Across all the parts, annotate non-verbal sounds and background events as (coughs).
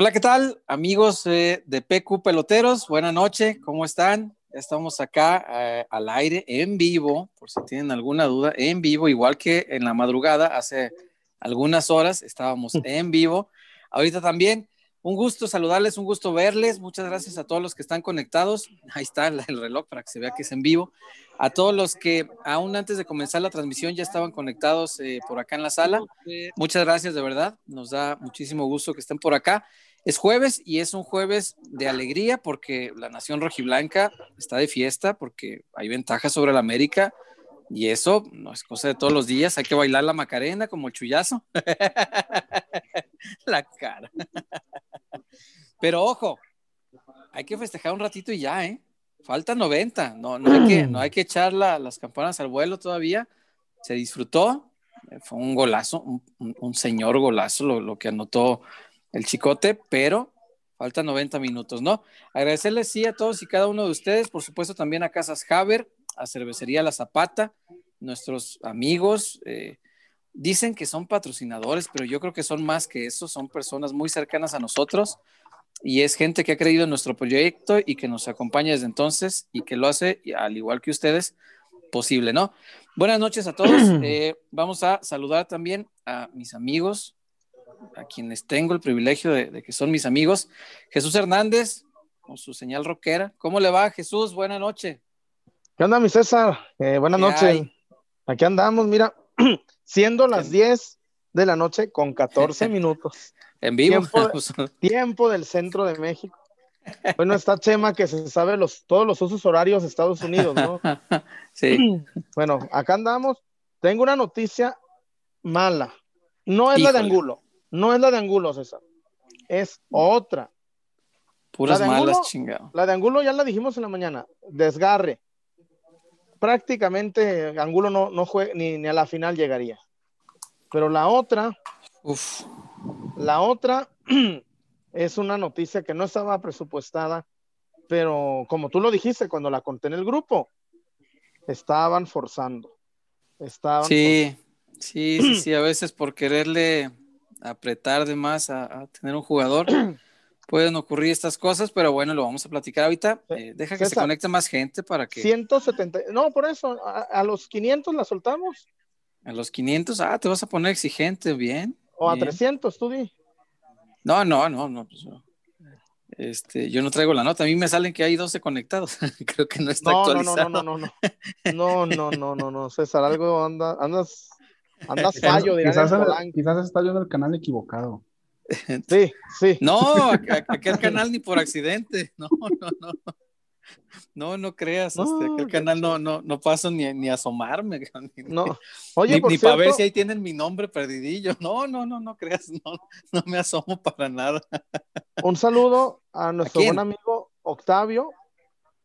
Hola, ¿qué tal, amigos eh, de PQ Peloteros? Buenas noches, ¿cómo están? Estamos acá eh, al aire, en vivo, por si tienen alguna duda, en vivo, igual que en la madrugada, hace algunas horas estábamos (laughs) en vivo. Ahorita también, un gusto saludarles, un gusto verles. Muchas gracias a todos los que están conectados. Ahí está el, el reloj para que se vea que es en vivo. A todos los que aún antes de comenzar la transmisión ya estaban conectados eh, por acá en la sala. Muchas gracias, de verdad. Nos da muchísimo gusto que estén por acá. Es jueves y es un jueves de alegría porque la nación rojiblanca está de fiesta porque hay ventajas sobre la América y eso no es cosa de todos los días. Hay que bailar la macarena como el chullazo. (laughs) la cara. Pero ojo, hay que festejar un ratito y ya, ¿eh? Falta 90, no, no, hay, que, no hay que echar la, las campanas al vuelo todavía. Se disfrutó, fue un golazo, un, un, señor golazo lo, lo, que anotó el chicote, pero falta 90 minutos, ¿no? Agradecerles sí a todos y cada uno de ustedes, por supuesto también a Casas Haber, a Cervecería La Zapata, nuestros amigos. Eh, dicen que son patrocinadores, pero yo creo que son más que eso, son personas muy cercanas a nosotros y es gente que ha creído en nuestro proyecto y que nos acompaña desde entonces y que lo hace, al igual que ustedes, posible, ¿no? Buenas noches a todos. (clears throat) Eh, vamos a saludar también a mis amigos, a quienes tengo el privilegio de, de, que son mis amigos. Jesús Hernández, con su señal rockera. ¿Cómo le va, Jesús? Buenas noches. ¿Qué onda, mi César? Eh, buenas noches. Aquí andamos, mira, (clears throat) siendo las 10 de la noche con 14 (laughs) minutos. En vivo. Tiempo, (laughs) tiempo, del centro de México. Bueno, está Chema que se sabe los, todos los usos horarios de Estados Unidos, ¿no? (laughs) Sí. (clears throat) Bueno, acá andamos. Tengo una noticia mala. No es Híjole. la de Angulo. No es la de Angulo, César. Es otra. Puras malas, chingado. La de Angulo ya la dijimos en la mañana. Desgarre. Prácticamente Angulo no, no juega, ni, ni a la final llegaría. Pero la otra. Uf. La otra (clears throat) es una noticia que no estaba presupuestada, pero como tú lo dijiste cuando la conté en el grupo, estaban forzando. Estaban sí, forzando. sí, sí, sí, a veces por quererle apretar de más a, a, tener un jugador (clears throat) pueden ocurrir estas cosas, pero bueno, lo vamos a platicar ahorita. Eh, deja que César, se conecte más gente para que... 170, no, por eso, a, a los 500 la soltamos. A los 500, ah, te vas a poner exigente, bien. O a bien. 300, tú di. No, no, no, no. Pues, este, yo no traigo la nota. A mí me salen que hay 12 conectados. (laughs) Creo que no está no, actualizado. No, no, no, no, no. No, no, no, no, no. César, algo anda, andas, andas (laughs) fallo. quizás, el, quizás está viendo el canal equivocado. (laughs) Sí, sí. No, (laughs) aquel canal ni por accidente. No, no, no. No, no creas, no, este, aquel canal no, no, no paso ni, ni a asomarme. Ni, no. Oye, ni, ni cierto, para ver si ahí tienen mi nombre perdidillo. No, no, no, no creas, no, no me asomo para nada. Un saludo a nuestro ¿A buen amigo Octavio,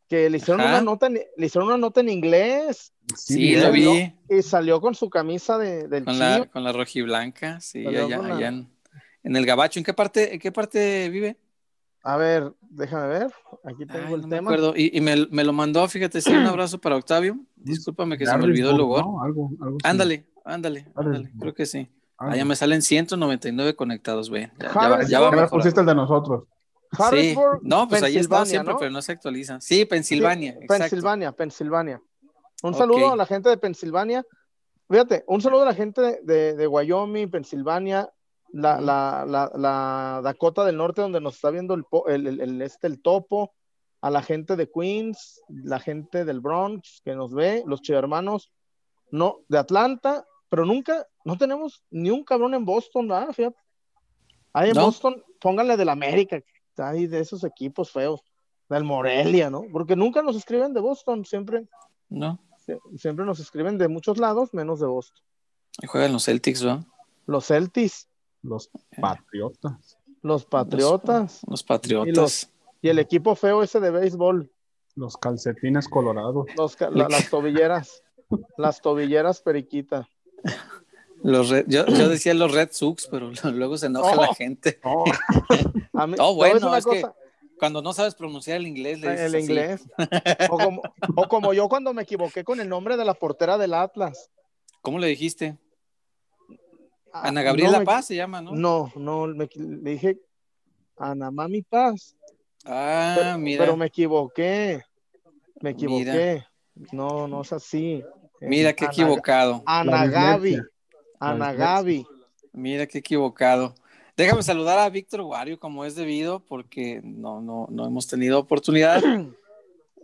que le hicieron, una nota, en, le hicieron una nota en inglés. Sí, sí lo vi. Y salió con su camisa de, del con la, con la rojiblanca, sí, allá, la... allá en, en, el Gabacho. ¿En qué parte, en qué parte vive? A ver, déjame ver. Aquí tengo Ay, el no tema. Me acuerdo. Y, y me, me, lo mandó, fíjate, sí, un abrazo para Octavio. Discúlpame que se me olvidó el lugar. No, algo, algo ándale, ándale, ándale, creo que sí. Allá me salen 199 conectados, ve. Ya, ya, va, ya va pusiste el de nosotros. Sí. No, pues ahí está siempre, ¿no? pero no se actualiza. Sí, Pensilvania. Sí, Pensilvania, Pensilvania. Un okay. saludo a la gente de Pensilvania. Fíjate, un saludo a la gente de, de, de Wyoming, Pensilvania, la, la, la, la, Dakota del Norte, donde nos está viendo el, el, el, este, el topo, a la gente de Queens, la gente del Bronx que nos ve, los hermanos, no, de Atlanta, pero nunca, no tenemos ni un cabrón en Boston, ¿verdad? Fíjate. Ahí en ¿No? Boston, pónganle del América, ahí de esos equipos feos, del Morelia, ¿no? Porque nunca nos escriben de Boston, siempre. No. Siempre nos escriben de muchos lados, menos de Boston. Y juegan los Celtics, ¿no? Los Celtics. Los Patriotas. Los Patriotas. Los, los Patriotas. Y, los, y, el equipo feo ese de béisbol. Los calcetines colorados. Los, la, las tobilleras. (laughs) las tobilleras periquita. Los red, yo, yo, decía los Red Sox, pero (laughs) luego se enoja oh, la gente. Oh, (laughs) a mí, oh bueno, es cosa? que cuando no sabes pronunciar el inglés, le dices El así. inglés. o, como, o como yo cuando me equivoqué con el nombre de la portera del Atlas. ¿Cómo le dijiste? Ana Gabriela no me, Paz se llama, ¿no? No, no, me, le dije Anamami Paz. Ah, pero, mira. Pero me equivoqué. Me equivoqué. No, no es así. Mira qué equivocado. Anagabi. Anagabi. Mira qué equivocado. Déjame saludar a Víctor Wario como es debido, porque no, no, no hemos tenido oportunidad. (clears throat)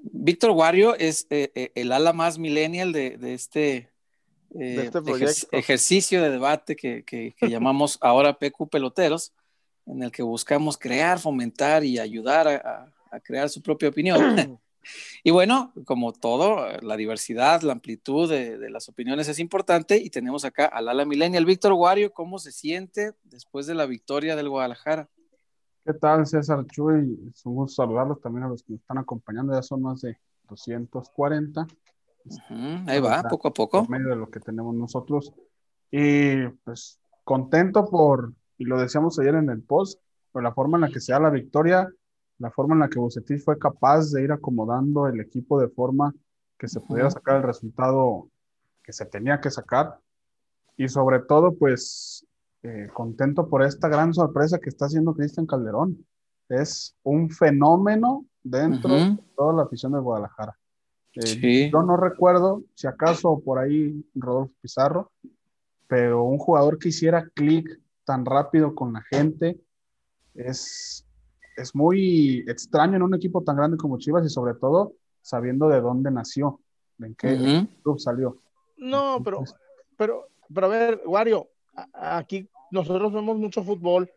Víctor Wario es eh, eh, el ala más millennial de, de este, eh, de este ejer ejercicio de debate que, que, que (laughs) llamamos ahora PQ Peloteros, en el que buscamos crear, fomentar y ayudar a, a crear su propia opinión. (clears throat) Y bueno, como todo, la diversidad, la amplitud de, de, las opiniones es importante y tenemos acá al ala millennial. Víctor Wario, ¿cómo se siente después de la victoria del Guadalajara? ¿Qué tal, César Chuy? Es un gusto saludarlos también a los que nos están acompañando. Ya son más de 240. Uh -huh. Ahí va, poco a poco. Por medio de lo que tenemos nosotros. Y pues contento por, y lo decíamos ayer en el post, por la forma en la que se da la victoria la forma en la que Bucetich fue capaz de ir acomodando el equipo de forma que se pudiera sacar el resultado que se tenía que sacar. Y sobre todo, pues, eh, contento por esta gran sorpresa que está haciendo Cristian Calderón. Es un fenómeno dentro uh -huh. de toda la afición de Guadalajara. Eh, sí. Yo no recuerdo, si acaso por ahí Rodolfo Pizarro, pero un jugador que hiciera clic tan rápido con la gente es es muy extraño en un equipo tan grande como Chivas y sobre todo sabiendo de dónde nació, en qué uh -huh. club salió. No, pero, pero, pero a ver, Wario, aquí nosotros vemos mucho fútbol.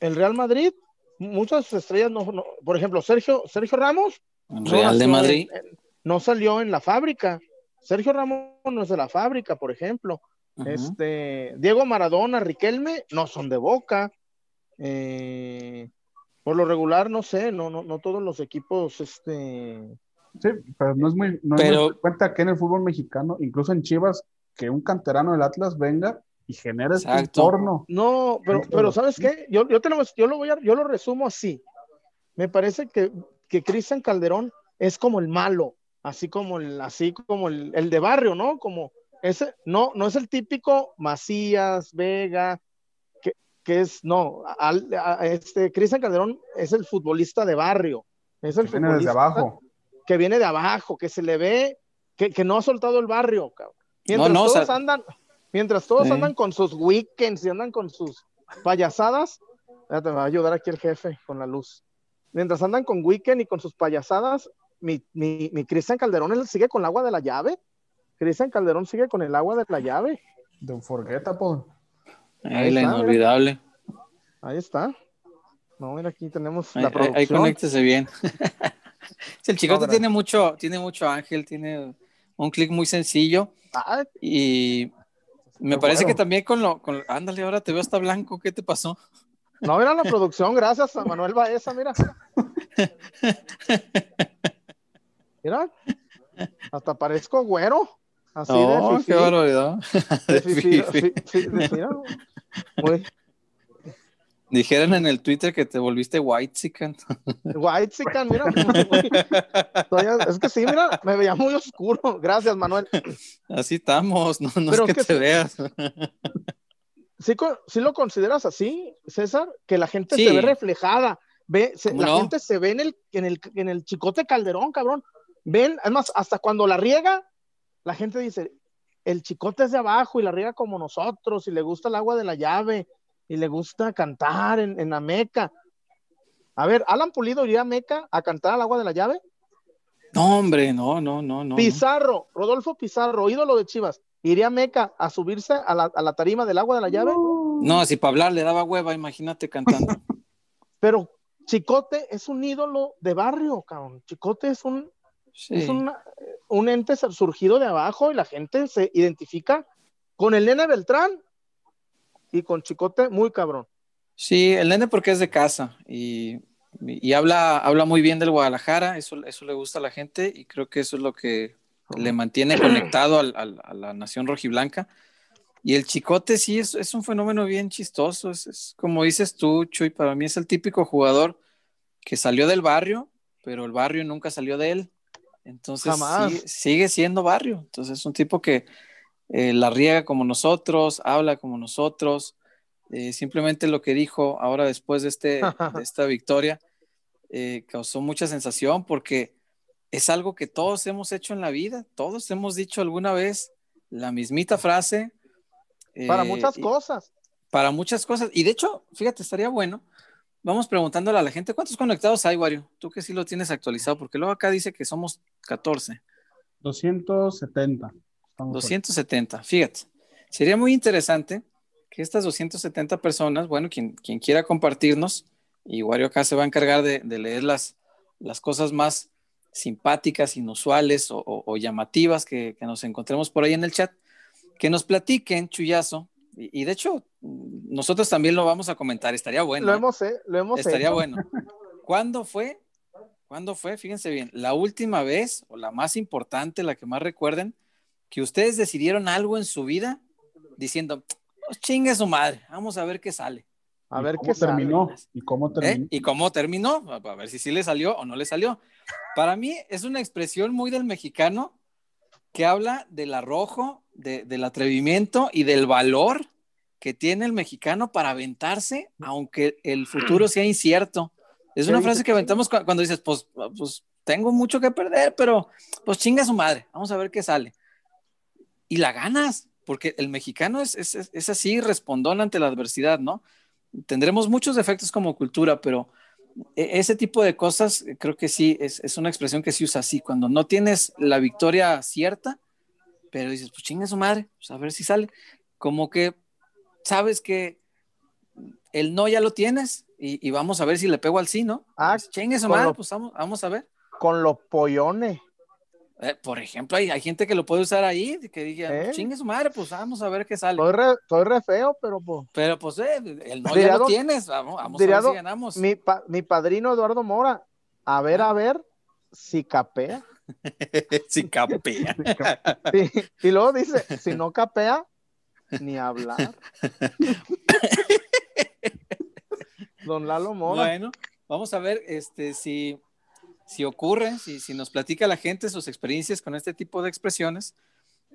El Real Madrid, muchas estrellas, no, no por ejemplo, Sergio, Sergio Ramos. Real de Madrid. En, en, no salió en la fábrica. Sergio Ramos no es de la fábrica, por ejemplo. Uh -huh. Este, Diego Maradona, Riquelme, no son de boca. Eh, por lo regular, no sé, no, no, no todos los equipos, este. Sí, pero no es muy, no pero... es muy cuenta que en el fútbol mexicano, incluso en Chivas, que un canterano del Atlas venga y genere este entorno. No, pero, pero ¿sabes qué? Yo, yo, te lo, yo, lo voy a, yo lo resumo así. Me parece que, que Cristian Calderón es como el malo, así como el, así como el, el de barrio, ¿no? Como ese, no, no es el típico Macías, Vega, que es, no, al, a, este, Cristian Calderón es el futbolista de barrio, es el que viene desde abajo. Que viene de abajo, que se le ve, que, que no ha soltado el barrio, cabrón. Mientras no, no, todos o sea, andan, mientras todos sí. andan con sus weekends y andan con sus payasadas, ya te va a ayudar aquí el jefe con la luz. Mientras andan con weekend y con sus payasadas, mi, mi, mi Cristian Calderón él sigue con el agua de la llave. Cristian Calderón sigue con el agua de la llave. Don't forget, Apple. Ahí, la está, inolvidable. Mira. Ahí está. No, mira, aquí tenemos ahí, la producción. Ahí conéctese bien. (laughs) el chicote tiene mucho, tiene mucho ángel, tiene un clic muy sencillo. Ah, y me parece bueno. que también con lo, con, ándale, ahora te veo hasta blanco, ¿qué te pasó? No, mira la producción, gracias a Manuel Baeza, mira. (laughs) Mira, hasta parezco güero. Así oh, (laughs) de fifi. qué barbaridad. De de fifi, Muy. Dijeron en el Twitter que te volviste white chicken. White chicken, mira. es que sí, mira, me veía muy oscuro. Gracias, Manuel. Así estamos, no, no es que, que te sí, veas. ¿sí, ¿Sí lo consideras así, César? Que la gente sí. se ve reflejada. Ve, se, la no? gente se ve en el, en, el, en el chicote Calderón, cabrón. Ven, además, hasta cuando la riega, la gente dice, el chicote es de abajo y la riega como nosotros, y le gusta el agua de la llave, y le gusta cantar en, en la Meca. A ver, ¿Alan Pulido iría a Meca a cantar al agua de la llave? No, hombre, no, no, no, no. Pizarro, Rodolfo Pizarro, ídolo de Chivas, ¿iría a Meca a subirse a la, a la tarima del agua de la llave? No, si para hablar le daba hueva, imagínate cantando. (laughs) Pero Chicote es un ídolo de barrio, cabrón. Chicote es un, sí. es una, un ente surgido de abajo y la gente se identifica con el nene Beltrán y con Chicote muy cabrón. Sí, el nene porque es de casa y, y habla, habla muy bien del Guadalajara, eso, eso le gusta a la gente y creo que eso es lo que le mantiene conectado al, al, a la nación rojiblanca. Y el Chicote sí es, es un fenómeno bien chistoso, es, es, como dices tú, Chuy, para mí es el típico jugador que salió del barrio, pero el barrio nunca salió de él. Entonces sigue, sigue, siendo barrio. Entonces es un tipo que eh, la riega como nosotros, habla como nosotros, Eh, simplemente lo que dijo ahora después de, este, de (laughs) esta victoria eh, causó mucha sensación porque es algo que todos hemos hecho en la vida, todos hemos dicho alguna vez la mismita frase. para muchas cosas. Para muchas cosas. Y de hecho, fíjate, estaría bueno. Vamos preguntándole a la gente, ¿cuántos conectados hay, Wario? Tú que sí lo tienes actualizado, porque luego acá dice que somos 14. 270. 270, fíjate. Sería muy interesante que estas 270 personas, bueno, quien, quien quiera compartirnos, y Wario acá se va a encargar de, leer las, las cosas más simpáticas, inusuales o, llamativas que, nos encontremos por ahí en el chat, que nos platiquen, Chuyazo, y, de hecho, nosotros también lo vamos a comentar, estaría bueno. Lo ¿eh? hemos, ¿eh? lo hemos Estaría bueno. ¿Cuándo fue? ¿Cuándo fue? Fíjense bien, la última vez, o la más importante, la que más recuerden, que ustedes decidieron algo en su vida diciendo, pues chingue su madre, vamos a ver qué sale. A ver qué terminó. ¿Y cómo ¿Eh? terminó? ¿Y cómo terminó? A ver si sí le salió o no le salió. Para mí es una expresión muy del mexicano que habla del arrojo, del atrevimiento y del valor que tiene el mexicano para aventarse, aunque el futuro sea incierto. Es una frase que aventamos cuando dices, pues, pues tengo mucho que perder, pero pues chinga su madre, vamos a ver qué sale. Y la ganas, porque el mexicano es, es, es así, respondón ante la adversidad, ¿no? Tendremos muchos defectos como cultura, pero ese tipo de cosas eh, creo que sí, es, es, una expresión que se usa así, cuando no tienes la victoria cierta, pero dices, pues chinga su madre, pues a ver si sale. Como que sabes que el no ya lo tienes y, vamos a ver si le pego al sí, ¿no? Ah, pues, chingue su madre, pues vamos, vamos a ver. Con los pollones. Eh, por ejemplo, hay, hay, gente que lo puede usar ahí, que diga, ¿Eh? chingue su madre, pues vamos a ver qué sale. Estoy re, feo, pero pues. Pero pues, eh, el no ya lo tienes, vamos, vamos a ver si ganamos. Mi, mi padrino Eduardo Mora, a ver, a ver si capea. (laughs) si capea. (laughs) y luego dice, si no capea, ni hablar. (laughs) Don Lalo Mora. Bueno, vamos a ver este, si si ocurre, si, si nos platica la gente sus experiencias con este tipo de expresiones,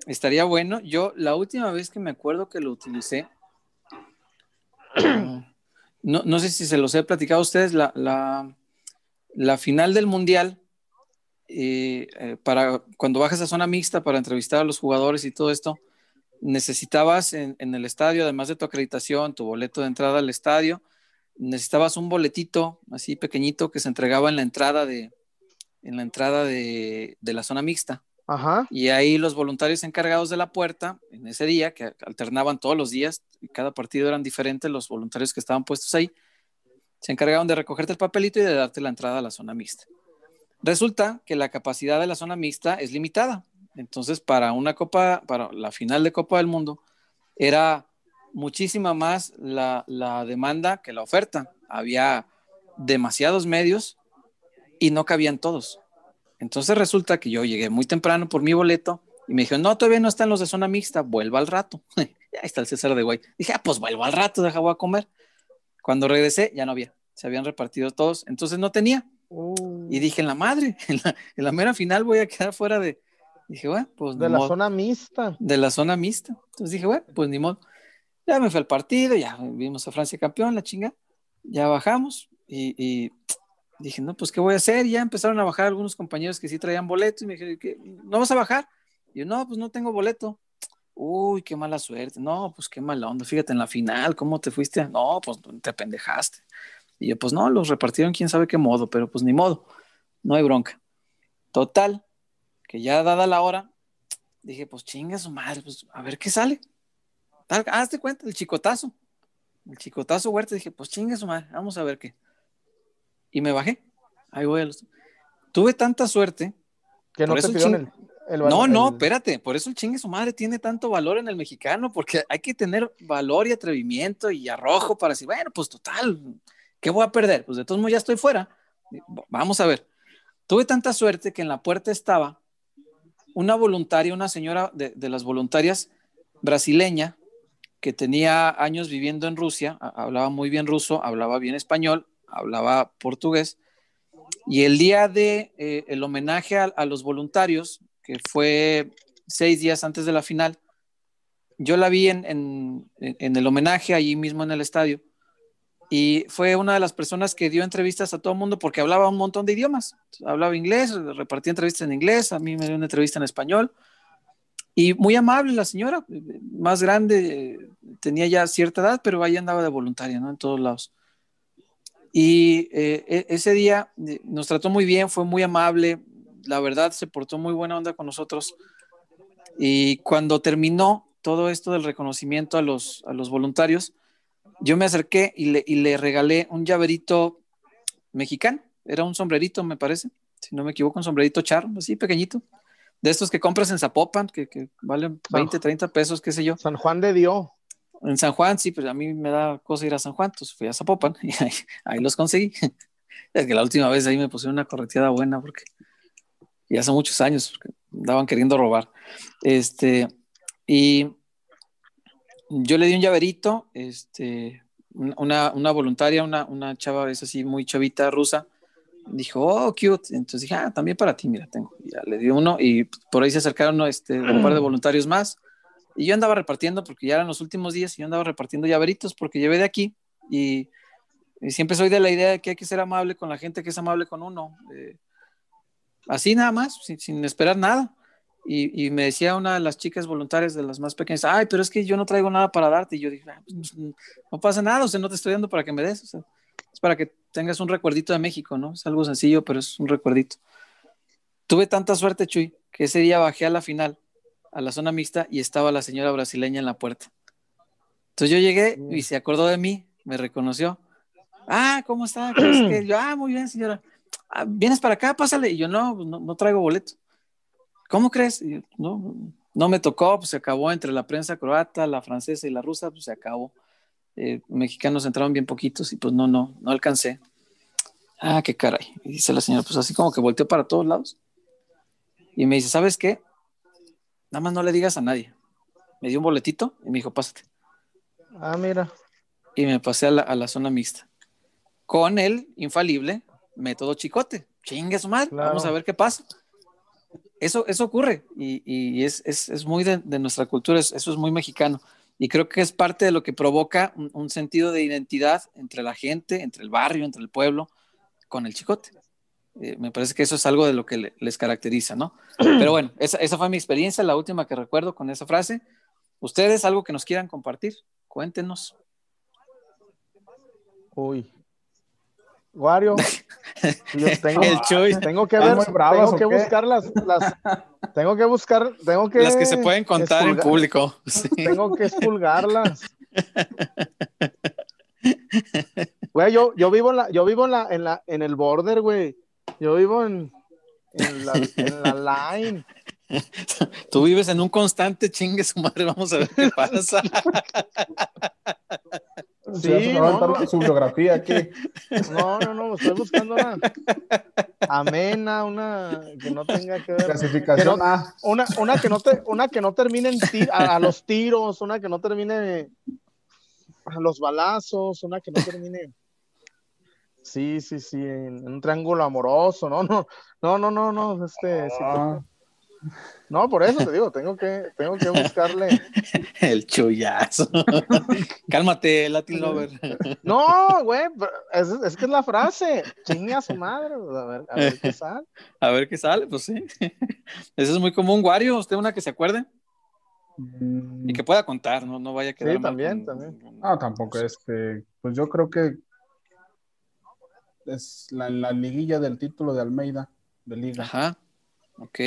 estaría bueno. Yo la última vez que me acuerdo que lo utilicé, (clears throat) no, no sé si se los he platicado a ustedes, la, la, la final del Mundial, eh, eh, para cuando bajas a zona mixta para entrevistar a los jugadores y todo esto, necesitabas en, en, el estadio, además de tu acreditación, tu boleto de entrada al estadio, necesitabas un boletito así pequeñito que se entregaba en la entrada de, en la entrada de, la zona mixta. Ajá. Y ahí los voluntarios encargados de la puerta, en ese día, que alternaban todos los días, y cada partido eran diferentes, los voluntarios que estaban puestos ahí, se encargaban de recogerte el papelito y de darte la entrada a la zona mixta. Resulta que la capacidad de la zona mixta es limitada. Entonces, para una copa, para la final de Copa del Mundo, era muchísima más la, la demanda que la oferta. Había demasiados medios y no cabían todos. Entonces resulta que yo llegué muy temprano por mi boleto y me dijeron, no, todavía no están los de zona mixta, vuelva al rato. (laughs) Ahí está el César de Guay. Dije, ah, pues vuelvo al rato, deja voy a comer. Cuando regresé, ya no había, se habían repartido todos, entonces no tenía. Uh. Y dije, en la madre, (laughs) en la, mera final voy a quedar fuera de. Dije, bueno, pues. De la zona mixta. De la zona mixta. Entonces dije, bueno, pues ni modo. Ya me fue al partido, ya vimos a Francia campeón, la chinga. Ya bajamos y dije, no, pues, ¿qué voy a hacer? Ya empezaron a bajar algunos compañeros que sí traían boleto y me dijeron, ¿no vas a bajar? Y yo, no, pues no tengo boleto. Uy, qué mala suerte. No, pues qué mala onda. Fíjate en la final, ¿cómo te fuiste? No, pues te pendejaste. Y yo, pues no, los repartieron quién sabe qué modo, pero pues ni modo. No hay bronca. Total, que ya dada la hora, dije, pues chinga su madre, pues a ver qué sale. hazte cuenta, el chicotazo. El chicotazo huerta, dije, pues chinga su madre, vamos a ver qué y me bajé. Ahí voy a los... Tuve tanta suerte. Que no te el, No, no, espérate. Por eso el chingue su madre tiene tanto valor en el mexicano, porque hay que tener valor y atrevimiento y arrojo para decir, bueno, pues total, ¿qué voy a perder? Pues de todos modos ya estoy fuera. Vamos a ver. Tuve tanta suerte que en la puerta estaba una voluntaria, una señora de, de las voluntarias brasileña, que tenía años viviendo en Rusia, hablaba muy bien ruso, hablaba bien español, hablaba portugués. Y el día de eh, el homenaje a, los voluntarios, que fue seis días antes de la final, yo la vi en, en, el homenaje allí mismo en el estadio y fue una de las personas que dio entrevistas a todo el mundo porque hablaba un montón de idiomas. Hablaba inglés, repartía entrevistas en inglés, a mí me dio una entrevista en español. Y muy amable la señora, más grande, tenía ya cierta edad, pero ahí andaba de voluntaria, ¿no? En todos lados. Y eh, e, ese día eh, nos trató muy bien, fue muy amable, la verdad se portó muy buena onda con nosotros. Y cuando terminó todo esto del reconocimiento a los, a los voluntarios, yo me acerqué y le, y le regalé un llaverito mexicano, era un sombrerito, me parece, si no me equivoco, un sombrerito charro, así pequeñito, de estos que compras en Zapopan, que, que valen 20, 30 pesos, qué sé yo. San Juan de Dios. En San Juan, sí, pero a mí me da cosa ir a San Juan, entonces fui a Zapopan (laughs) y ahí, los conseguí. (laughs) Es que la última vez ahí me pusieron una correteada buena porque ya hace muchos años andaban queriendo robar. Este, y yo le di un llaverito, este, una, una voluntaria, una, una chava, es así, muy chavita rusa, dijo, oh, cute. Entonces dije, ah, también para ti, mira, tengo. ya le di uno y por ahí se acercaron este, un par de (clears throat) voluntarios más. Y yo andaba repartiendo, porque ya eran los últimos días, y yo andaba repartiendo llaveritos porque llevé de aquí. Y, siempre soy de la idea de que hay que ser amable con la gente que es amable con uno. Eh, así nada más, sin, esperar nada. Y, me decía una de las chicas voluntarias de las más pequeñas, ay, pero es que yo no traigo nada para darte. Y yo dije, ah, pues, no, pasa nada, o sea, no te estoy dando para que me des, es para que tengas un recuerdito de México, ¿no? Es algo sencillo, pero es un recuerdito. Tuve tanta suerte, Chuy, que ese día bajé a la final, a la zona mixta, y estaba la señora brasileña en la puerta. Entonces yo llegué y se acordó de mí, me reconoció. Ah, ¿cómo está? Yo, ah, muy bien, señora. Ah, ¿Vienes para acá? Pásale. Y yo, no, pues, no, no traigo boleto. ¿cómo crees? no, no me tocó, pues se acabó entre la prensa croata, la francesa y la rusa, pues se acabó. Eh, mexicanos entraron bien poquitos y pues no, no, no alcancé. Ah, qué caray. Y dice la señora, pues así como que volteó para todos lados. Y me dice, ¿sabes qué? Nada más no le digas a nadie. Me dio un boletito y me dijo, pásate. Ah, mira. Y me pasé a la, a la zona mixta. Con el infalible método chicote. Chingue su madre. Vamos a ver qué pasa eso, eso ocurre y, es, muy de, nuestra cultura, eso es muy mexicano. Y creo que es parte de lo que provoca un, sentido de identidad entre la gente, entre el barrio, entre el pueblo, con el chicote. Eh, me parece que eso es algo de lo que les caracteriza, ¿no? (clears throat) Pero bueno, esa, esa, fue mi experiencia, la última que recuerdo con esa frase. ¿Ustedes algo que nos quieran compartir? Cuéntenos. Uy, Wario. (laughs) tengo, tengo que ver, tengo que buscar las, tengo que buscar, tengo que las que se pueden contar en público. Tengo que expulgarlas. Güey, yo, yo vivo en la, yo vivo en la, en la, en el border, güey. Yo vivo en, en la, en la line. Tú vives en un constante chingue su madre, vamos a ver qué pasa. Sí, no, su biografía aquí. No, no, no, estoy buscando una amena, una que no tenga que ver. Clasificación Una, una, que no te, una que no termine a, los tiros, una que no termine a los balazos, una que no termine. Sí, sí, sí, en, un triángulo amoroso, no, (laughs) no, no, no, no, no, este. Ah. No, por eso te digo, tengo que, tengo que buscarle. (laughs) El chullazo. (laughs) Cálmate, Latin Lover. No, güey, es, que es la frase. Chinga a su madre. A ver, a ver qué sale. A ver qué sale, pues sí. Eso es muy común. Wario, ¿usted una que se acuerde? Y que pueda contar, no, no vaya a quedar. Sí, también, también. Ah, tampoco, este, pues yo creo que es la, la liguilla del título de Almeida, de Liga. Ajá, ok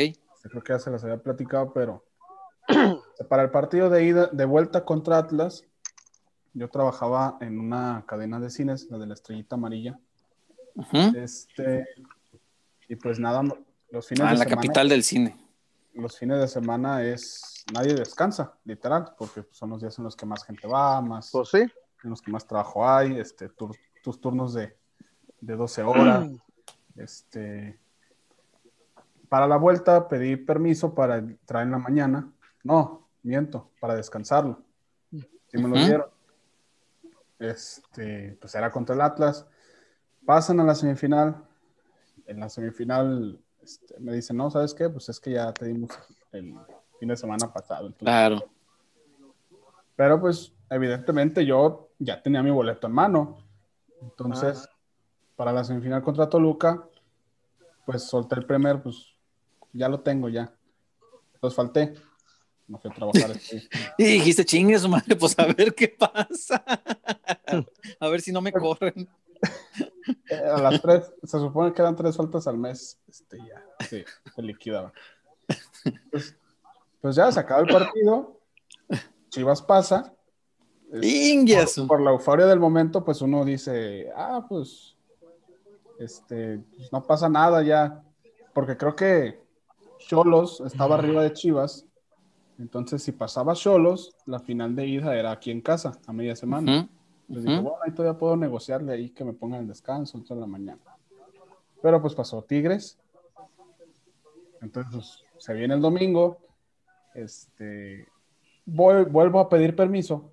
creo que ya se las había platicado, pero (clears throat) para el partido de ida, de vuelta contra Atlas, yo trabajaba en una cadena de cines, la de la Estrellita Amarilla. Este, y pues nada, los fines ah, de la capital del cine. Los fines de semana es, nadie descansa, literal, porque son los días en los que más gente va, más, pues sí. en los que más trabajo hay, este, tus turnos de, de 12 horas, este, para la vuelta pedí permiso para entrar en la mañana. No, miento, para descansarlo. Sí me lo dieron. Este, pues era contra el Atlas. Pasan a la semifinal. En la semifinal este, me dicen, no, ¿sabes qué? Pues es que ya te dimos el fin de semana pasado. claro. Pero pues evidentemente yo ya tenía mi boleto en mano. Entonces, ah. Para la semifinal contra Toluca, pues solté el primer, pues ya lo tengo ya. Entonces falté. No fui a trabajar. (laughs) Este. y dijiste, chingue su madre, pues a ver qué pasa. a ver si no me corren. A las tres, se supone que eran tres faltas al mes. Este, ya, sí, se liquidaba. Pues, pues ya se acaba el partido. Chivas pasa. Por, por, la euforia del momento, pues uno dice, ah, pues, este, pues no pasa nada ya. Porque creo que Cholos estaba arriba de Chivas. Entonces, si pasaba Cholos, la final de ida era aquí en casa, a media semana. Les digo, bueno, ahí todavía puedo negociarle ahí que me pongan el descanso toda la mañana. Pero pues pasó Tigres. Entonces, pues, se viene el domingo. Este, voy, vuelvo a pedir permiso.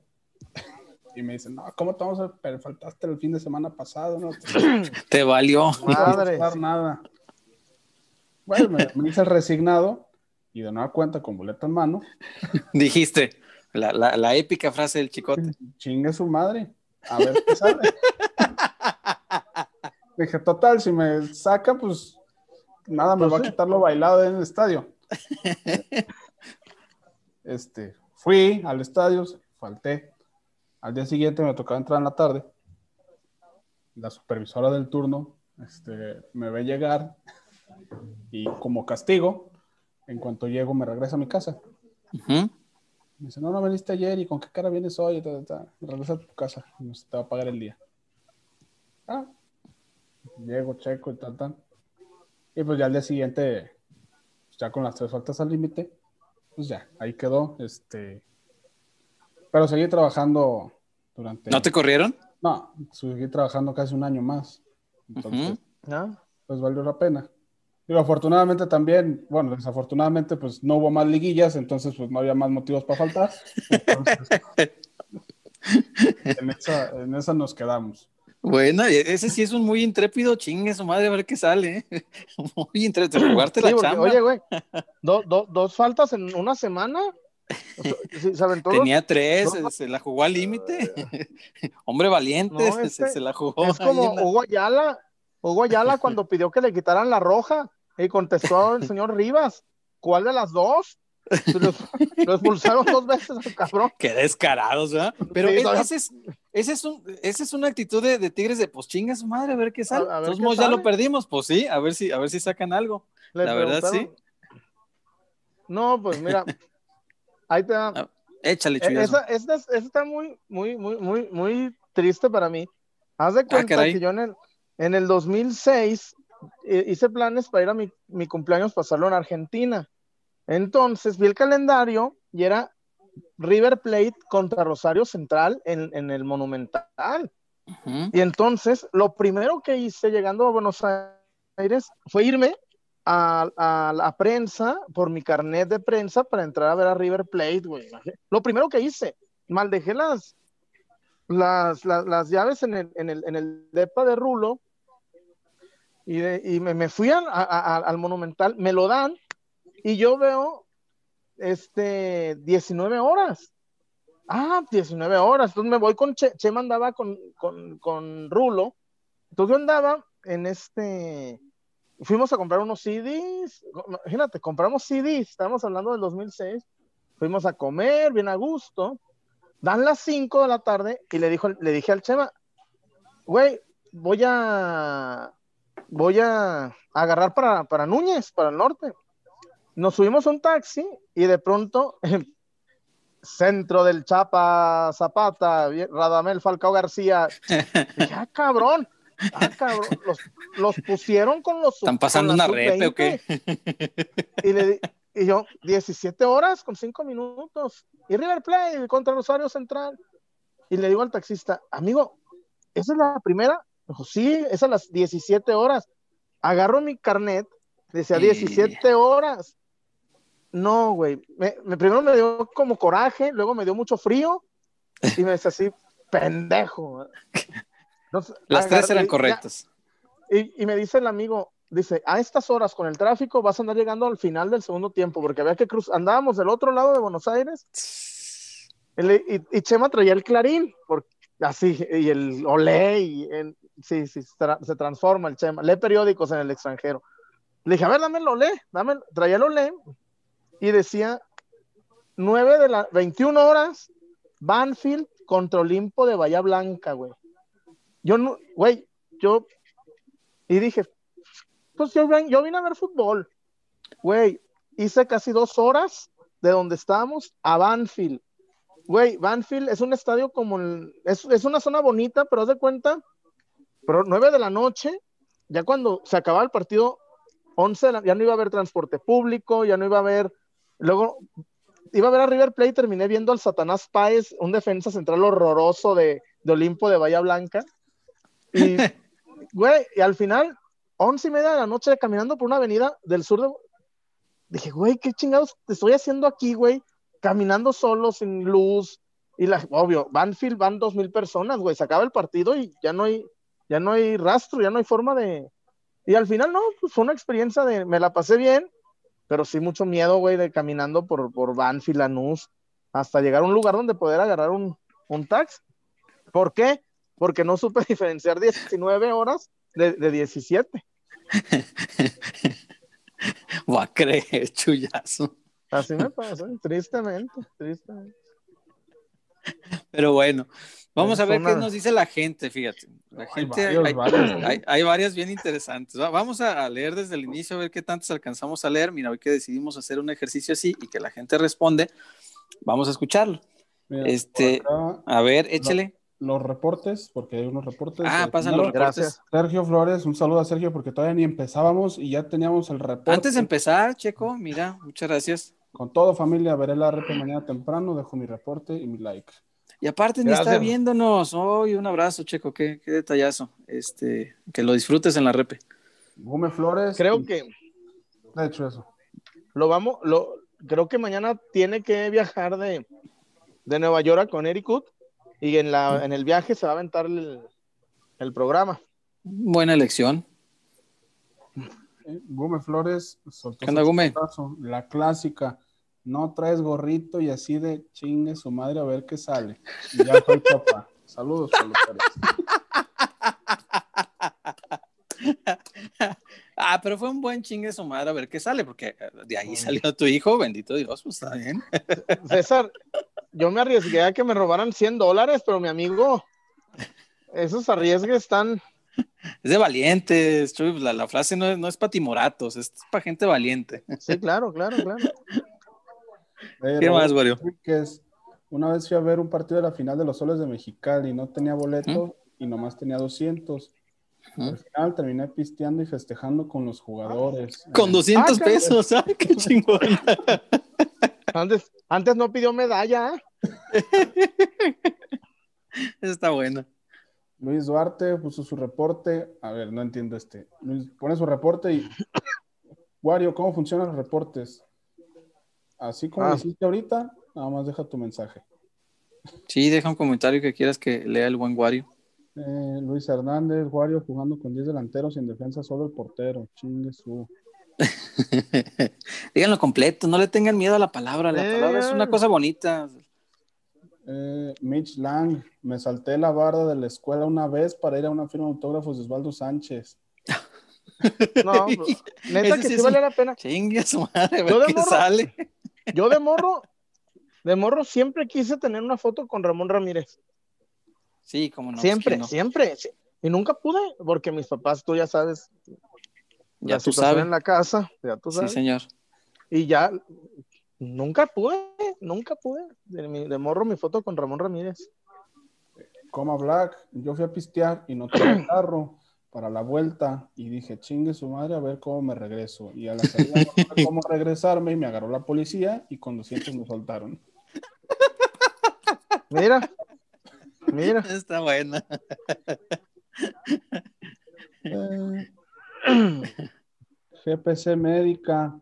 Y me dicen, no, ¿cómo te vamos a faltaste el fin de semana pasado? No, (laughs) te valió. Madre. nada. Bueno, me, me hice el resignado y de nueva cuenta con boleto en mano. (laughs) Dijiste, la, la, la, épica frase del chicote. Chingue su madre. A ver qué sale. (laughs) Dije, total, si me saca, pues nada, me va a quitar lo bailado en el estadio. Este, fui al estadio, falté. Al día siguiente me tocaba entrar en la tarde. La supervisora del turno este, me ve llegar y como castigo, en cuanto llego me regresa a mi casa. Me dice, no, no viniste ayer y con qué cara vienes hoy. Regresa a tu casa, no se te va a pagar el día. Ah, llego, checo y tal, tal. Y pues ya al día siguiente, ya con las tres faltas al límite, pues ya, ahí quedó. Este, pero seguí trabajando durante. ¿No te corrieron? No, seguí trabajando casi un año más. Entonces, pues valió la pena. Pero afortunadamente también, bueno, desafortunadamente, pues no hubo más liguillas, entonces pues no había más motivos para faltar. en, esa, nos quedamos. Bueno, e-, ese sí es un muy intrépido, chingue su madre, a ver qué sale. ¿eh? (laughs) Muy intrépido, jugarte la chamba. Oye, güey, dos faltas en una semana. Tenía tres, se la jugó al límite. (laughs) Hombre valiente, este se, la jugó. Es como Hugo Ayala, Hugo Ayala (laughs) cuando pidió que le quitaran la roja. Y contestó el señor Rivas, ¿cuál de las dos? (laughs) Lo, expulsaron dos veces al cabrón. Qué descarados, ¿verdad? Pero ese, es, ese, es un, esa es una actitud de, Tigres de pues chinga su madre, a ver qué sale. A, ya lo perdimos, pues sí, a ver si, a ver si sacan algo. La verdad, sí. No, pues mira, ahí te da. Ah, échale, e, esa, esa, está muy, muy, muy, muy, muy triste para mí. Haz de ah, cuenta que yo en el, en el 2006 hice planes para ir a mi, cumpleaños pasarlo en Argentina. Entonces vi el calendario y era River Plate contra Rosario Central en, el Monumental. Y entonces lo primero que hice llegando a Buenos Aires fue irme a, la prensa por mi carnet de prensa para entrar a ver a River Plate, Lo primero que hice, mal dejé las, las, llaves en el, en, el, en el depa de Rulo y, me, fui al Monumental, me lo dan y yo veo este 19 horas. Ah, 19 horas. Entonces me voy con Che, Chema andaba con, con, Rulo. Entonces yo andaba en este, fuimos a comprar unos CDs, imagínate, compramos CDs, estamos hablando del 2006, fuimos a comer bien a gusto, dan las 5 de la tarde y le, dijo, le dije al Chema, güey, voy a, voy a agarrar para, para Núñez, para el norte. Nos subimos a un taxi y de pronto, centro del Chapa Zapata, Radamel Falcao García, (laughs) ya cabrón, ah, cabrón, los, pusieron con los. ¿Están pasando una repe o qué? Y, le, y yo, 17 horas con 5 minutos. Y River Plate contra Rosario Central. Y le digo al taxista, amigo, esa es la primera Dijo, sí, es a las 17 horas. Agarro mi carnet, decía 17 horas. No, güey. Me, primero me dio como coraje, luego me dio mucho frío y me dice así, pendejo. Las tres eran correctas. Y, me dice el amigo, dice, a estas horas con el tráfico vas a andar llegando al final del segundo tiempo, porque había que cruzar, andábamos del otro lado de Buenos Aires y, Chema traía el clarín, porque, así, y el olé, y sí, sí, se, transforma el Chema. Lee periódicos en el extranjero. Le dije, a ver, dame el olé, dame, traía el olé, y decía 9 de las 21 horas, Banfield contra Olimpo de Bahía Blanca, güey. Yo no, güey, yo, y dije, pues yo, yo vine a ver fútbol, güey, hice casi dos horas de donde estábamos a Banfield. Güey, Banfield es un estadio como, es, es, una zona bonita, pero haz de cuenta, pero nueve de la noche, ya cuando se acababa el partido, 11 ya no iba a haber transporte público, ya no iba a haber, luego iba a ver a River Plate, terminé viendo al Satanás Páez, un defensa central horroroso de, de Olimpo de Bahía Blanca. Y, (laughs) güey, y al final, once y media de la noche caminando por una avenida del sur de, dije, güey, ¿qué chingados te estoy haciendo aquí, güey? Caminando solo, sin luz. Y la, obvio, Banfield van dos mil personas, güey. Se acaba el partido y ya no hay, ya no hay rastro, ya no hay forma de. Y al final, no, pues fue una experiencia de, me la pasé bien, pero sí mucho miedo, güey, de caminando por, por Banfield, Lanús, hasta llegar a un lugar donde poder agarrar un, un taxi. ¿Por qué? Porque no supe (laughs) diferenciar 19 horas de, de 17. Va a creer, chullazo. Así me pasa, tristemente, tristemente. Pero bueno, vamos a ver qué nos dice la gente, fíjate. La gente, hay, varias bien interesantes. Vamos a leer desde el inicio, a ver qué tantos alcanzamos a leer. Mira, hoy que decidimos hacer un ejercicio así y que la gente responde, vamos a escucharlo. este, a ver, échale los reportes, porque hay unos reportes. Ah, pasan los reportes. Gracias. Sergio Flores, un saludo a Sergio, porque todavía ni empezábamos y ya teníamos el reporte. Antes de empezar, Checo, mira, muchas gracias. Con todo, familia, veré la rep mañana temprano, dejo mi reporte y mi like. Y aparte ni está viéndonos. Hoy un abrazo, Checo, qué, qué, detallazo. Este, que lo disfrutes en la repe. Gómez Flores. Creo que. De hecho, eso. Lo vamos, lo, creo que mañana tiene que viajar de, de Nueva York con Eric y en, la, en el viaje se va a aventar el, programa. Buena elección. Gume Flores soltó ¿Qué la clásica. No traes gorrito y así de chingue su madre a ver qué sale. Y ya fue papá. Saludos, (laughs) Ah, pero fue un buen chingue su madre a ver qué sale, porque de ahí salió tu hijo, bendito Dios, pues está bien. (laughs) César, yo me arriesgué a que me robaran 100 dólares, pero mi amigo, esos arriesgues están... (laughs) Es de valientes, Chuy, la, frase no es, no es para timoratos, es para gente valiente. Sí, claro, claro, claro. ¿Qué más, Wario? Una vez fui a ver un partido de la final de los Soles de Mexicali y no tenía boleto y nomás tenía 200. Al final terminé pisteando y festejando con los jugadores. Con 200 ah, pesos, ¡ay, qué chingón! Antes, antes no pidió medalla. está bueno. Luis Duarte puso su reporte. A ver, no entiendo este. Luis pone su reporte y. Wario, ¿cómo funcionan los reportes? Así como ah. hiciste ahorita, nada más deja tu mensaje. Sí, deja un comentario que quieras que lea el buen Wario. Eh, Luis Hernández, Wario jugando con 10 delanteros y en defensa solo el portero. Chingue su. (laughs) Díganlo completo, no le tengan miedo a la palabra, la palabra es una cosa bonita. Eh, Mitch Lang, me salté la barda de la escuela una vez para ir a una firma de autógrafos de Osvaldo Sánchez. (laughs) no, pues, (laughs) neta que sí, vale la pena. Chingue su madre, yo de morro, sale. Yo de morro, de morro siempre quise tener una foto con Ramón Ramírez. Sí, como no. Siempre, siempre. Y nunca pude, porque mis papás, tú ya sabes, ya tú sabes. en la casa, ya tú sabes. Sí, señor. Y ya nunca pude, nunca pude. De, morro mi foto con Ramón Ramírez. Coma Black, yo fui a pistear y no tuve (clears throat) carro para la vuelta y dije, chingue su madre, a ver cómo me regreso. Y a la salida no sé cómo regresarme y me agarró la policía y con 200 me soltaron. Mira, mira. (laughs) Está buena. Eh, GPC médica.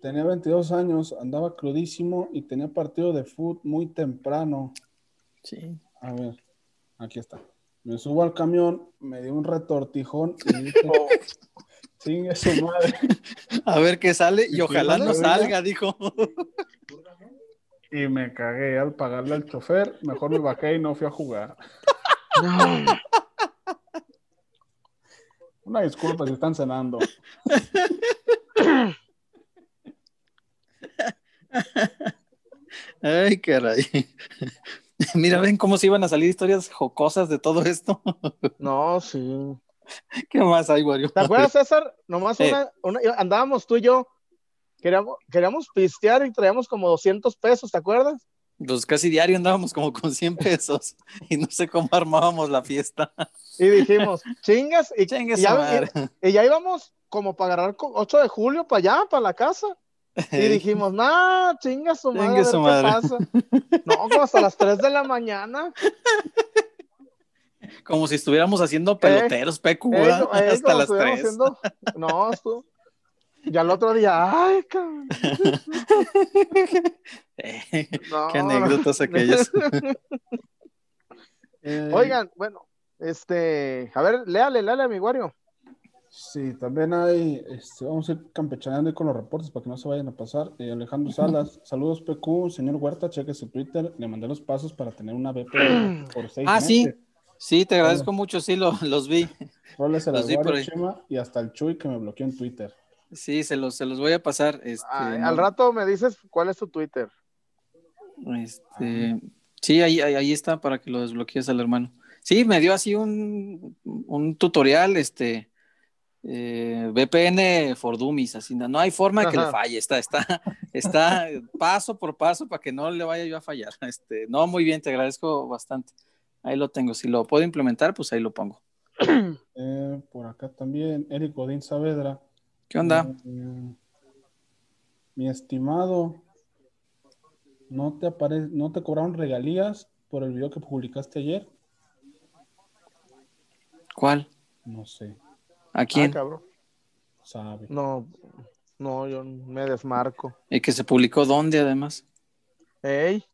Tenía 22 años, andaba crudísimo y tenía partido de fútbol muy temprano. Sí. A ver, aquí está. Me subo al camión, me dio un retortijón y dije, (laughs) oh, su madre. A ver qué sale y ojalá no salga, dijo. (laughs) Y me cagué al pagarle al chofer. Mejor me bajé y no fui a jugar. Una disculpa si están cenando. Ay, caray. Mira, ven cómo se iban a salir historias jocosas de todo esto. No, sí. ¿Qué más hay, Wario? ¿Te acuerdas, César? Nomás eh. una, una, andábamos tú y yo, queríamos, queríamos pistear y traíamos como 200 pesos, ¿te acuerdas? Pues casi diario andábamos como con 100 pesos y no sé cómo armábamos la fiesta. Y dijimos, chingas, y, y, ya, y, ya, íbamos como para agarrar 8 de julio para allá, para la casa. Y dijimos, no, chinga su madre, su madre. qué pasa. No, como hasta las 3 de la mañana. Como si estuviéramos haciendo eh, peloteros, pecu, eh, eh, hasta las 3. Haciendo... No, esto... Ya el otro día, ay, cabrón. (laughs) Qué anécdotas aquellas. (laughs) Oigan, bueno, este, a ver, léale, léale a mi Wario. Sí, también hay, este, vamos a ir campechaneando con los reportes para que no se vayan a pasar. Eh, Alejandro Salas, (laughs) saludos PQ, señor Huerta, cheque su Twitter, le mandé los pasos para tener una BP (clears throat) por seis Ah, sí, sí, te agradezco mucho, sí, los vi. los vi por y hasta el Chuy que me bloqueó en Twitter. Sí, se los, se los voy a pasar. Este, Al rato me dices cuál es tu Twitter. Este, sí, ahí, ahí, está para que lo desbloquees al hermano. Sí, me dio así un, un tutorial, este, eh, VPN for Dummies, así no hay forma de que le falle, está, está, está paso por paso para que no le vaya yo a fallar. (laughs) Este, no, muy bien, te agradezco bastante. Ahí lo tengo. Si lo puedo implementar, pues ahí lo pongo. Eh, por acá también, Eric Godín Saavedra. ¿Qué onda? Eh, mi estimado, ¿no te, apare ¿no te cobraron regalías por el video que publicaste ayer? ¿Cuál? No sé. ¿A quién? Ah, Sabe. No, no, yo me desmarco. ¿Y que se publicó dónde además? Ey.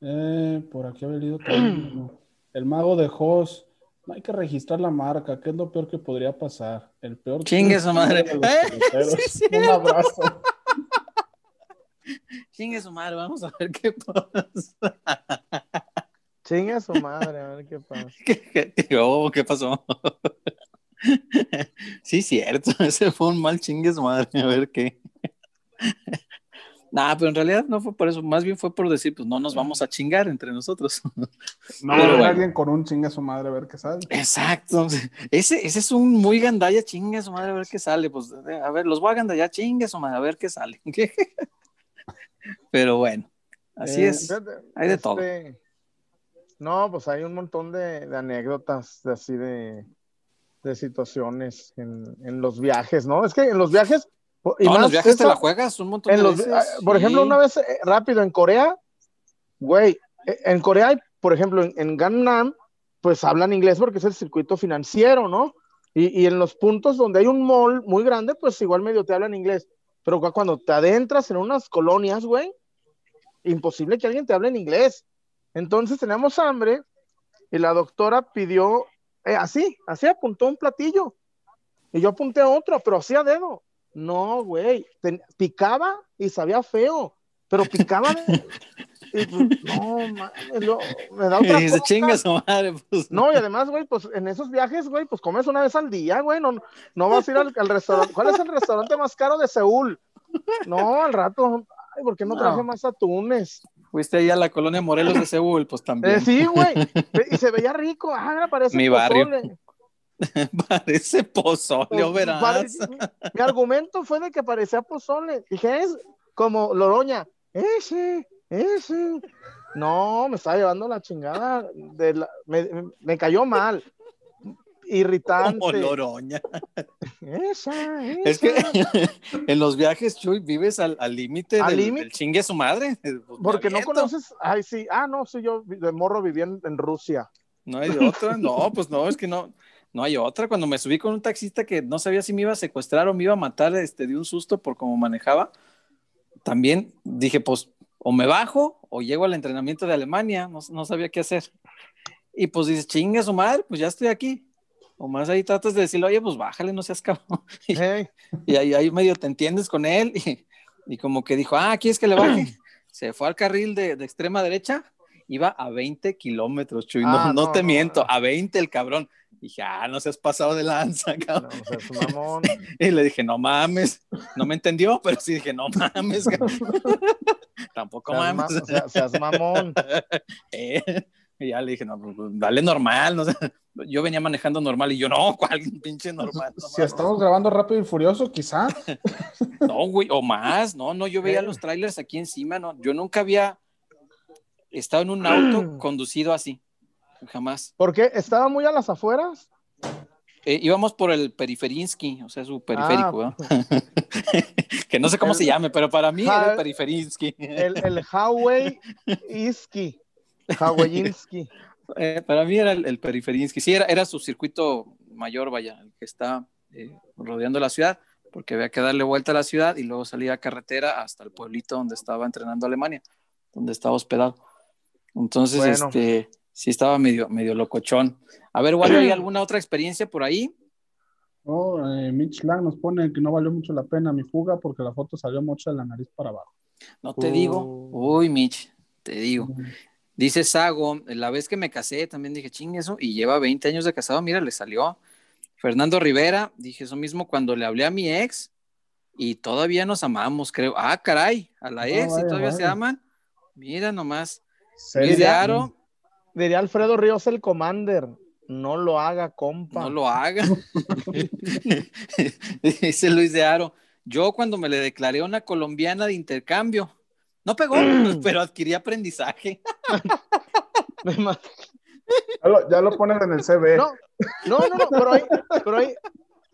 Eh, por aquí ha venido también. El mago de Hoss no hay que registrar la marca, que es lo peor que podría pasar. El peor. Chingue su madre. ¿Eh? (laughs) Un abrazo. (laughs) Chingue su madre, vamos a ver qué pasa. (laughs) Chingue su madre, a ver qué pasa. ¿Qué, qué, oh, ¿qué pasó? sí, cierto, ese fue un mal chingue su madre, a ver qué. Nah, pero en realidad no fue por eso, más bien fue por decir, pues no nos vamos a chingar entre nosotros. (laughs) No, pero alguien con un chingue a su madre a ver qué sale. Exacto, ese, ese es un muy gandalla, chingue a su madre a ver qué sale. Pues a ver, los voy a gandallar, chingue a su madre a ver qué sale. (laughs) pero bueno, así eh, es, hay de todo. Este, no, pues hay un montón de, de anécdotas de así de, de situaciones en, en los viajes, ¿no? Es que en los viajes y no, los viajes te la juegas un montón de veces. Ah, por ejemplo, una vez eh, rápido en Corea, güey, eh, en Corea, por ejemplo, en, en, Gangnam, pues hablan inglés porque es el circuito financiero, ¿no? Y, y, en los puntos donde hay un mall muy grande, pues igual medio te hablan inglés. Pero cuando te adentras en unas colonias, güey, imposible que alguien te hable en inglés. Entonces tenemos hambre y la doctora pidió, eh, así, así apuntó un platillo. Y yo apunté otro, pero así a dedo. No, güey. Picaba y sabía feo. Pero picaba. (laughs) y, pues, no, me da otra y chinga su madre. Pues. No, y además, güey, pues en esos viajes, güey, pues comes una vez al día, güey. No, no vas a ir al, restaurante. ¿Cuál es el restaurante más caro de Seúl? No, al rato. Ay, ¿por qué no, traje más atunes? Fuiste ahí a la colonia Morelos de Seúl, pues también. Eh, sí, güey. (laughs) Y se veía rico. Ah, parece Mi barrio. (laughs) Parece pozole, pues, verás. mi argumento fue de que parecía pozole. Dije, es como Loroña. Ese, ese. No, me estaba llevando la chingada. De me, cayó mal. Irritante. Como Loroña. Esa, Es que (laughs) en los viajes, Chuy, vives al límite del, del, chingue a su madre. Porque no conoces. Ay, sí. Ah, no, sí, yo de morro viví en, en Rusia. No hay de otra. No, pues no, es que no no hay otra. Cuando me subí con un taxista que no sabía si me iba a secuestrar o me iba a matar este, de un susto por cómo manejaba, también dije, pues, o me bajo o llego al entrenamiento de Alemania, no, sabía qué hacer. Y pues dices, chinga su madre, pues ya estoy aquí. O más ahí tratas de decirle, oye, pues bájale, no seas cabrón. (laughs) Y, ahí, ahí, medio te entiendes con él y, y, como que dijo, ah, ¿quieres que le baje? (clears throat) se fue al carril de, extrema derecha, iba a 20 kilómetros, Chuy. no, ah, no, te miento, a 20 el cabrón. Dije, ah, no seas pasado de lanza, cabrón. mamón. (laughs) y le dije, no mames. No me entendió, pero sí dije, no mames. (laughs) Tampoco mames. seas mamón. (laughs) eh, y ya le dije, no, pues, pues, dale normal. No sé. Yo venía manejando normal y yo, no, ¿cuál pinche normal? si estamos grabando rápido y furioso, quizá. no, güey, o más. No, no, yo veía los trailers aquí encima, no. Yo nunca había estado en un auto (clears throat) conducido así. Jamás. ¿Por qué? ¿Estaba muy a las afueras? Eh, íbamos por el Periferinsky, o sea, su periférico, ah. (laughs) que no sé cómo se llame, pero para mí era el Periferinsky. El, el Highway Iski. (laughs) Eh, para mí era el, el, Periferinsky. Sí, era, era su circuito mayor, vaya, el que está eh, rodeando la ciudad, porque había que darle vuelta a la ciudad y luego salir a carretera hasta el pueblito donde estaba entrenando Alemania, donde estaba hospedado. Entonces, este sí estaba medio, medio locochón. A ver, Walter, ¿hay (clears throat) alguna otra experiencia por ahí? Oh, eh, Mitch Lang nos pone que no valió mucho la pena mi fuga porque la foto salió mucho de la nariz para abajo. No te digo. Oh. Uy, Mitch, te digo. Dice Sago, la vez que me casé también dije, ching eso, y lleva 20 años de casado, mira, le salió. Fernando Rivera, dije eso mismo cuando le hablé a mi ex y todavía nos amamos, creo. Ah, caray, a la ex y todavía se aman. Mira nomás. Luis Aro, Diría Alfredo Ríos el Commander. No lo haga, compa. No lo haga. (laughs) Dice Luis de Aro. Yo cuando me le declaré una colombiana de intercambio, no pegó, (clears throat) pero adquirí aprendizaje. (laughs) ya, lo, pones en el CV. No, no, no, pero, ahí, pero ahí,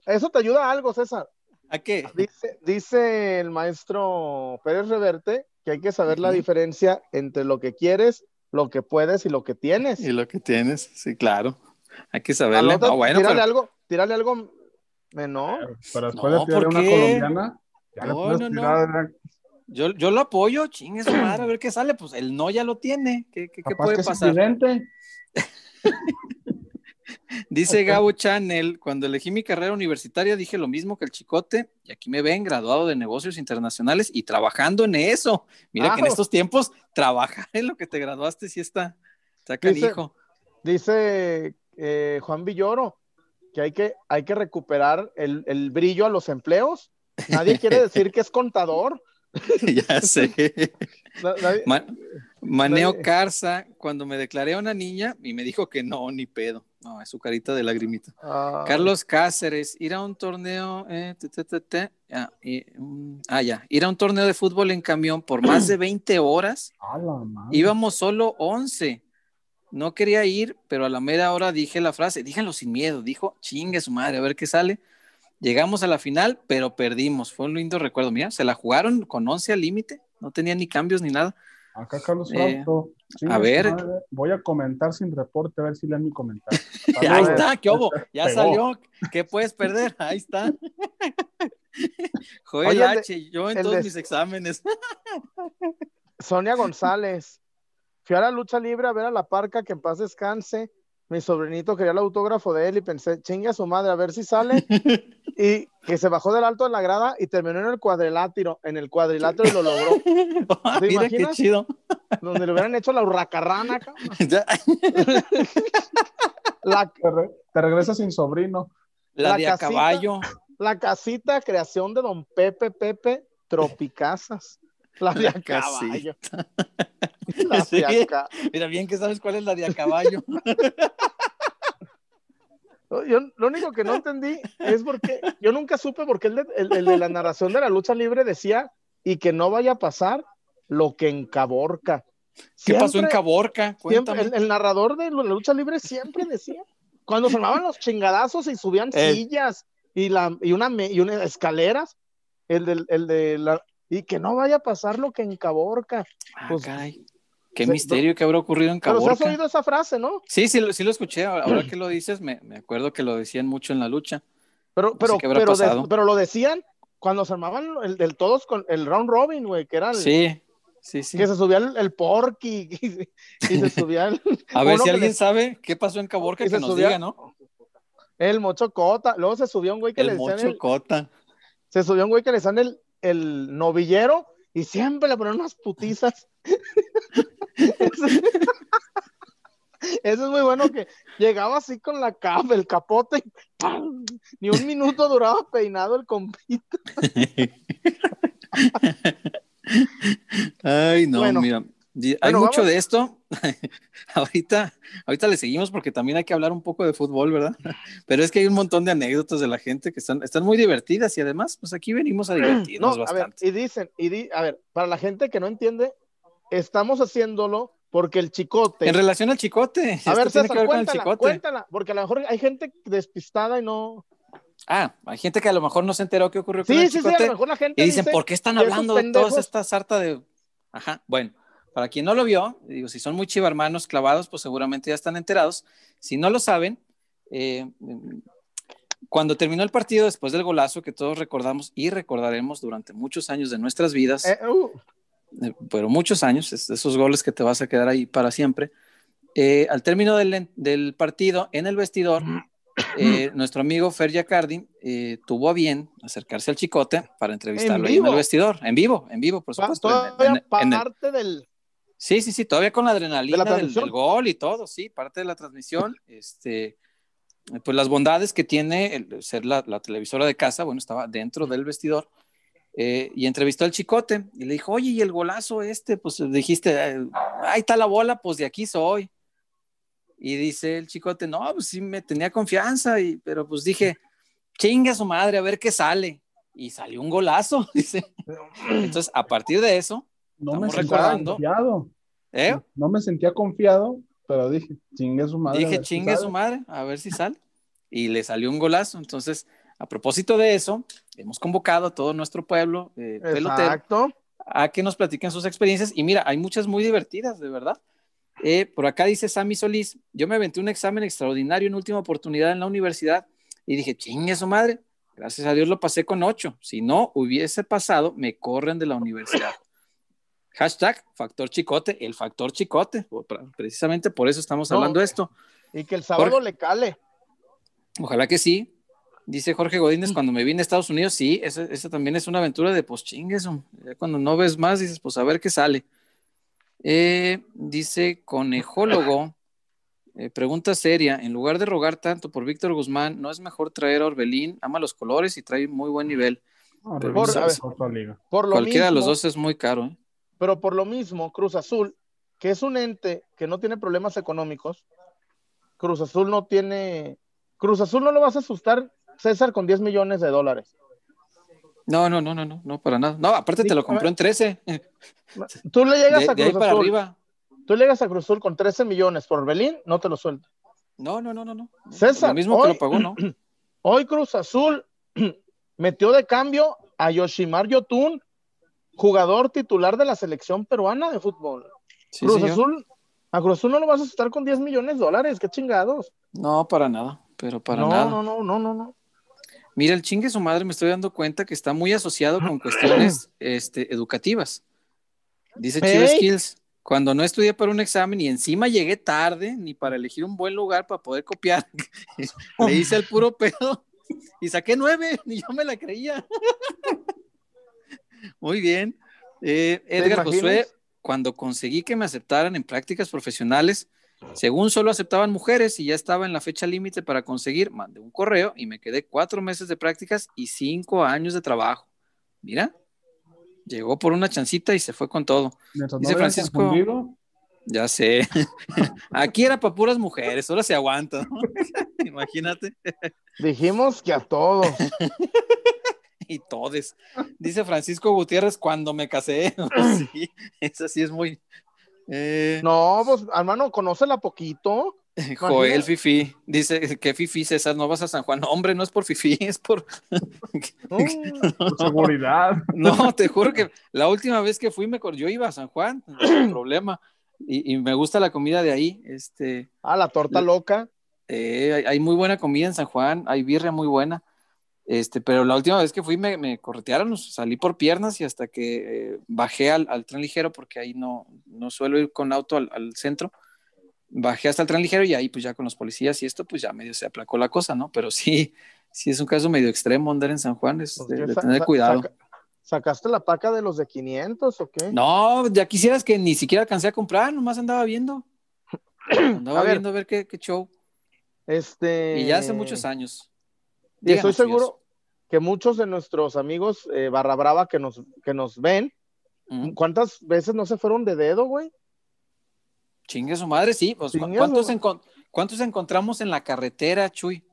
eso te ayuda a algo, César. ¿A qué? Dice, dice el maestro Pérez Reverte que hay que saber la diferencia entre lo que quieres lo que puedes y lo que tienes. Y lo que tienes, sí, claro. Hay que saberle. No, bueno, tírale algo, tírale algo menor. Pero después de tirar una colombiana, ya no, no, tirar... Yo, yo lo apoyo, chingue su madre, a ver qué sale. Pues el no ya lo tiene. ¿Qué, qué, qué puede pasar? (laughs) Dice Gabo Channel, cuando elegí mi carrera universitaria dije lo mismo que el chicote y aquí me ven graduado de negocios internacionales y trabajando en eso. Mira que en estos tiempos trabajar en lo que te graduaste sí está, está canijo. Dice, eh, Juan Villoro que hay que, hay que recuperar el, brillo a los empleos. Nadie quiere (laughs) decir que es contador. ya sé. (laughs) Maneo Carza, cuando me declaré a una niña y me dijo que no, ni pedo. No, es su carita de lagrimita. Carlos Cáceres, ir a un torneo, eh, ah, ya, ir a un torneo de fútbol en camión por más de (clears throat) 20 horas. Íbamos solo 11. No quería ir, pero a la mera hora dije la frase, díganlo sin miedo, dijo, chingue su madre, a ver qué sale. Llegamos a la final, pero perdimos. Fue un lindo recuerdo. Mira, se la jugaron con 11 al límite, no tenía ni cambios ni nada. Acá Carlos eh, a ver. voy a comentar sin reporte, a ver si leen mi comentario. (laughs) Ahí está, ¿qué hubo? Ya salió. ¿Qué puedes perder? (laughs) Ahí está. Joel H, yo en todos mis exámenes. Sonia (laughs) González. Fui a la lucha libre a ver a la parca que en paz descanse. Mi sobrinito quería el autógrafo de él y pensé, chingue a su madre, a ver si sale. (laughs) y que se bajó del alto de la grada y terminó en el cuadrilátero, en el cuadrilátero y lo logró. (laughs) Ah, mira qué chido. Donde le hubieran hecho la hurracarrana, (laughs) la, te, regresa sin sobrino. La, de a caballo. La casita creación de don Pepe Pepe Tropicasas. La de a (laughs) caballo. (laughs) Mira bien que sabes cuál es la de a caballo. (laughs) Yo lo único que no entendí es porque yo nunca supe porque el de, el, de, la narración de la lucha libre decía y que no vaya a pasar lo que en Caborca. ¿Qué pasó en Caborca? el, narrador de la lucha libre siempre decía, cuando sonaban los chingadazos y subían sillas y, la, y, una, y una escaleras, el de, el de la, y que no vaya a pasar lo que en Caborca. Ah, pues, Qué misterio que habrá ocurrido en Caborca. Pero has oído esa frase, ¿no? Sí, sí, sí lo escuché. Ahora (clears throat) que lo dices, me, me acuerdo que lo decían mucho en la lucha. Pero, pero, pero, pero, lo decían cuando se armaban el, el, todos con el round robin, güey, que era el, Sí, sí, sí. Que se subía el, el porky y, se (laughs) subía el... A ver si alguien sabe qué pasó en Caborca, que nos diga, ¿no? El mochocota. Luego se subió un güey que le decían... El mochocota. Se subió un güey que le decían el, el novillero y siempre le ponen unas putizas. Eso es muy bueno que llegaba así con la capa, el capote, y ni un minuto duraba peinado el compito. (laughs) Ay, no, mira. Hay mucho de esto. (laughs) ahorita, ahorita le seguimos porque también hay que hablar un poco de fútbol, ¿verdad? (laughs) Pero es que hay un montón de anécdotas de la gente que están, están muy divertidas y además, pues aquí venimos a (clears throat) divertirnos bastante. y dicen, y a ver, para la gente que no entiende, estamos haciéndolo porque el chicote. En relación al chicote. A ver, César, cuéntala, cuéntala, porque a lo mejor hay gente despistada y no. Ah, hay gente que a lo mejor no se enteró qué ocurrió con el chicote. Sí, sí, a lo mejor la gente. Y dicen, ¿por qué están hablando de toda esta sarta de. Ajá, bueno. Para quien no lo vio, digo, si son muy chivarmanos clavados, pues seguramente ya están enterados. Si no lo saben, eh, cuando terminó el partido después del golazo que todos recordamos y recordaremos durante muchos años de nuestras vidas, eh, uh. eh, pero muchos años, esos goles que te vas a quedar ahí para siempre, al término del, partido en el vestidor, (coughs) nuestro amigo Fer Yacardi tuvo a bien acercarse al chicote para entrevistarlo ¿En, en el vestidor, en vivo, en vivo, por supuesto. parte del, Sí, sí, sí, todavía con la adrenalina del, gol y todo, sí, parte de la transmisión, (laughs) este, pues las bondades que tiene ser la, televisora de casa, bueno, estaba dentro del vestidor, eh, y entrevistó al chicote, y le dijo, oye, y el golazo este, pues dijiste, ahí está la bola, pues de aquí soy. Y dice el chicote, no, pues sí me tenía confianza, y, pero pues dije, chinga su madre, a ver qué sale. Y salió un golazo, (laughs) dice. (clears throat) Entonces, a partir de eso, no me sentía confiado. ¿Eh? No me sentía confiado, pero dije, chingue su madre. Dije, chingue su madre, a ver si sale. Y le salió un golazo. Entonces, a propósito de eso, hemos convocado a todo nuestro pueblo eh, pelotero a que nos platiquen sus experiencias. Y mira, hay muchas muy divertidas, de verdad. Eh, por acá dice Sammy Solís, yo me aventé un examen extraordinario en última oportunidad en la universidad y dije, chingue su madre, gracias a Dios lo pasé con ocho. Si no hubiese pasado, me corren de la universidad. Hashtag factor chicote, el factor chicote. Precisamente por eso estamos hablando de esto. Y que el sábado le cale. Ojalá que sí. Dice Jorge Godínez, cuando me vine a Estados Unidos, sí, esa, también es una aventura de pues chingues. Cuando no ves más, dices, pues a ver qué sale. Eh, dice conejólogo, eh, pregunta seria, en lugar de rogar tanto por Víctor Guzmán, ¿no es mejor traer a Orbelín? Ama los colores y trae muy buen nivel. por, cualquiera de los dos es muy caro. ¿eh? Pero por lo mismo, Cruz Azul, que es un ente que no tiene problemas económicos, Cruz Azul no tiene, Cruz Azul no lo vas a asustar, César, con 10 millones de dólares. No, no, no, no, no, no, para nada. No, aparte te lo compró en 13. (laughs) Tú le llegas a Cruz Azul. arriba. Tú llegas a Cruz Azul con 13 millones por Belín, no te lo suelta. No, no, no, no, no. César. Lo mismo que lo pagó, ¿no? (clears throat) Hoy Cruz Azul (clears throat) metió de cambio a Yoshimar Yotun jugador titular de la selección peruana de fútbol. Cruz Azul, a Cruz Azul no lo vas a asustar con 10 millones de dólares, qué chingados. No, para nada, pero para nada. No, no, no, no, no. Mira, el chingue su madre, me estoy dando cuenta que está muy asociado con cuestiones (clears throat) este, educativas. Dice Chivo Skills, cuando no estudié para un examen y encima llegué tarde, ni para elegir un buen lugar para poder copiar, (laughs) le hice el puro pedo y saqué nueve, (laughs) ni yo me la creía. (laughs) Muy bien. Eh, Edgar Josué, cuando conseguí que me aceptaran en prácticas profesionales, según solo aceptaban mujeres y ya estaba en la fecha límite para conseguir, mandé un correo y me quedé cuatro meses de prácticas y cinco años de trabajo. Mira, llegó por una chancita y se fue con todo. Dice Francisco. Ya sé. (laughs) Aquí era para puras mujeres, ahora se aguanta. (laughs) Imagínate. Dijimos que a todos. (laughs) y todes. Dice Francisco Gutiérrez, cuando me casé. (laughs) (clears throat) sí, esa sí es muy. Eh, no, pues hermano, conócela poquito. (laughs) Joel Fifi dice que Fifi César, no vas a San Juan. hombre, no es por Fifi, (laughs) es por, por seguridad. No, te juro que la última vez que fui, me yo iba a San Juan, no (clears throat) problema. Y, me gusta la comida de ahí. Este, ah, la torta loca. Eh, hay, hay, muy buena comida en San Juan, hay birria muy buena. Este, pero la última vez que fui me, me corretearon, salí por piernas y hasta que eh, bajé al, al, tren ligero, porque ahí no, no suelo ir con auto al, al, centro, bajé hasta el tren ligero y ahí pues ya con los policías y esto pues ya medio se aplacó la cosa, ¿no? Pero sí, (laughs) sí es un caso medio extremo andar en San Juan, es pues de, tener cuidado. ¿Sacaste la paca de los de 500 o qué? No, ya quisieras que ni siquiera alcancé a comprar, nomás andaba viendo. (coughs) Andaba viendo a ver qué, show. Este. Y ya hace muchos años. Y estoy seguro que muchos de nuestros amigos eh, barra brava que nos, que nos ven, ¿cuántas veces no se fueron de dedo, güey? Chingue su madre, sí. Pues, ¿cuántos, ¿Cuántos encontramos en la carretera, Chuy?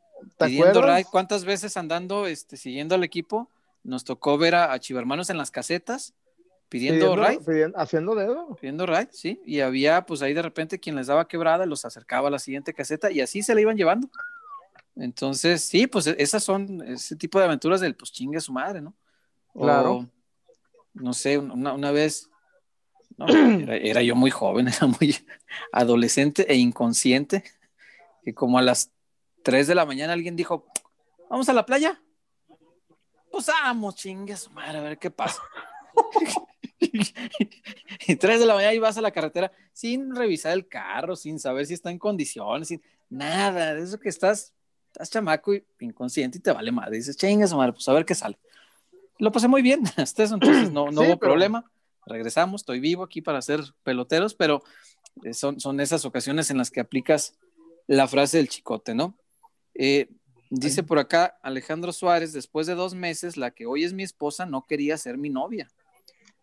¿Cuántas veces andando, este, siguiendo al equipo? Nos tocó ver a, Chivermanos en las casetas pidiendo, ride. haciendo dedo. Pidiendo ride, sí. Y había, pues ahí de repente quien les daba quebrada los acercaba a la siguiente caseta y así se la iban llevando. Entonces, sí, pues e, esas son ese tipo de aventuras del pues chingue a su madre, ¿no? Claro. no sé, una, vez, (clears throat) era, era, yo muy joven, (laughs) era muy adolescente e inconsciente que como a las 3 de la mañana alguien dijo, vamos a la playa. Pues vamos, chingue su madre, a ver qué pasa. (laughs) y 3 de la mañana y vas a la carretera sin revisar el carro, sin saber si está en condiciones, sin nada, de eso que estás, estás chamaco y inconsciente y te vale madre. Dices, chingue su madre, pues a ver qué sale. Lo pasé muy bien, (laughs) hasta eso, entonces no, no hubo problema. Regresamos, estoy vivo aquí para ser peloteros, pero eh, son, son esas ocasiones en las que aplicas la frase del chicote, ¿no? Eh, dice por acá Alejandro Suárez, después de dos meses, la que hoy es mi esposa no quería ser mi novia.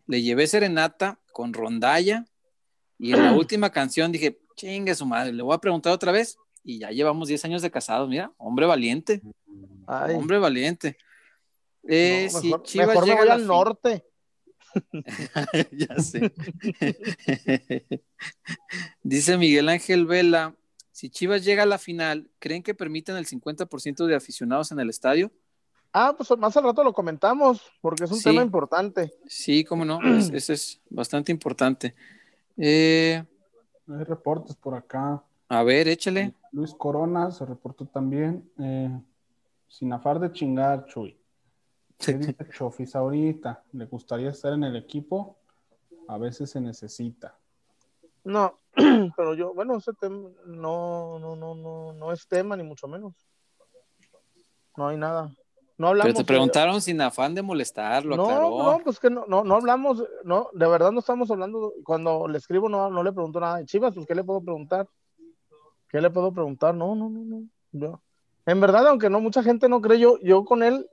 Le llevé serenata con rondalla y en la (clears throat) última canción dije, chingue su madre, le voy a preguntar otra vez y ya llevamos 10 años de casados, mira, hombre valiente, hombre valiente. Eh, mejor, me voy al norte. (laughs) ya sé. (laughs) Dice Miguel Ángel Vela, si Chivas llega a la final, ¿creen que permiten el 50% de aficionados en el estadio? Ah, pues más al rato lo comentamos, porque es un tema importante. Sí, cómo no, (clears throat) ese es bastante importante. Eh, Hay reportes por acá. A ver, échale. Luis Corona se reportó también. Eh, sin afar de chingar, Chuy. (laughs) ¿Qué dice Chofis ahorita? ¿Le gustaría estar en el equipo? A veces se necesita. No, (clears throat) pero yo, bueno, ese tema no, no, no, no, no es tema, ni mucho menos. No hay nada. No hablamos. Pero te preguntaron sin afán de molestarlo, no, No, pues que no, no, no hablamos, no, de verdad no estamos hablando, cuando le escribo no, no le pregunto nada. Chivas, pues, ¿qué le puedo preguntar? ¿Qué le puedo preguntar? No, no, no, no. Yo, en verdad, aunque no mucha gente no cree, yo, yo con él,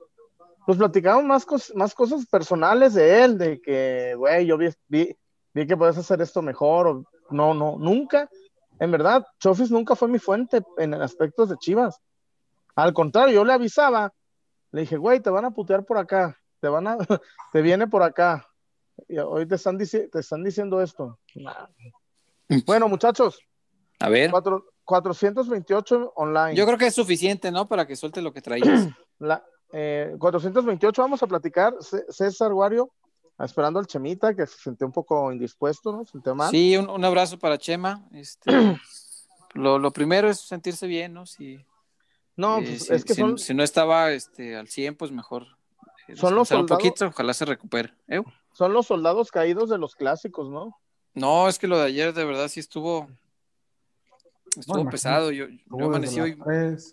pues platicamos más, más cosas personales de él, de que, güey, yo vi, vi, vi que puedes hacer esto mejor, o no, no, nunca. En verdad, Chofis nunca fue mi fuente en aspectos de Chivas. Al contrario, yo le avisaba, le dije, güey, te van a putear por acá, te van a, (laughs) te viene por acá. Y hoy te están, te están diciendo esto. Bueno, muchachos. A ver. 428 online. Yo creo que es suficiente, ¿no? Para que suelte lo que traías. (clears throat) La, 428, eh, vamos a platicar. César Wario, esperando al Chemita, que se sintió un poco indispuesto, ¿no? Se mal. Sí, un, abrazo para Chema. Este, (clears throat) lo, primero es sentirse bien, ¿no? Si, no, eh, pues, es que si, no estaba este, al 100, pues mejor. Eh, son los soldados, un poquito, ojalá se recupere. ¿eh? Son los soldados caídos de los clásicos, ¿no? No, es que lo de ayer de verdad sí estuvo Estuvo pesado. Yo, yo amanecí hoy.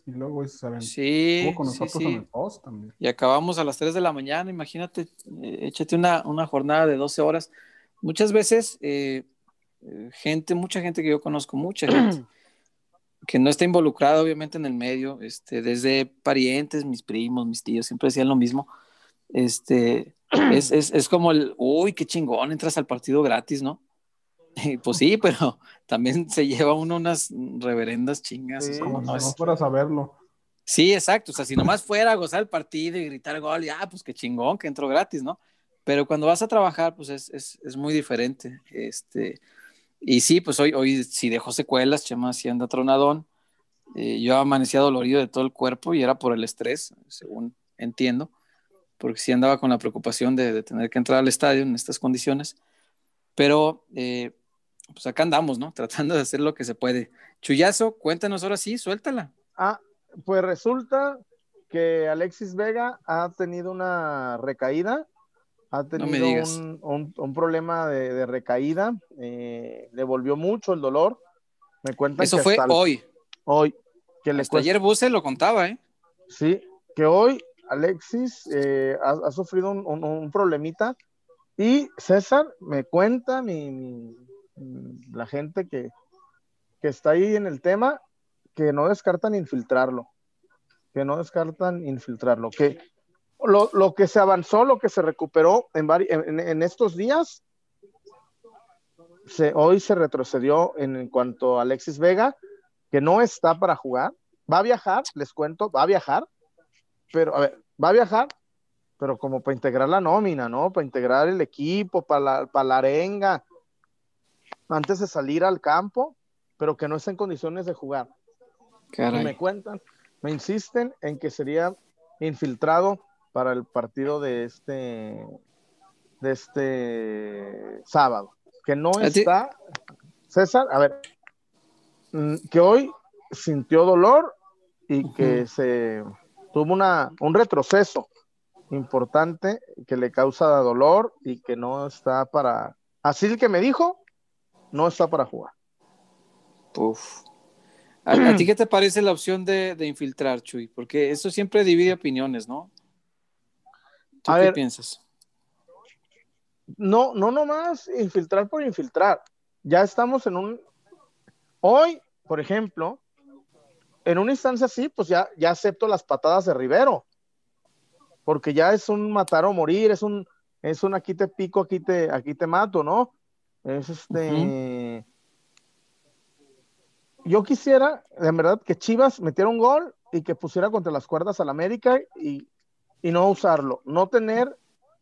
y luego Sí. con nosotros sí, el post también. Y acabamos a las 3 de la mañana. Imagínate, eh, échate una, una, jornada de 12 horas. Muchas veces, eh, eh, gente, mucha gente que yo conozco, mucha gente (clears throat) que no está involucrada, obviamente, en el medio, este, desde parientes, mis primos, mis tíos, siempre decían lo mismo. Este, (clears throat) es, es, es como el, uy, qué chingón, entras al partido gratis, ¿no? (laughs) Pues sí, pero también se lleva uno unas reverendas chingas. como no, es... fuera saberlo. Sí, exacto. O sea, si nomás fuera a gozar el partido y gritar gol, ya, pues qué chingón, que entró gratis, ¿no? Pero cuando vas a trabajar, pues es, es, es muy diferente. Este, y sí, pues hoy, hoy sí dejó secuelas, Chema sí anda tronadón. Eh, yo amanecía dolorido de todo el cuerpo y era por el estrés, según entiendo, porque sí andaba con la preocupación de, de tener que entrar al estadio en estas condiciones. Pero eh, pues acá andamos, ¿no? (laughs) Tratando de hacer lo que se puede. Chuyazo, cuéntanos ahora sí, suéltala. Ah, pues resulta que Alexis Vega ha tenido una recaída, ha tenido un, problema de, recaída, eh, le volvió mucho el dolor. Me cuentan Eso fue hoy. Hoy. Que le ayer Buse lo contaba, ¿eh? Sí, que hoy Alexis eh, ha, sufrido un, problemita y César me cuenta mi, la gente que, que, está ahí en el tema que no descartan infiltrarlo, que no descartan infiltrarlo, que lo, lo que se avanzó, lo que se recuperó en, en, estos días, hoy se retrocedió en, cuanto a Alexis Vega, que no está para jugar, va a viajar, les cuento, va a viajar, pero a ver, va a viajar, pero como para integrar la nómina, ¿no? Para integrar el equipo, para para la arenga, antes de salir al campo, pero que no está en condiciones de jugar. me cuentan, me insisten en que sería infiltrado para el partido de este de este sábado, que no está César, a ver, mm, que hoy sintió dolor y que se tuvo una, un retroceso importante que le causa dolor y que no está para, así el que me dijo, no está para jugar. Uf. ¿A, ti (clears throat) qué te parece la opción de, infiltrar, Chuy? Porque eso siempre divide opiniones, ¿no? ¿Tú qué piensas? No, no nomás infiltrar por infiltrar. Ya estamos en un... Hoy, por ejemplo, en una instancia así, pues ya, ya acepto las patadas de Rivero, porque ya es un matar o morir, es un, es un aquí te pico, aquí te, aquí te mato, ¿no? Es este. Yo quisiera, de verdad, que Chivas metiera un gol y que pusiera contra las cuerdas al América y, no usarlo, no tener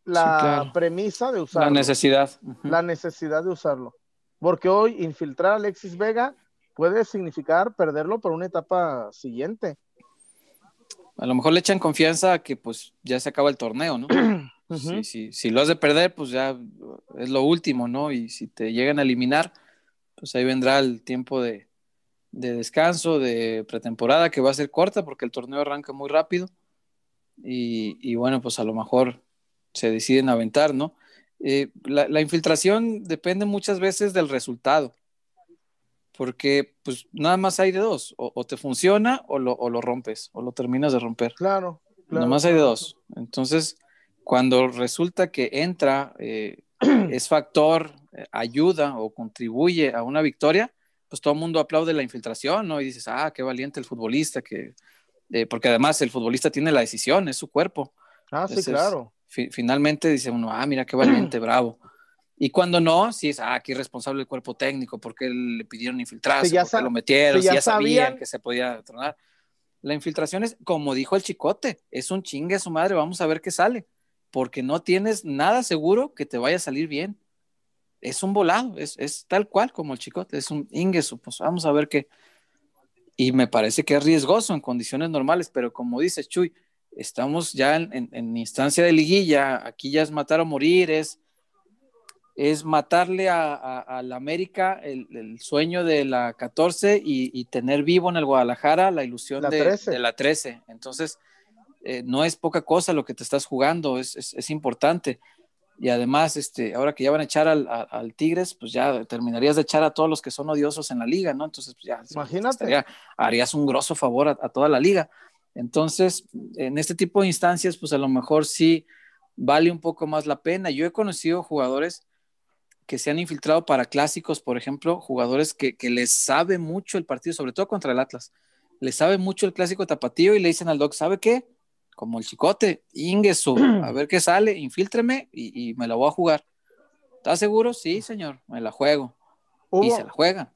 la premisa de usarlo. La necesidad. La necesidad de usarlo. Porque hoy infiltrar a Alexis Vega puede significar perderlo por una etapa siguiente. A lo mejor le echan confianza a que pues ya se acaba el torneo, ¿no? (clears throat) si, lo has de perder, pues ya es lo último, ¿no? Y si te llegan a eliminar, pues ahí vendrá el tiempo de, descanso, de pretemporada, que va a ser corta porque el torneo arranca muy rápido. Y, bueno, pues a lo mejor se deciden aventar, ¿no? Eh, la, infiltración depende muchas veces del resultado porque pues nada más hay de dos, o, te funciona o lo, o lo, rompes, o lo terminas de romper. Claro, claro. Nada más hay de dos. Entonces, cuando resulta que entra, eh, (clears throat) es factor, eh, ayuda o contribuye a una victoria, pues todo el mundo aplaude la infiltración, ¿no? Y dices, ah, qué valiente el futbolista, que... Eh, porque además el futbolista tiene la decisión, es su cuerpo. Ah, sí, claro. finalmente dice uno, ah, mira qué valiente, (clears throat) bravo. Y cuando no, sí es, ah, qué irresponsable el cuerpo técnico, porque le pidieron infiltrarse, porque lo metieron, si ya, sabían, que se podía tronar. La infiltración es, como dijo el chicote, es un chingue a su madre, vamos a ver qué sale, porque no tienes nada seguro que te vaya a salir bien. Es un volado, es, es tal cual como el chicote, es un ingreso, pues vamos a ver qué. Y me parece que es riesgoso en condiciones normales, pero como dices, Chuy, estamos ya en, en instancia de liguilla, aquí ya es matar o morir, es es matarle a, la América el, sueño de la 14 y, tener vivo en el Guadalajara la ilusión de, la 13. Entonces, eh, no es poca cosa lo que te estás jugando, es, importante. Y además, este, ahora que ya van a echar al, Tigres, pues ya terminarías de echar a todos los que son odiosos en la liga, ¿no? Entonces, pues ya, imagínate. harías un grosso favor a, a toda la liga. Entonces, en este tipo de instancias, pues a lo mejor sí vale un poco más la pena. Yo he conocido jugadores que se han infiltrado para clásicos, por ejemplo, jugadores que, les sabe mucho el partido, sobre todo contra el Atlas, les sabe mucho el clásico tapatío y le dicen al doc, ¿sabe qué? Como el chicote, Ingesu, a ver qué sale, infíltreme y, me la voy a jugar. ¿Estás seguro? Sí, señor, me la juego. y se la juega.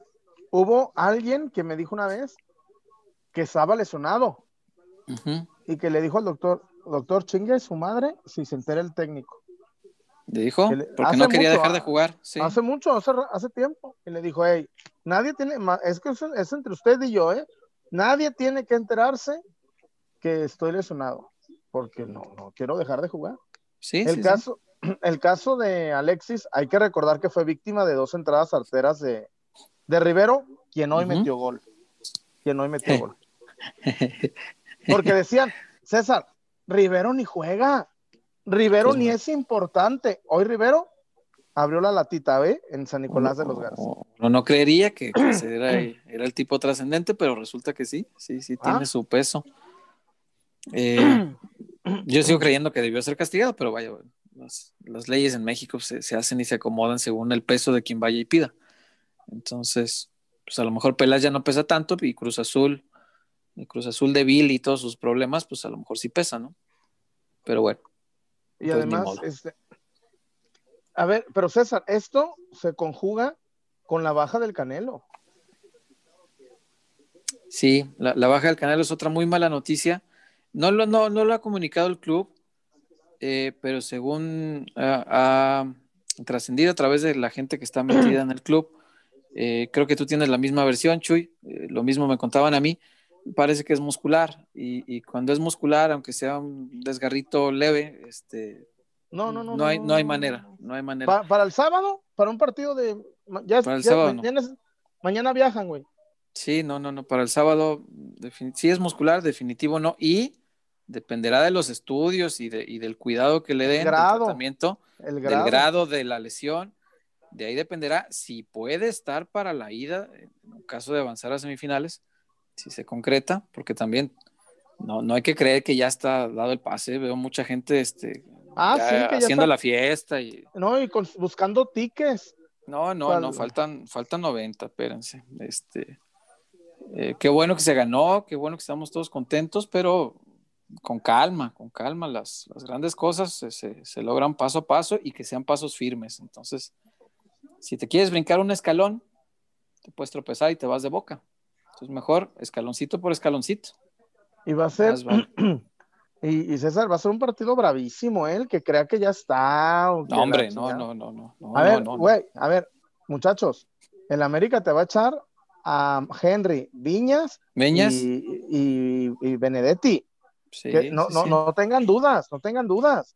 Hubo alguien que me dijo una vez que estaba lesionado y que le dijo al doctor, doctor, chingue su madre si se entera el técnico. ¿Le dijo? Porque no quería dejar de jugar. Hace mucho, hace, tiempo. Y le dijo, hey, nadie tiene, es que es, entre usted y yo, ¿eh? Nadie tiene que enterarse que estoy lesionado, porque no, no quiero dejar de jugar. Sí, el caso, (clears throat) El caso de Alexis, hay que recordar que fue víctima de dos entradas arteras de, de Rivero, quien hoy metió gol. Quien hoy metió gol. Porque decían, César, Rivero ni juega. Rivero pues ni es importante. Hoy Rivero abrió la latita B en San Nicolás de los Garza. No, no creería que, (clears throat) era, el tipo trascendente, pero resulta que sí, sí, sí, tiene ah. su peso. Eh, (clears throat) Yo sigo creyendo que debió ser castigado, pero vaya, las, leyes en México se, hacen y se acomodan según el peso de quien vaya y pida. Entonces, pues a lo mejor Pelas ya no pesa tanto y Cruz Azul, el Cruz Azul de Bill y todos sus problemas, pues a lo mejor sí pesa, ¿no? Pero bueno. Y pues además, este, a ver, pero César, esto se conjuga con la baja del Canelo. Sí, la, baja del Canelo es otra muy mala noticia. No lo, no, lo ha comunicado el club, eh, pero según ha, trascendido a través de la gente que está metida en el club, eh, creo que tú tienes la misma versión, Chuy. Eh, lo mismo me contaban a mí. Parece que es muscular y, cuando es muscular, aunque sea un desgarrito leve, este, no, no, no, no, hay, no hay manera, no hay manera. Para, el sábado, para un partido de, ya, para el sábado, mañana, mañana viajan, güey. Sí, no, no, no. Para el sábado, sí es muscular, definitivo no. Y dependerá de los estudios y, de, y del cuidado que le den, del tratamiento, el grado. del grado de la lesión. De ahí dependerá si puede estar para la ida, en caso de avanzar a semifinales, si se concreta, porque también no, no hay que creer que ya está dado el pase. Veo mucha gente este, ah, haciendo la fiesta. Y... No, y buscando tickets. No, no, no, faltan, faltan 90, espérense. Este, eh, qué bueno que se ganó, qué bueno que estamos todos contentos, pero con calma, con calma, las, grandes cosas se, logran paso a paso y que sean pasos firmes. Entonces, si te quieres brincar un escalón, te puedes tropezar y te vas de boca. Entonces, mejor escaloncito por escaloncito. Y va a ser, (clears throat) y, César, va a ser un partido bravísimo, ¿eh? El que crea que ya está. No, hombre, no, no, no, no, A ver, güey, a ver, muchachos, el América te va a echar a Henry Viñas, Y, Benedetti. No, no, tengan dudas, no tengan dudas.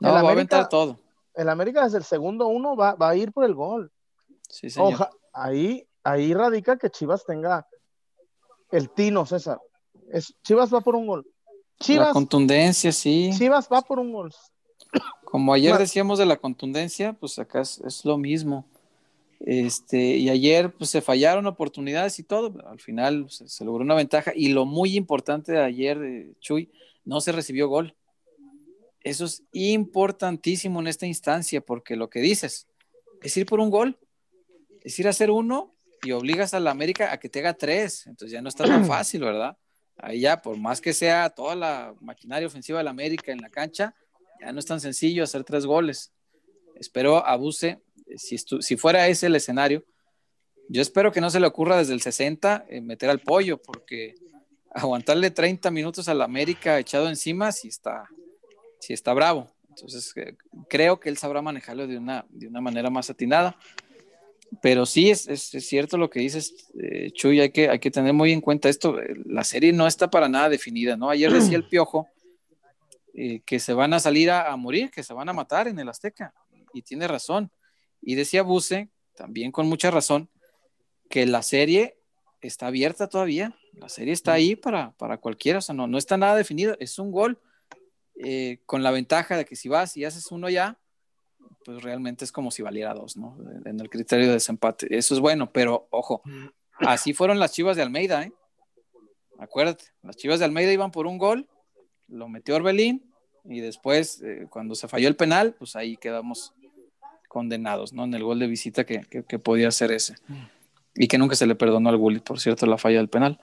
No, el va América, a aventar todo. El América desde el segundo uno va, a ir por el gol. Sí, señor. ahí, ahí radica que Chivas tenga el tino, César. Es, Chivas va por un gol. Chivas, la contundencia, sí. Chivas va por un gol. Como ayer decíamos de la contundencia, pues acá es lo mismo. Este, y ayer pues, se fallaron oportunidades y todo, al final se, logró una ventaja. Y lo muy importante de ayer, de Chuy, no se recibió gol. Eso es importantísimo en esta instancia, porque lo que dices es ir por un gol, es ir a hacer uno y obligas a la América a que te haga tres. Entonces ya no está tan (clears throat) fácil, ¿verdad? Ahí ya, por más que sea toda la maquinaria ofensiva de la América en la cancha, ya no es tan sencillo hacer tres goles. Espero abuse si, fuera ese el escenario, yo espero que no se le ocurra desde el 60 eh, meter al pollo, porque aguantarle 30 minutos al América echado encima, si está, si está bravo. Entonces, eh, creo que él sabrá manejarlo de una, de una manera más atinada. Pero sí, es, es, cierto lo que dices, eh, Chuy, hay que, hay que tener muy en cuenta esto. La serie no está para nada definida, ¿no? Ayer decía el Piojo que se van a salir a, morir, que se van a matar en el Azteca. Y tiene razón. Y decía Buse, también con mucha razón, que la serie está abierta todavía. La serie está ahí para, para cualquiera, o sea, no, no está nada definido. Es un gol eh, con la ventaja de que si vas y haces uno ya, pues realmente es como si valiera dos, ¿no? En el criterio de desempate. Eso es bueno, pero ojo, así fueron las chivas de Almeida, ¿eh? Acuérdate, las chivas de Almeida iban por un gol, lo metió Orbelín y después, eh, cuando se falló el penal, pues ahí quedamos condenados, ¿no? En el gol de visita que, podía ser ese. Y que nunca se le perdonó al Gullit, por cierto, la falla del penal.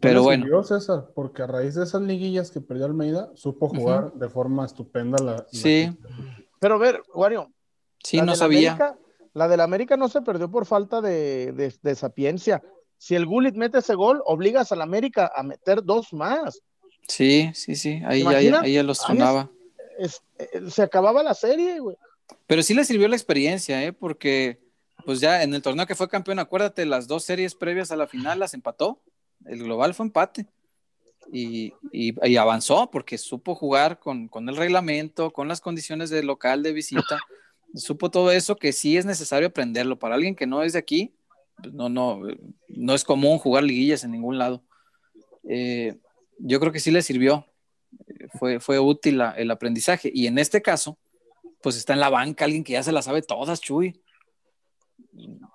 Pero bueno. César, porque a raíz de esas liguillas que perdió Almeida, supo jugar de forma estupenda la. Sí. Pero a ver, Wario. Sí, no sabía. la del América no se perdió por falta de, sapiencia. Si el Gullit mete ese gol, obligas al América a meter dos más. Sí, sí, sí. Ahí, ya, ahí ya los sonaba. Eh, se acababa la serie, güey. Pero sí le sirvió la experiencia, ¿eh? Porque, pues ya en el torneo que fue campeón, acuérdate, las dos series previas a la final las empató. El global fue empate. Y, y, avanzó porque supo jugar con, con, el reglamento, con las condiciones de local, de visita. supo todo eso que sí es necesario aprenderlo. Para alguien que no es de aquí, pues no, no, no es común jugar liguillas en ningún lado. Eh, yo creo que sí le sirvió. Fue, fue útil el aprendizaje. Y en este caso, pues está en la banca alguien que ya se la sabe todas, Chuy.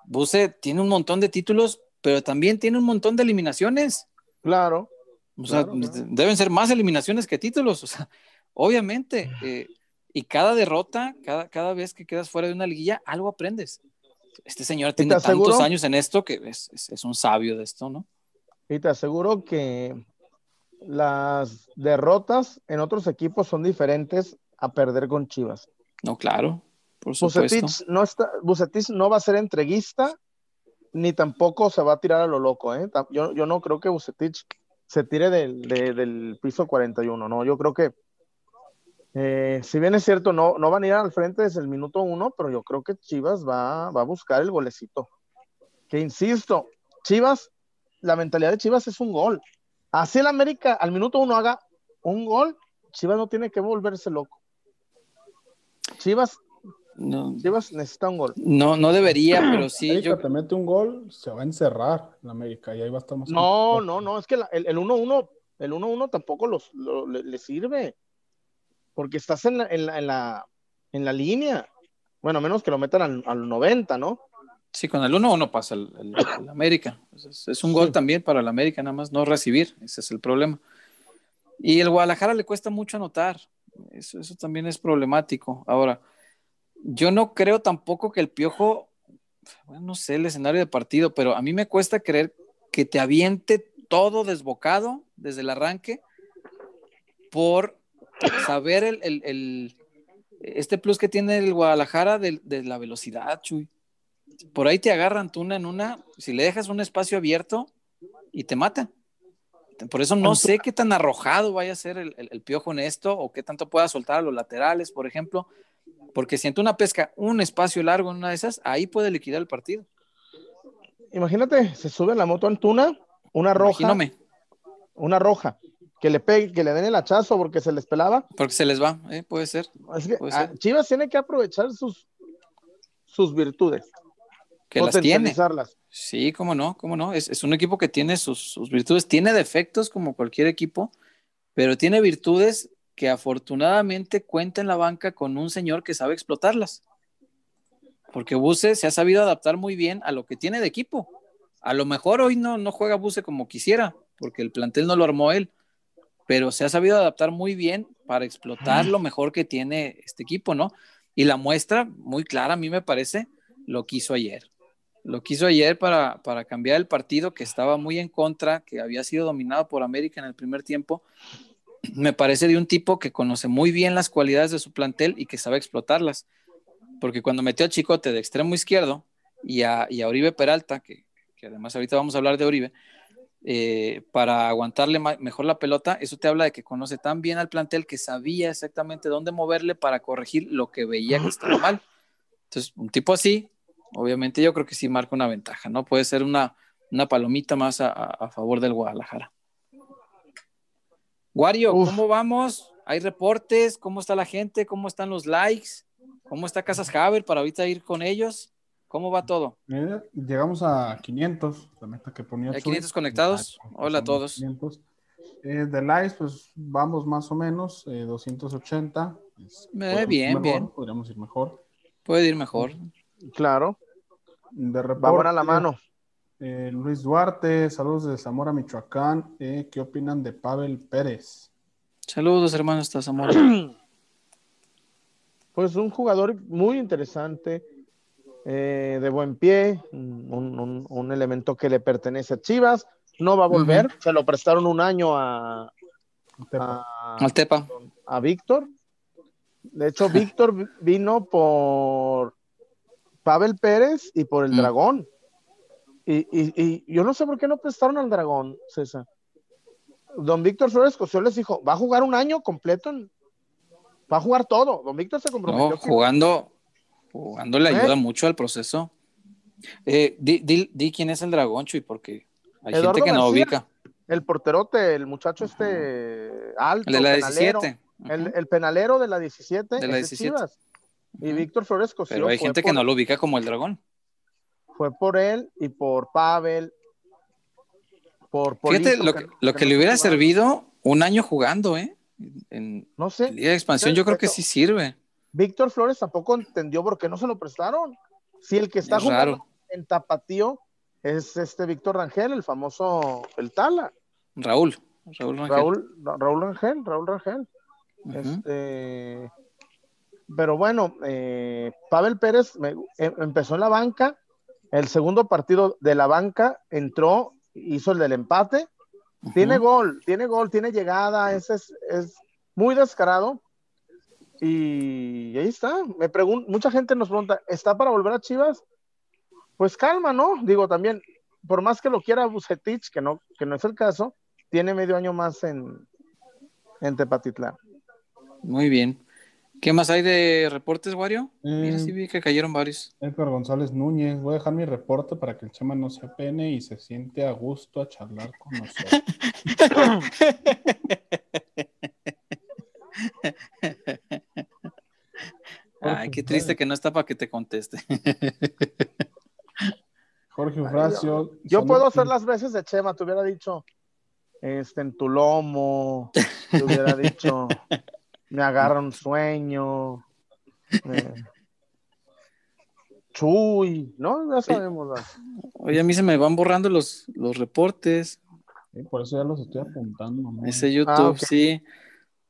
Buse tiene un montón de títulos, pero también tiene un montón de eliminaciones. Claro. O sea, deben ser más eliminaciones que títulos. O sea, obviamente. Eh, y cada derrota, cada, cada vez que quedas fuera de una liguilla, algo aprendes. Este señor tiene tantos años en esto que es, es, un sabio de esto, ¿no? Y te aseguro que las derrotas en otros equipos son diferentes a perder con Chivas. No, claro, por supuesto. no, está, Bucetich no va a ser entreguista, ni tampoco se va a tirar a lo loco. ¿eh? Yo, yo no creo que Bucetich se tire del, del piso 41, no, yo creo que eh, si bien es cierto, no, no van a ir al frente desde el minuto uno, pero yo creo que Chivas va, a buscar el golecito. Que insisto, Chivas, la mentalidad de Chivas es un gol. Así el América al minuto uno haga un gol, Chivas no tiene que volverse loco. Chivas, no, Chivas necesita un gol. No, no debería, (clears throat) pero sí. América te mete un gol, se va a encerrar en América y ahí va a estar más. No, no, no, es que el 1-1 el 1-1 tampoco los, le sirve porque estás en la, en la, en la, línea. Bueno, a menos que lo metan al, 90, ¿no? Sí, con el 1-1 pasa el, América. Es, un gol también para el América, nada más no recibir. Ese es el problema. Y el Guadalajara le cuesta mucho anotar. Eso, eso también es problemático. Ahora, yo no creo tampoco que el Piojo, bueno, no sé el escenario de partido, pero a mí me cuesta creer que te aviente todo desbocado desde el arranque por saber el, este plus que tiene el Guadalajara de, la velocidad, Chuy. Por ahí te agarran tú una en una, si le dejas un espacio abierto y te mata. Por eso no sé qué tan arrojado vaya a ser el, piojo en esto o qué tanto pueda soltar a los laterales, por ejemplo, porque siento una pesca, un espacio largo en una de esas, ahí puede liquidar el partido. Imagínate, se sube la moto Antuna, una roja. Una roja que le pegue, que le den el hachazo porque se les pelaba. Porque se les va, ¿eh? puede ser. Chivas tiene que aprovechar sus, sus virtudes. Que las tiene. Sí, cómo no, cómo no. Es, un equipo que tiene sus, virtudes, tiene defectos como cualquier equipo, pero tiene virtudes que afortunadamente cuenta en la banca con un señor que sabe explotarlas. Porque Buse se ha sabido adaptar muy bien a lo que tiene de equipo. A lo mejor hoy no, no juega Buse como quisiera, porque el plantel no lo armó él pero se ha sabido adaptar muy bien para explotar lo mejor que tiene este equipo, ¿no? Y la muestra muy clara, a mí me parece, lo que hizo ayer. Lo que hizo ayer para, para cambiar el partido que estaba muy en contra, que había sido dominado por América en el primer tiempo, me parece de un tipo que conoce muy bien las cualidades de su plantel y que sabe explotarlas. Porque cuando metió a Chicote de extremo izquierdo y a, y a Oribe Peralta, que, que, además ahorita vamos a hablar de Oribe, eh, para aguantarle mejor la pelota, eso te habla de que conoce tan bien al plantel que sabía exactamente dónde moverle para corregir lo que veía que estaba mal. Entonces, un tipo así, obviamente yo creo que sí marca una ventaja, ¿no? Puede ser una, una palomita más a, favor del Guadalajara. Wario, ¿cómo vamos? ¿Hay reportes? ¿Cómo está la gente? ¿Cómo están los likes? ¿Cómo está Casas Haber para ahorita ir con ellos? ¿Cómo va todo? llegamos a 500, la meta que ponía. 500 conectados? Hola a todos. Eh, de likes, pues vamos más o menos, 280. Eh, eh, bien, bien. Podríamos ir mejor. Puede ir mejor. Claclaro. De Vamos a la mano. Luis Duarte, saludos de Zamora, Michoacán. ¿Qué opinan de Pavel Pérez? Saludos, hermanos, hasta Zamora. (clears throat) Pues un jugador muy interesante eh, de buen pie, un, elemento que le pertenece a Chivas, no va a volver, se lo prestaron un año a, al Tepa. A Víctor. De hecho, Víctor vino por Pavel Pérez y por el mm. Dragón. Y, yo no sé por qué no prestaron al Dragón, César. Don Víctor Flores Cosio les dijo, va a jugar un año completo, va a jugar todo. Don Víctor se comprometió. jugando, Jugando le ayuda mucho al proceso. Eh, di, quién es el dragón, Chuy, porque hay gente que no ubica. El porterote, el muchacho este alto. El de la 17. El, penalero de la 17. De la 17. Y Víctor Flores Pero hay gente que no lo ubica como el dragón. Fue por él y por Pavel. Por Fíjate, lo que, lo que, le hubiera servido un año jugando, ¿eh? En, no sé. Liga de expansión, yo creo que sí sirve. Víctor Flores tampoco entendió por qué no se lo prestaron. Si el que está jugando en Tapatío es este Víctor Rangel, el famoso El Tala. Raúl. Raúl Rangel. Raúl, Raúl Rangel, Raúl Rangel. este, pero bueno, eh, Pavel Pérez em, empezó en la banca, el segundo partido de la banca entró, hizo el del empate, tiene gol, tiene gol, tiene llegada, es, es, es muy descarado. Y ahí está. Me mucha gente nos pregunta, ¿está para volver a Chivas? Pues calma, ¿no? Digo también, por más que lo quiera Bucetich, que no, que no es el caso, tiene medio año más en, en Tepatitlán. Muy bien. ¿Qué más hay de reportes, Wario? Mira, sí vi que cayeron varios. Edgar González Núñez, voy a dejar mi reporte para que el Chema no se apene y se siente a gusto a charlar con nosotros. (laughs) Ay, qué triste que no está para que te conteste. (laughs) Jorge Eufrasio. Yo, puedo hacer las veces de Chema, te hubiera dicho, este, en tu lomo, te hubiera dicho, (laughs) me agarra un sueño. (laughs) Chuy, ¿no? Ya sabemos. Oye, a mí se me van borrando los, los reportes. por eso ya los estoy apuntando. Ese YouTube, ah, sí.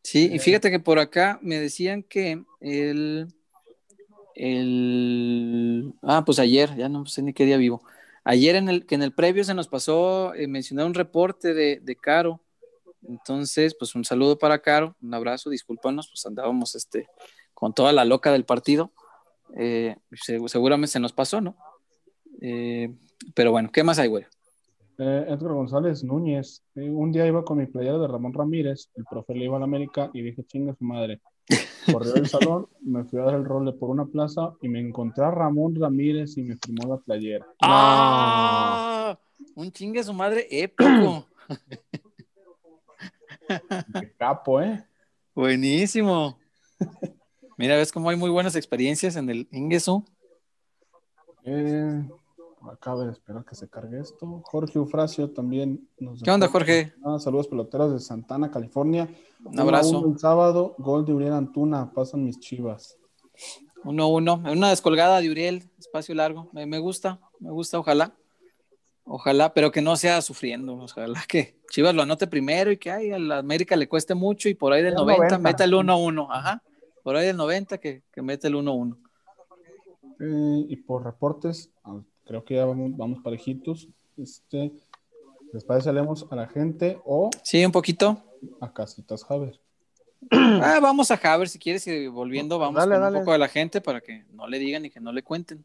Sí, y fíjate que por acá me decían que el, el, ah, pues ayer, ya no sé ni qué día vivo. Ayer en el, que en el previo se nos pasó eh, mencionar un reporte de, de, Caro. Entonces, pues un saludo para Caro, un abrazo, discúlpanos, pues andábamos este, con toda la loca del partido. Eh, seguramente se nos pasó, ¿no? Eh, pero bueno, ¿qué más hay, güey? Eh, Edgar González Núñez. Eh, un día iba con mi playera de Ramón Ramírez, el profe le iba a la América y dije, chinga su madre. (laughs) Corrió el salón, me fui a dar el rol de por una plaza y me encontré a Ramón Ramírez y me firmó la playera. ¡Ah! Un chingue su madre épico. (clears throat) (laughs) Qué capo, ¿eh? Buenísimo. Mira, ves cómo hay muy buenas experiencias en el Ingesu. Eh, Acaba de esperar que se cargue esto. Jorge Eufrasio también nos. ¿Qué onda, Jorge? saludos peloteros de Santana, California. Un abrazo. Un sábado, gol de Uriel Antuna, pasan mis chivas. Uno, uno. Una descolgada de Uriel, espacio largo. Me, gusta, me gusta, ojalá. Ojalá, pero que no sea sufriendo. Ojalá que Chivas lo anote primero y que ay, a la América le cueste mucho y por ahí del 90, meta el 1-1. Ajá. Por ahí del 90 que, que mete el 1-1. Eh, y por reportes, creo que ya vamos, parejitos. Este, ¿Les parece leemos a la gente o? Sí, un poquito. A Casitas Haber. Ah, vamos a Haber si quieres y volviendo vamos con un poco de la gente para que no le digan y que no le cuenten.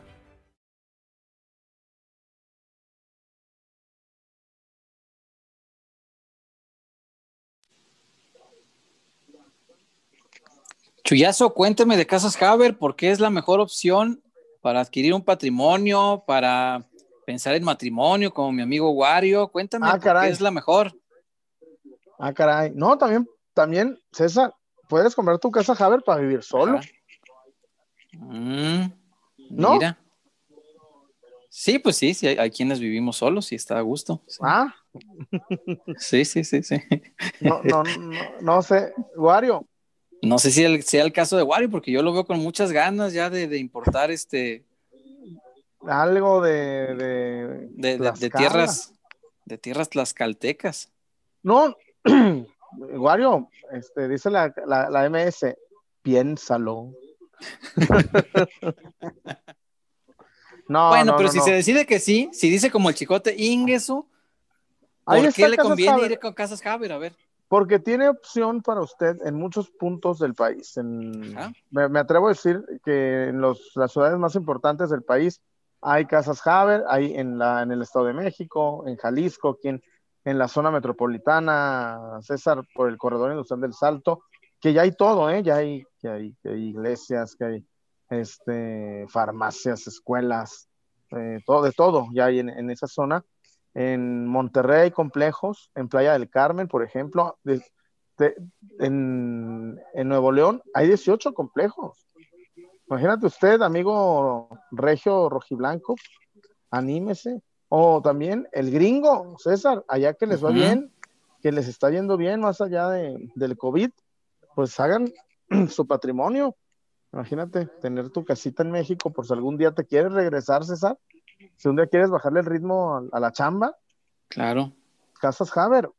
Chuyazo, cuénteme de Casas Haber, ¿por qué es la mejor opción para adquirir un patrimonio, para pensar en matrimonio, como mi amigo Wario? Cuéntame ah, por qué es la mejor. Ah, caray. No, también también, César, puedes comprar tu casa Haber para vivir solo. Mm, ¿No? Mira. Sí, pues sí, sí, hay, quienes vivimos solos y está a gusto. Ah. Sí, sí, sí, sí. No, no, no, sé, Wario. No sé si sea el caso de Wario, porque yo lo veo con muchas ganas ya de, importar este. Algo de. De, de, tierras. De tierras tlaxcaltecas. No, (clears throat) Wario, este, dice la, la, MS, piénsalo. (laughs) no, bueno, pero si se decide que sí, si dice como el chicote Ingesu, ¿por qué le conviene ir con Casas Haber? A ver. Porque tiene opción para usted en muchos puntos del país. me, atrevo a decir que en los, las ciudades más importantes del país hay casas Haber, hay en, la, en el Estado de México, en Jalisco, quien en la zona metropolitana, César, por el corredor industrial del Salto, que ya hay todo, ¿eh? ya, hay, que hay, iglesias, que hay este, farmacias, escuelas, eh, todo, de todo, ya hay en, esa zona. En Monterrey hay complejos, en Playa del Carmen, por ejemplo, en, en Nuevo León hay 18 complejos. Imagínate usted, amigo regio rojiblanco, anímese, o también el gringo, César, allá que les va bien, que les está yendo bien más allá de, del COVID, pues hagan (clears throat) su patrimonio. Imagínate tener tu casita en México por si algún día te quieres regresar, César. Si un día quieres bajarle el ritmo a, la chamba. Claro. Casas Haber.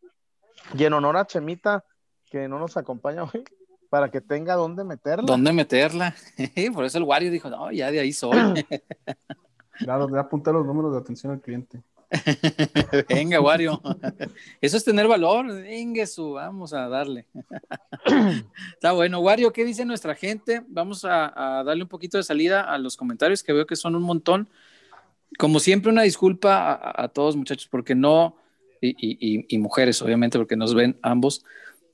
Y en honor a Chemita, que no nos acompaña hoy, para que tenga dónde meterla. ¿Dónde meterla? (laughs) por eso el Wario dijo, no, ya de ahí soy. (clears throat) Claro, de apuntar los números de atención al cliente. (laughs) Venga, Wario. Eso es tener valor. Venga, su, vamos a darle. (clears throat) Está bueno. Wario, ¿qué dice nuestra gente? Vamos a, darle un poquito de salida a los comentarios que veo que son un montón. Como siempre, una disculpa a, todos, muchachos, porque no, y, mujeres, obviamente, porque nos ven ambos.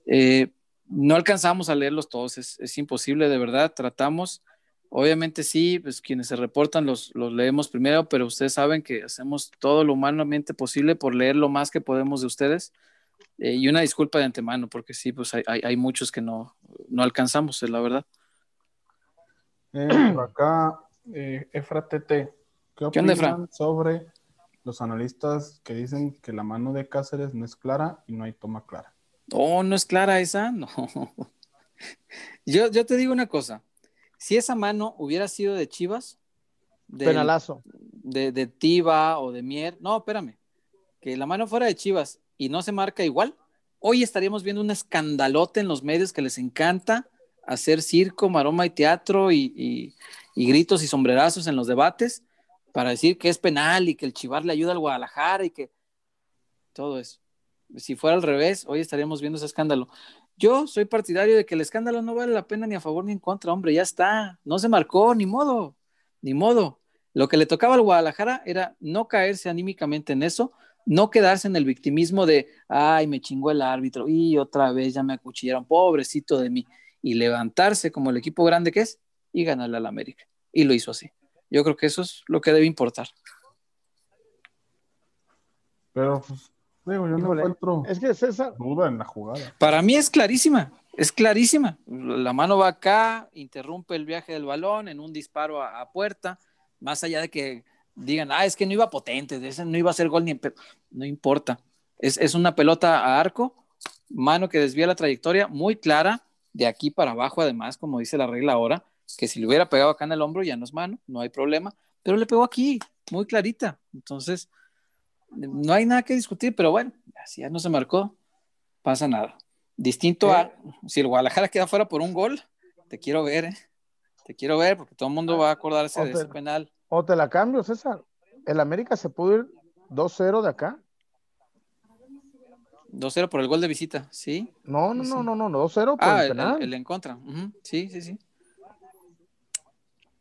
Eh, no alcanzamos a leerlos todos, es, imposible, de verdad. Tratamos Obviamente sí, pues quienes se reportan los, leemos primero, pero ustedes saben que hacemos todo lo humanamente posible por leer lo más que podemos de ustedes. Eh, y una disculpa de antemano, porque sí, pues hay, hay, muchos que no, no alcanzamos, es la verdad. Eh, acá, eh, Efra TT, ¿qué opinan sobre los analistas que dicen que la mano de Cáceres no es clara y no hay toma clara? Oh, no es clara esa, no. (laughs) yo, yo te digo una cosa, si esa mano hubiera sido de Chivas, de, penalazo. De, de Tiva o de Mier, no, espérame, que la mano fuera de Chivas y no se marca igual, hoy estaríamos viendo un escandalote en los medios que les encanta hacer circo, maroma y teatro y, gritos y sombrerazos en los debates para decir que es penal y que el Chivar le ayuda al Guadalajara y que todo eso. Si fuera al revés, hoy estaríamos viendo ese escándalo. Yo soy partidario de que el escándalo no vale la pena ni a favor ni en contra, hombre, ya está, no se marcó, ni modo, ni modo. Lo que le tocaba al Guadalajara era no caerse anímicamente en eso, no quedarse en el victimismo de, ay, me chingó el árbitro y otra vez ya me acuchillaron, pobrecito de mí, y levantarse como el equipo grande que es y ganarle al América. Y lo hizo así. Yo creo que eso es lo que debe importar. Pero pues, yo no encuentro es que César... duda en la jugada. Para mí es clarísima, es clarísima. La mano va acá, interrumpe el viaje del balón en un disparo a, puerta, más allá de que digan, ah, es que no iba potente, ese no iba a ser gol ni en No importa. Es, es una pelota a arco, mano que desvía la trayectoria, muy clara, de aquí para abajo, además, como dice la regla ahora, que si le hubiera pegado acá en el hombro ya no es mano, no hay problema, pero le pegó aquí, muy clarita. Entonces, no hay nada que discutir, pero bueno, así ya no se marcó, pasa nada. Distinto a si el Guadalajara queda fuera por un gol, te quiero ver, ¿eh? te quiero ver, porque todo el mundo va a acordarse de ese penal. O te la cambio, César. El América se pudo ir 2-0 de acá. 2-0 por el gol de visita, ¿sí? No, no, no, no, no, 2-0 por ah, el penal. El, en contra. Sí, sí, sí.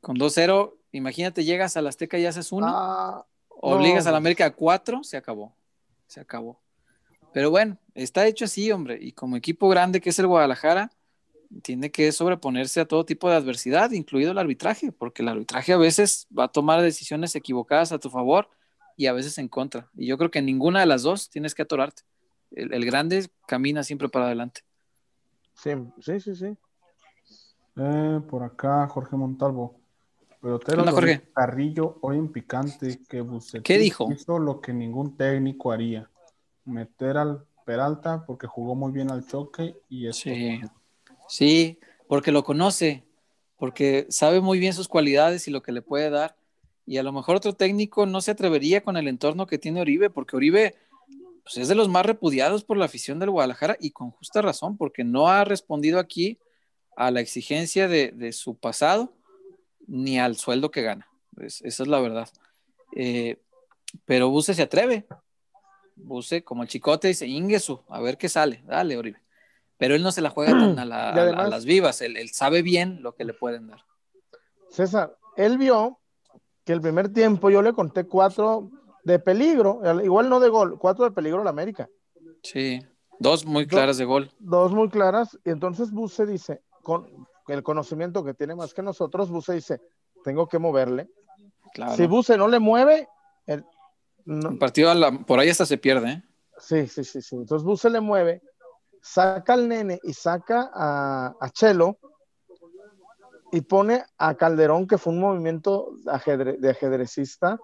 Con 2-0, imagínate, llegas al Azteca y haces uno. Ah, Obligas a la América a cuatro, se acabó. Se acabó. Pero bueno, está hecho así, hombre. Y como equipo grande que es el Guadalajara, tiene que sobreponerse a todo tipo de adversidad, incluido el arbitraje, porque el arbitraje a veces va a tomar decisiones equivocadas a tu favor y a veces en contra. Y yo creo que en ninguna de las dos tienes que atorarte. El, grande camina siempre para adelante. Sí, sí, sí, sí. Eh, por acá, Jorge Montalvo. Pero Carrillo hoy en picante que ¿Qué dijo? hizo lo que ningún técnico haría. Meter al Peralta porque jugó muy bien al choque y eso. Sí. sí, porque lo conoce, porque sabe muy bien sus cualidades y lo que le puede dar. Y a lo mejor otro técnico no se atrevería con el entorno que tiene Oribe, porque Oribe pues, es de los más repudiados por la afición del Guadalajara y con justa razón, porque no ha respondido aquí a la exigencia de, de su pasado ni al sueldo que gana. esa es la verdad. Eh, pero Buse se atreve. Buse, como el chicote, dice, Ingesu, a ver qué sale. Dale, Oribe. pero él no se la juega tan a, (clears throat) las vivas, él, sabe bien lo que le pueden dar. César, él vio que el primer tiempo yo le conté cuatro de peligro, igual no de gol, cuatro de peligro a la América. Sí, dos muy claras de gol. Dos muy claras, y entonces Buse dice, con el conocimiento que tiene más que nosotros, Buse dice, tengo que moverle. Si Buse no le mueve, el, partido por ahí hasta se pierde. ¿eh? Sí, sí, sí, sí. Entonces Buse le mueve, saca al nene y saca a, Chelo y pone a Calderón, que fue un movimiento de ajedrecista.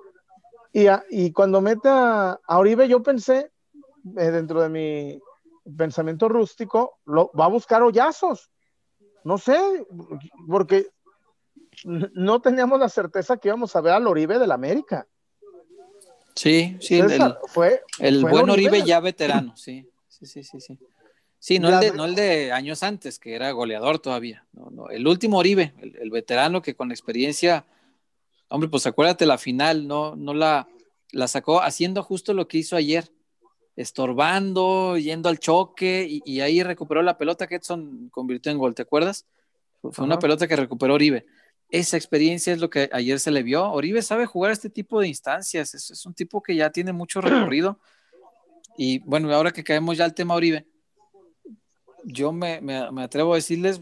Y, y cuando mete a, Oribe, yo pensé, eh, dentro de mi pensamiento rústico, lo, va a buscar hoyazos. No sé, porque no teníamos la certeza que íbamos a ver al Oribe del América. Sí, sí, el, fue, el buen Oribe, ya veterano, sí, sí, sí, sí, sí. Sí, no, el de, no el de años antes, que era goleador todavía. No, no, el último Oribe, el, veterano que con experiencia, hombre, pues acuérdate la final, no, no la, la sacó haciendo justo lo que hizo ayer, estorbando, yendo al choque, y, ahí recuperó la pelota que Edson convirtió en gol, ¿te acuerdas? Fue una pelota que recuperó Oribe. Esa experiencia es lo que ayer se le vio. Oribe sabe jugar este tipo de instancias, es, es un tipo que ya tiene mucho recorrido. Y bueno, ahora que caemos ya al tema Oribe, yo me, atrevo a decirles,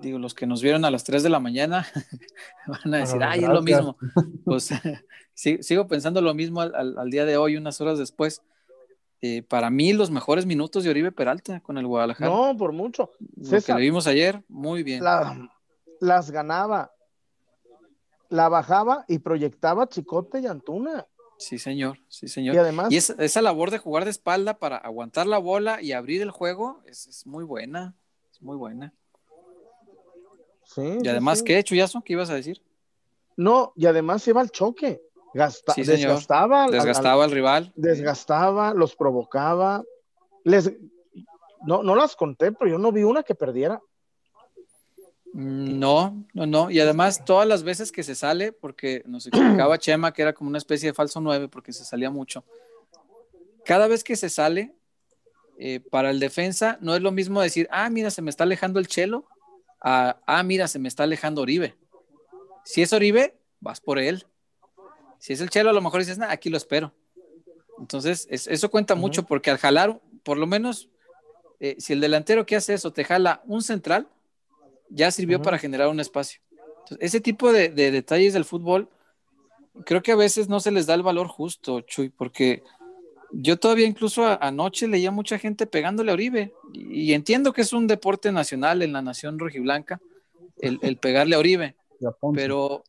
digo, los que nos vieron a las 3 de la mañana (laughs) van a decir, ay, es lo mismo. (laughs) Pues (laughs) sigo pensando lo mismo al, día de hoy, unas horas después. Eh, para mí, los mejores minutos de Oribe Peralta con el Guadalajara. No, por mucho. Lo que le vimos ayer, muy bien. las ganaba, la bajaba y proyectaba Chicote y Antuna. Sí, señor, sí, señor. Y además. esa, labor de jugar de espalda para aguantar la bola y abrir el juego es, muy buena. Es muy buena. Sí. Y además, ¿qué, Chuyazo? ¿Qué ibas a decir? No, y además iba al choque. Desgastaba, desgastaba al, rival. Desgastaba, los provocaba. Les, no, no las conté, pero yo no vi una que perdiera. No, no, no. Y además, todas las veces que se sale, porque nos explicaba (clears throat) Chema que era como una especie de falso 9, porque se salía mucho. Cada vez que se sale, eh, para el defensa, no es lo mismo decir, ah, mira, se me está alejando el chelo, a, ah, mira, se me está alejando Oribe. Si es Oribe, vas por él. Si es el chelo, a lo mejor dices, nah, aquí lo espero. Entonces, eso cuenta mucho, porque al jalar, por lo menos, eh, si el delantero que hace eso te jala un central, ya sirvió para generar un espacio. ese tipo de, detalles del fútbol, creo que a veces no se les da el valor justo, Chuy, porque yo todavía incluso anoche leía mucha gente pegándole a Oribe, y, entiendo que es un deporte nacional en la nación rojiblanca, el, el (laughs) pegarle a Oribe, pero,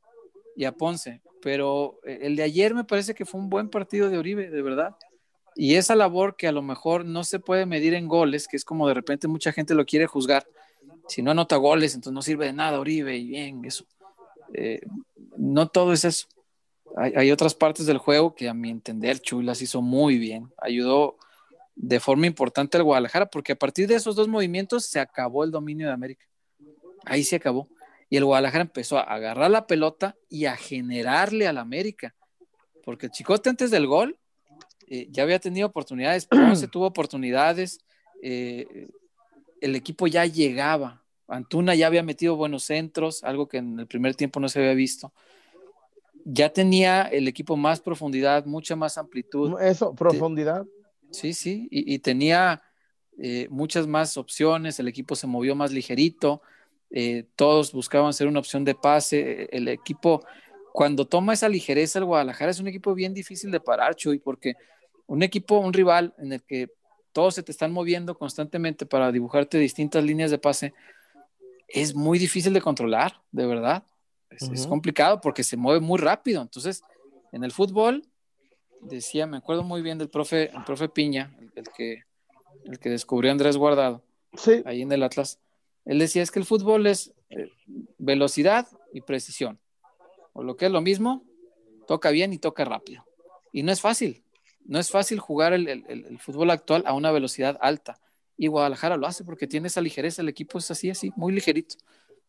y a Ponce, pero el de ayer me parece que fue un buen partido de Oribe, de verdad. Y esa labor que a lo mejor no se puede medir en goles, que es como de repente mucha gente lo quiere juzgar, si no anota goles, entonces no sirve de nada Oribe y bien, eso. Eh, no todo es eso. Hay, otras partes del juego que a mi entender Chuy las hizo muy bien. Ayudó de forma importante al Guadalajara porque a partir de esos dos movimientos se acabó el dominio de América. Ahí se acabó. Y el Guadalajara empezó a agarrar la pelota y a generarle al América. Porque el Chicote antes del gol eh, ya había tenido oportunidades, se tuvo oportunidades. Eh, el equipo ya llegaba. Antuna ya había metido buenos centros, algo que en el primer tiempo no se había visto. Ya tenía el equipo más profundidad, mucha más amplitud. Eso, profundidad. Sí, sí, y, tenía eh, muchas más opciones, el equipo se movió más ligerito, eh, todos buscaban ser una opción de pase, el equipo, cuando toma esa ligereza el Guadalajara es un equipo bien difícil de parar, Chuy, porque un equipo, un rival en el que todos se te están moviendo constantemente para dibujarte distintas líneas de pase, es muy difícil de controlar, de verdad. Es, complicado porque se mueve muy rápido. Entonces, en el fútbol, decía, me acuerdo muy bien del profe, el profe Piña, el, que, el que descubrió Andrés Guardado, ahí en el Atlas. Él decía, es que el fútbol es eh, velocidad y precisión. O lo que es lo mismo, toca bien y toca rápido. Y no es fácil no es fácil jugar el, fútbol actual a una velocidad alta. Y Guadalajara lo hace porque tiene esa ligereza, el equipo es así, así, muy ligerito.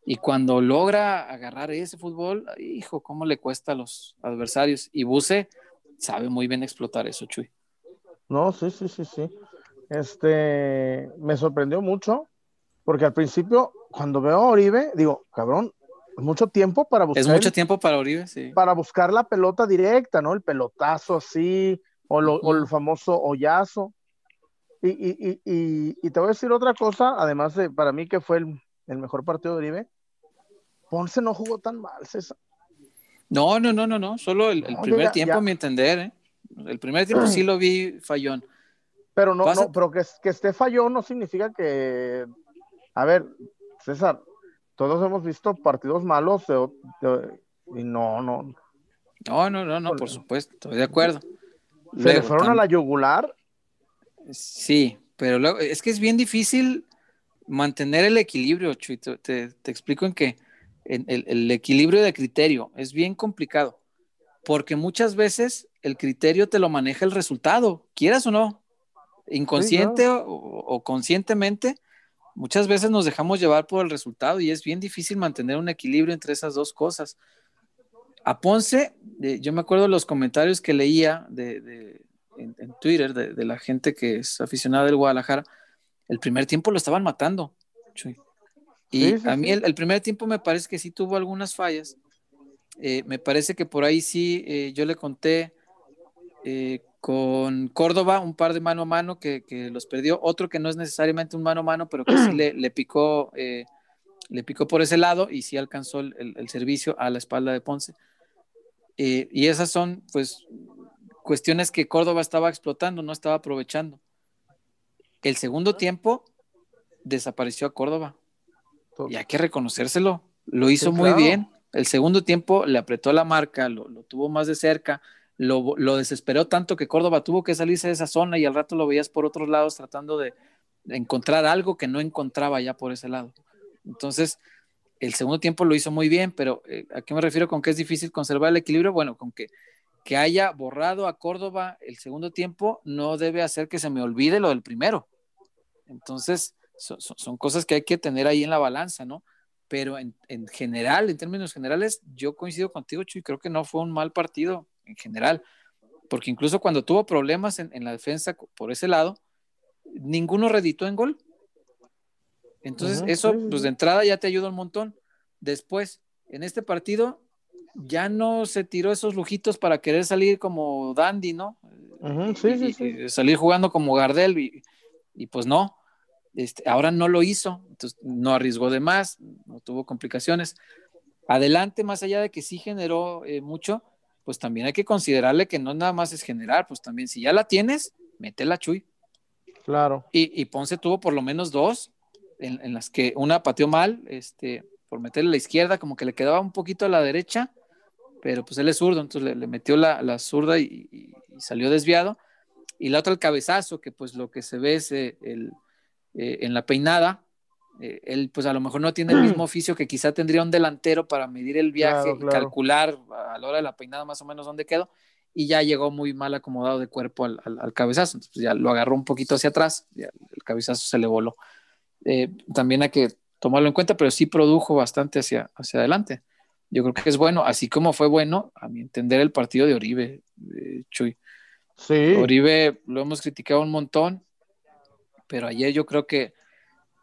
Y cuando logra agarrar ese fútbol, hijo, cómo le cuesta a los adversarios. Y Buse sabe muy bien explotar eso, Chuy. No, sí, sí, sí, sí. Este, me sorprendió mucho Porque al principio, cuando veo a Oribe, digo, cabrón, mucho tiempo para buscar. Es mucho tiempo para Oribe, sí. Para buscar la pelota directa, ¿no? El pelotazo así, o, o el famoso hoyazo. Y, y, y, y, te voy a decir otra cosa, además de para mí que fue el, el mejor partido de Oribe. Ponce no jugó tan mal, César. No, no, no, no, no. Solo el, primer tiempo, a mi entender, ¿eh? El primer tiempo sí (clears throat) lo vi fallón. Pero no, no pero que, que esté fallón no significa que. A ver, César, todos hemos visto partidos malos y no, no. No, no, no, no, por supuesto, estoy de acuerdo. ¿Se le fueron a la yugular? Sí, pero luego, es que es bien difícil mantener el equilibrio, Chuy. Te, te, explico en que el, el, equilibrio de criterio es bien complicado, porque muchas veces el criterio te lo maneja el resultado, quieras o no, inconsciente o, conscientemente, muchas veces nos dejamos llevar por el resultado y es bien difícil mantener un equilibrio entre esas dos cosas. A Ponce, yo me acuerdo los comentarios que leía de, en, Twitter de, la gente que es aficionada del Guadalajara, el primer tiempo lo estaban matando. Y a mí el, primer tiempo me parece que sí tuvo algunas fallas. Eh, me parece que por ahí sí eh, yo le conté eh, con Córdoba un par de mano a mano que, los perdió, otro que no es necesariamente un mano a mano, pero que sí (clears throat) le, picó, le picó por ese lado y sí alcanzó el, servicio a la espalda de Ponce. y esas son pues cuestiones que Córdoba estaba explotando, no estaba aprovechando. El segundo tiempo desapareció a Córdoba. Y hay que reconocérselo. Lo hizo muy bien. El segundo tiempo le apretó la marca, lo, tuvo más de cerca, lo, desesperó tanto que Córdoba tuvo que salirse de esa zona y al rato lo veías por otros lados tratando de, encontrar algo que no encontraba ya por ese lado. Entonces, el segundo tiempo lo hizo muy bien, pero eh, ¿a qué me refiero con que es difícil conservar el equilibrio? Bueno, con que que haya borrado a Córdoba el segundo tiempo no debe hacer que se me olvide lo del primero. Entonces, son cosas que hay que tener ahí en la balanza, ¿no? Pero en, general, en términos generales, yo coincido contigo, Chuy, creo que no fue un mal partido en general, porque incluso cuando tuvo problemas en, la defensa por ese lado, ninguno reditó en gol. Entonces, eso, pues de entrada ya te ayuda un montón. Después, en este partido, ya no se tiró esos lujitos para querer salir como Dandy, ¿no? sí, sí, salir jugando como Gardel y, pues no, este, ahora no lo hizo, entonces no arriesgó de más, no tuvo complicaciones. Adelante, más allá de que sí generó eh, mucho, pues también hay que considerarle que no nada más es generar, pues también si ya la tienes, métela, Chuy. Claro. Y, y Ponce tuvo por lo menos dos, en, en, las que una pateó mal, este, por meterle a la izquierda, como que le quedaba un poquito a la derecha, pero pues él es zurdo, entonces le, metió la, la zurda y, salió desviado. Y la otra el cabezazo, que pues lo que se ve es eh, el, eh, en la peinada, eh, él pues a lo mejor no tiene el mismo oficio que quizá tendría un delantero para medir el viaje y calcular a la hora de la peinada más o menos dónde quedó, y ya llegó muy mal acomodado de cuerpo al, al, cabezazo, entonces pues, ya lo agarró un poquito hacia atrás, el cabezazo se le voló. también hay que tomarlo en cuenta, pero sí produjo bastante hacia, hacia adelante yo creo que es bueno, así como fue bueno, a mi entender, el partido de Oribe, Chuy. Sí. Oribe lo hemos criticado un montón, pero ayer yo creo que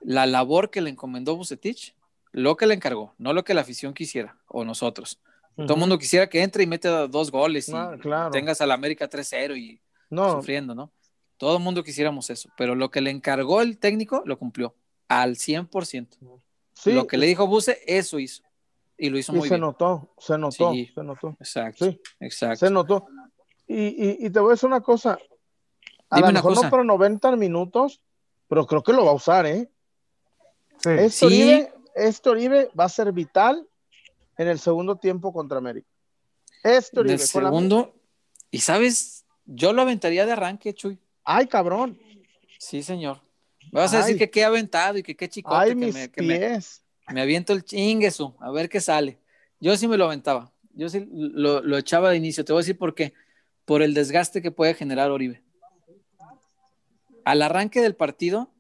la labor que le encomendó Bucetich, lo que le encargó, no lo que la afición quisiera, o nosotros. Todo el mundo quisiera que entre y mete dos goles y ah, tengas al América 3-0 y sufriendo, ¿no? Todo el mundo quisiéramos eso, pero lo que le encargó el técnico lo cumplió al 100%. Sí, lo que le dijo Buce, eso hizo. Y lo hizo muy se bien. Notó, se notó, se notó. Exacto, sí, exacto. Se notó. Y, y, te voy a decir una cosa. A lo mejor no para 90 minutos, pero creo que lo va a usar, ¿eh? Sí. Este, Oribe, este Oribe va a ser vital en el segundo tiempo contra América. Este Oribe. En el segundo, y sabes, yo lo aventaría de arranque, Chuy. Ay, cabrón. Sí, señor. vas a decir que qué aventado y que qué chicote. Ay, que mis me, pies me aviento el chingueso, a ver qué sale. Yo sí me lo aventaba, yo sí lo, echaba de inicio. Te voy a decir por qué. Por el desgaste que puede generar Oribe. Al arranque del partido,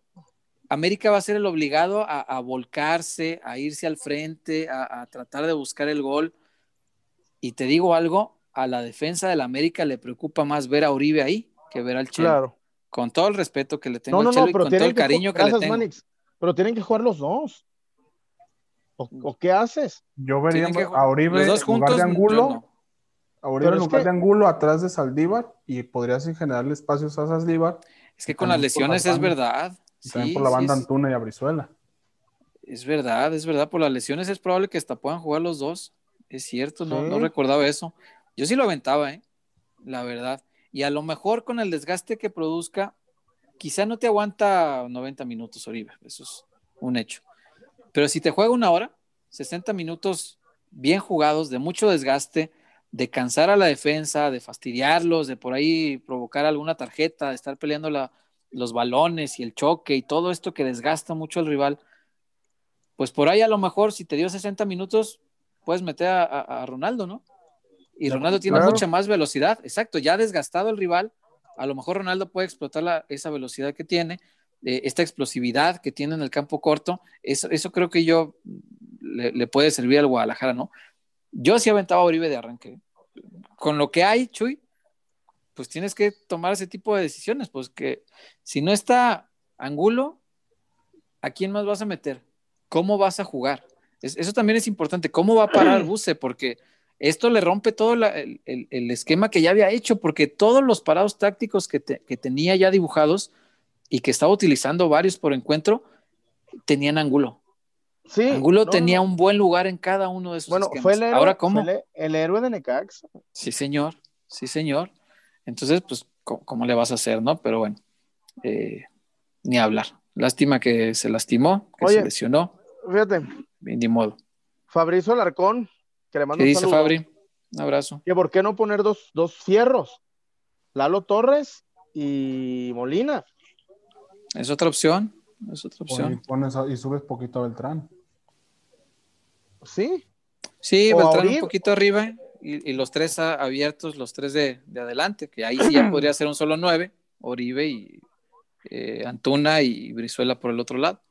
América va a ser el obligado a, volcarse, a irse al frente, a, tratar de buscar el gol. Y te digo algo, a la defensa del América le preocupa más ver a Oribe ahí que ver al Chelo. Con todo el respeto que le tengo al Chelo y con todo el cariño que le tengo. Pero tienen que jugar los dos. ¿O, qué haces? Yo vería a Oribe en lugar de Angulo. A Oribe en lugar de Angulo atrás de Saldívar y podrías generarle espacios a Saldívar. Es que con las lesiones es verdad. También por la banda Antuna y Abrizuela. Es verdad, es verdad. Por las lesiones es probable que hasta puedan jugar los dos. Es cierto, no, no recordaba eso. Yo sí lo aventaba, ¿eh? La verdad. Y a lo mejor con el desgaste que produzca, quizá no te aguanta 90 minutos, Oribe. Eso es un hecho. Pero si te juega una hora, 60 minutos bien jugados, de mucho desgaste, de cansar a la defensa, de fastidiarlos, de por ahí provocar alguna tarjeta, de estar peleando los balones y el choque y todo esto que desgasta mucho al rival, pues por ahí a lo mejor si te dio 60 minutos, puedes meter a, Ronaldo, ¿no? Y Ronaldo tiene mucha más velocidad, exacto, ya desgastado el rival, a lo mejor Ronaldo puede explotar esa velocidad que tiene, eh, esta explosividad que tiene en el campo corto, eso, eso creo que yo le, puede servir al Guadalajara, ¿no? Yo sí aventaba a Oribe de arranque. Con lo que hay, Chuy, pues tienes que tomar ese tipo de decisiones, pues que si no está Angulo, ¿a quién más vas a meter? ¿Cómo vas a jugar? eso también es importante. ¿Cómo va a parar (clears throat) Buse? Porque esto le rompe todo el, esquema que ya había hecho, porque todos los parados tácticos que, tenía ya dibujados y que estaba utilizando varios por encuentro, tenían ángulo. Sí, Angulo tenía un buen lugar en cada uno de esos bueno, Fue el héroe, Ahora, ¿cómo? el, héroe de Necax. Sí, señor. Sí, señor. Entonces, pues, ¿cómo, le vas a hacer, no? Pero bueno, eh, ni hablar. Lástima que se lastimó, que se lesionó. Fíjate. Ni modo. Fabrizio Alarcón, que le mando ¿Qué dice Fabri? Un abrazo. Que por qué no poner dos, dos fierros. Lalo Torres y Molina. Es otra opción. Es otra opción. Y, pones y subes poquito a Beltrán. Sí. Sí, Beltrán un poquito arriba y, los tres abiertos, los tres de, adelante, que ahí sí ya (clears throat) podría ser un solo nueve, Oribe y eh, Antuna y Brizuela por el otro lado.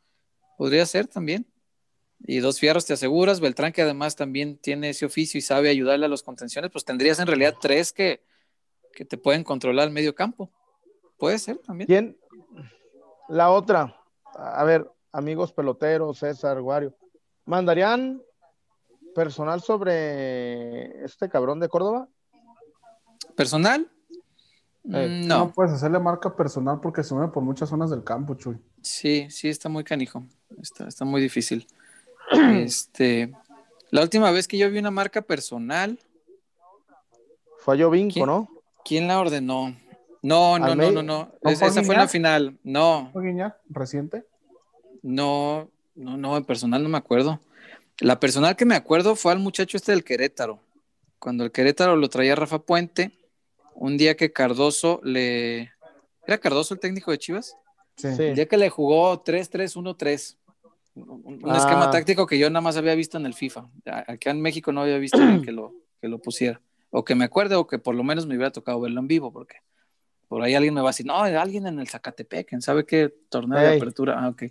Podría ser también. Y dos fierros te aseguras, Beltrán que además también tiene ese oficio y sabe ayudarle a los contenciones, pues tendrías en realidad tres que, que te pueden controlar el medio campo. Puede ser también. ¿Quién? La otra, a ver, amigos peloteros, César, Guario, ¿mandarían personal sobre este cabrón de Córdoba? ¿Personal? Eh, mm, no. No puedes hacerle marca personal porque se mueve por muchas zonas del campo, Chuy. Sí, sí, está muy canijo. Está, está muy difícil. (clears throat) este, la última vez que yo vi una marca personal. Falló Vinco, ¿no? ¿Quién la ordenó? No, no, no, no, no. esa fue la final. No. ¿Fue Guiñac reciente? No, no, no, en personal no me acuerdo. La personal que me acuerdo fue al muchacho este del Querétaro. Cuando el Querétaro lo traía Rafa Puente, un día que Cardoso le. ¿Era Cardoso el técnico de Chivas? Sí. El día que le jugó 3-3-1-3. Un, esquema ah. táctico que yo nada más había visto en el FIFA. Acá en México no había visto que lo, que lo pusiera. O que me acuerde, o que por lo menos me hubiera tocado verlo en vivo, porque por ahí alguien me va a decir, no, alguien en el Zacatepec, ¿quién sabe qué torneo de apertura? Ah, ok.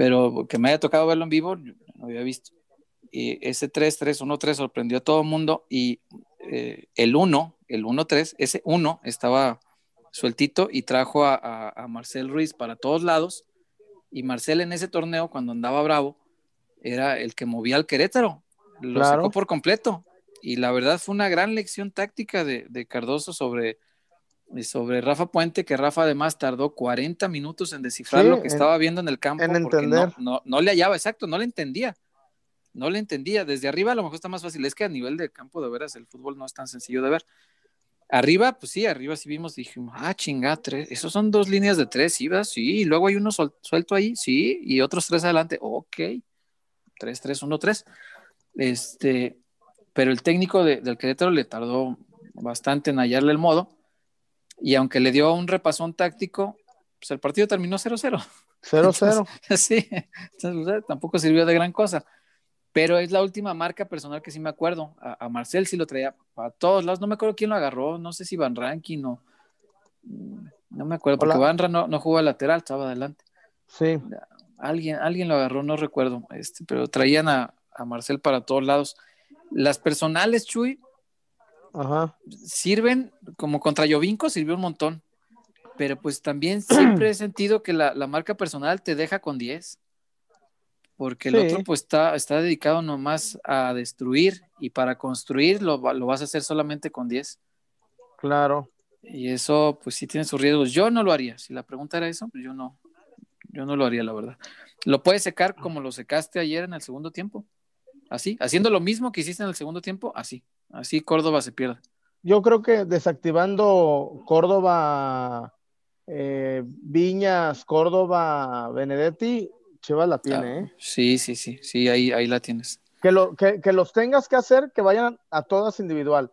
Pero que me haya tocado verlo en vivo, no había visto. Y ese 3-3-1-3 sorprendió a todo el mundo y eh, el 1, el 1-3, ese 1 estaba sueltito y trajo a, Marcel Ruiz para todos lados. Y Marcel en ese torneo, cuando andaba bravo, era el que movía al Querétaro. Lo sacó por completo. Y la verdad fue una gran lección táctica de, de Cardoso sobre sobre Rafa Puente, que Rafa además tardó 40 minutos en descifrar lo que estaba viendo en el campo. En entender. No, no, le hallaba, exacto, no le entendía. No le entendía. Desde arriba a lo mejor está más fácil. Es que a nivel de campo, de veras, el fútbol no es tan sencillo de ver. Arriba, pues sí, arriba sí vimos, dijimos, ah, chinga, tres, esos son dos líneas de tres, ibas, sí, y luego hay uno suelto ahí, sí, y otros tres adelante, ok, tres, tres, uno, tres. Este, pero el técnico del Querétaro le tardó bastante en hallarle el modo y aunque le dio un repasón táctico, pues el partido terminó 0-0. 0-0. (laughs) Sí, entonces, tampoco sirvió de gran cosa. Pero es la última marca personal que sí me acuerdo. A, Marcel sí lo traía a todos lados. No me acuerdo quién lo agarró. No sé si Van Ranking o. Mm, no me acuerdo, porque Van no, no jugó lateral, estaba adelante. Sí. Alguien, alguien lo agarró, no recuerdo. Este, pero traían a, a Marcel para todos lados. Las personales, Chuy, Ajá. Sirven como contra Yovinco, sirvió un montón. pero pues también siempre he (clears throat) sentido que la, marca personal te deja con 10. Porque el otro pues está, está dedicado nomás a destruir y para construir lo, lo vas a hacer solamente con 10. Claro. Y eso pues sí tiene sus riesgos. Yo no lo haría. Si la pregunta era eso, pues yo no, yo no lo haría, la verdad. Lo puedes secar como lo secaste ayer en el segundo tiempo. Así, haciendo lo mismo que hiciste en el segundo tiempo, así. Así Córdoba se pierde. Yo creo que desactivando Córdoba eh, Viñas, Córdoba, Benedetti, Chivas la tiene, ah, ¿eh? Sí, sí, sí, sí, ahí, ahí la tienes. Que, lo, que, los tengas que hacer, que vayan a todas individual,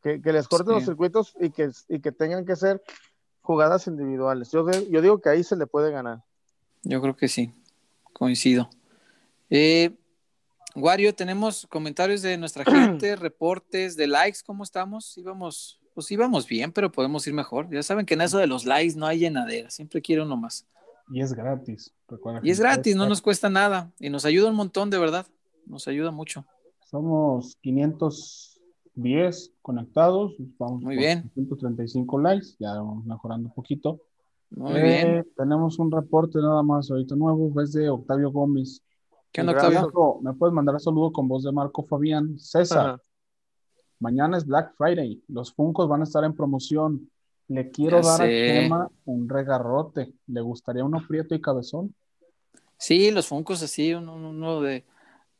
que, les corten los circuitos y que, y que tengan que ser jugadas individuales. Yo, yo digo que ahí se le puede ganar. Yo creo que sí, coincido. Eh, Wario, tenemos comentarios de nuestra (clears throat) gente, reportes de likes, ¿cómo estamos? Íbamos pues íbamos bien, pero podemos ir mejor. Ya saben que en eso de los likes no hay llenadera, siempre quiero uno más. Y es gratis. y es gratis, no nos cuesta nada y nos ayuda un montón, de verdad. Nos ayuda mucho. Somos 510 conectados. Vamos Muy bien. 135 likes, ya vamos mejorando un poquito. Muy bien. Eh, tenemos un reporte nada más ahorita nuevo, es de Octavio Gómez. ¿Qué onda, Octavio? Me puedes mandar un saludo con voz de Marco Fabián. César. Mañana es Black Friday. Los Funcos van a estar en promoción. Le quiero dar a Chema un regarrote. ¿Le gustaría uno prieto y cabezón? Sí, los Funcos así, uno, de,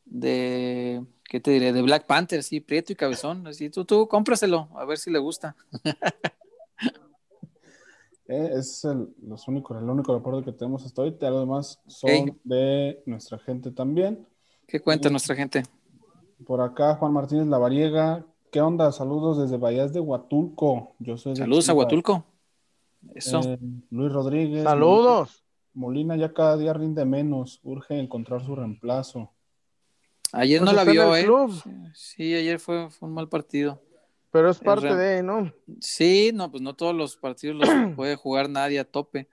de, ¿qué te diré? De Black Panther, sí, prieto y cabezón. Así, tú, tú, cómpraselo, a ver si le gusta. (laughs) Eh, es el, los únicos, el único reporte que tenemos hasta ahorita. Los demás son de nuestra gente también. ¿Qué cuenta nuestra gente? Por acá, Juan Martínez Lavariega, ¿Qué onda? Saludos desde Bahías de Huatulco. Yo soy Saludos a Huatulco. Eso. Eh, Luis Rodríguez. Saludos. Molina ya cada día rinde menos. Urge encontrar su reemplazo. Ayer no pues la vio, ¿eh? Sí, ayer fue, un mal partido. Pero es parte de, ¿no? Sí, no, pues no todos los partidos los (clears throat) puede jugar nadie a tope.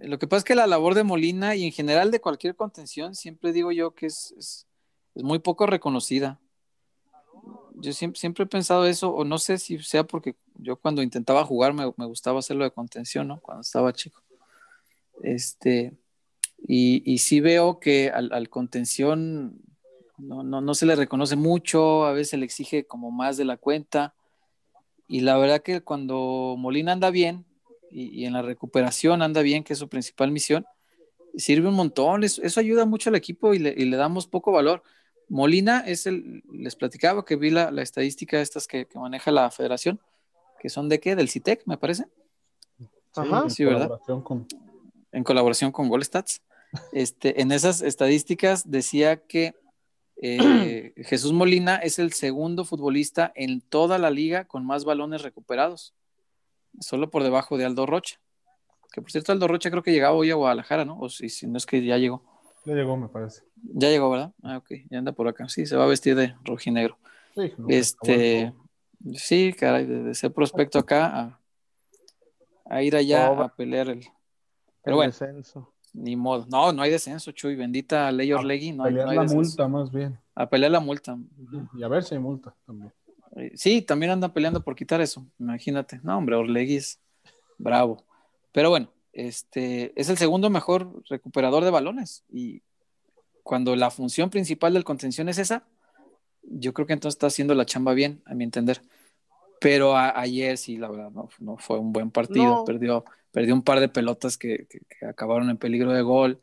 Lo que pasa es que la labor de Molina y en general de cualquier contención, siempre digo yo que es, es muy poco reconocida yo siempre, siempre he pensado eso, o no sé si sea porque yo cuando intentaba jugar me, gustaba hacerlo de contención, ¿no? Cuando estaba chico. Este, y, y sí veo que al, contención no, no, se le reconoce mucho, a veces le exige como más de la cuenta. Y la verdad que cuando Molina anda bien y, en la recuperación anda bien, que es su principal misión, sirve un montón. Eso, eso ayuda mucho al equipo y le, y le damos poco valor. Molina es el, les platicaba que vi la, estadística de estas que, maneja la federación, que son de qué, del CITEC, me parece. Ajá, sí, ¿verdad? Con... En colaboración con Golstats. Este, en esas estadísticas decía que eh, (clears throat) Jesús Molina es el segundo futbolista en toda la liga con más balones recuperados, solo por debajo de Aldo Rocha. Que por cierto, Aldo Rocha creo que llegaba hoy a Guadalajara, ¿no? O si, si no es que ya llegó. Ya llegó, me parece. Ya llegó, ¿verdad? Ah, ok, ya anda por acá. Sí, se va a vestir de rojinegro. Sí, este, sí, caray, de, ser prospecto acá a, ir allá a pelear el. Pero bueno, descenso. Ni modo. No, no hay descenso, Chuy. Bendita ley Orlegui. No pelear hay, la multa, más bien. A pelear la multa. Y a ver si hay multa también. Eh, sí, también andan peleando por quitar eso. Imagínate. No, hombre, Orlegui es bravo. Pero bueno, este, es el segundo mejor recuperador de balones. Y cuando la función principal del contención es esa, yo creo que entonces está haciendo la chamba bien, a mi entender. Pero ayer sí, la verdad, no, fue un buen partido. Perdió, perdió un par de pelotas que, acabaron en peligro de gol.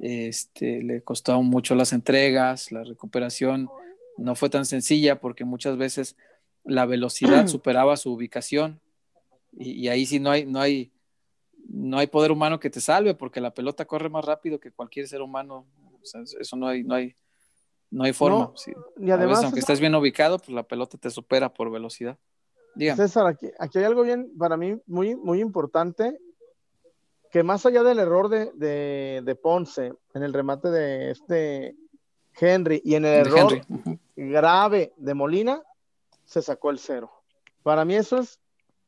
Este, le costaron mucho las entregas, la recuperación no fue tan sencilla porque muchas veces la velocidad (clears throat) superaba su ubicación y, y ahí sí no hay, no hay, no hay poder humano que te salve porque la pelota corre más rápido que cualquier ser humano. eso no hay, no hay, no hay forma. Y además, aunque estés bien ubicado, pues la pelota te supera por velocidad. César, aquí, aquí, hay algo bien para mí muy, muy importante, que más allá del error de, de, Ponce en el remate de este Henry y en el error grave de Molina, se sacó el cero. Para mí eso es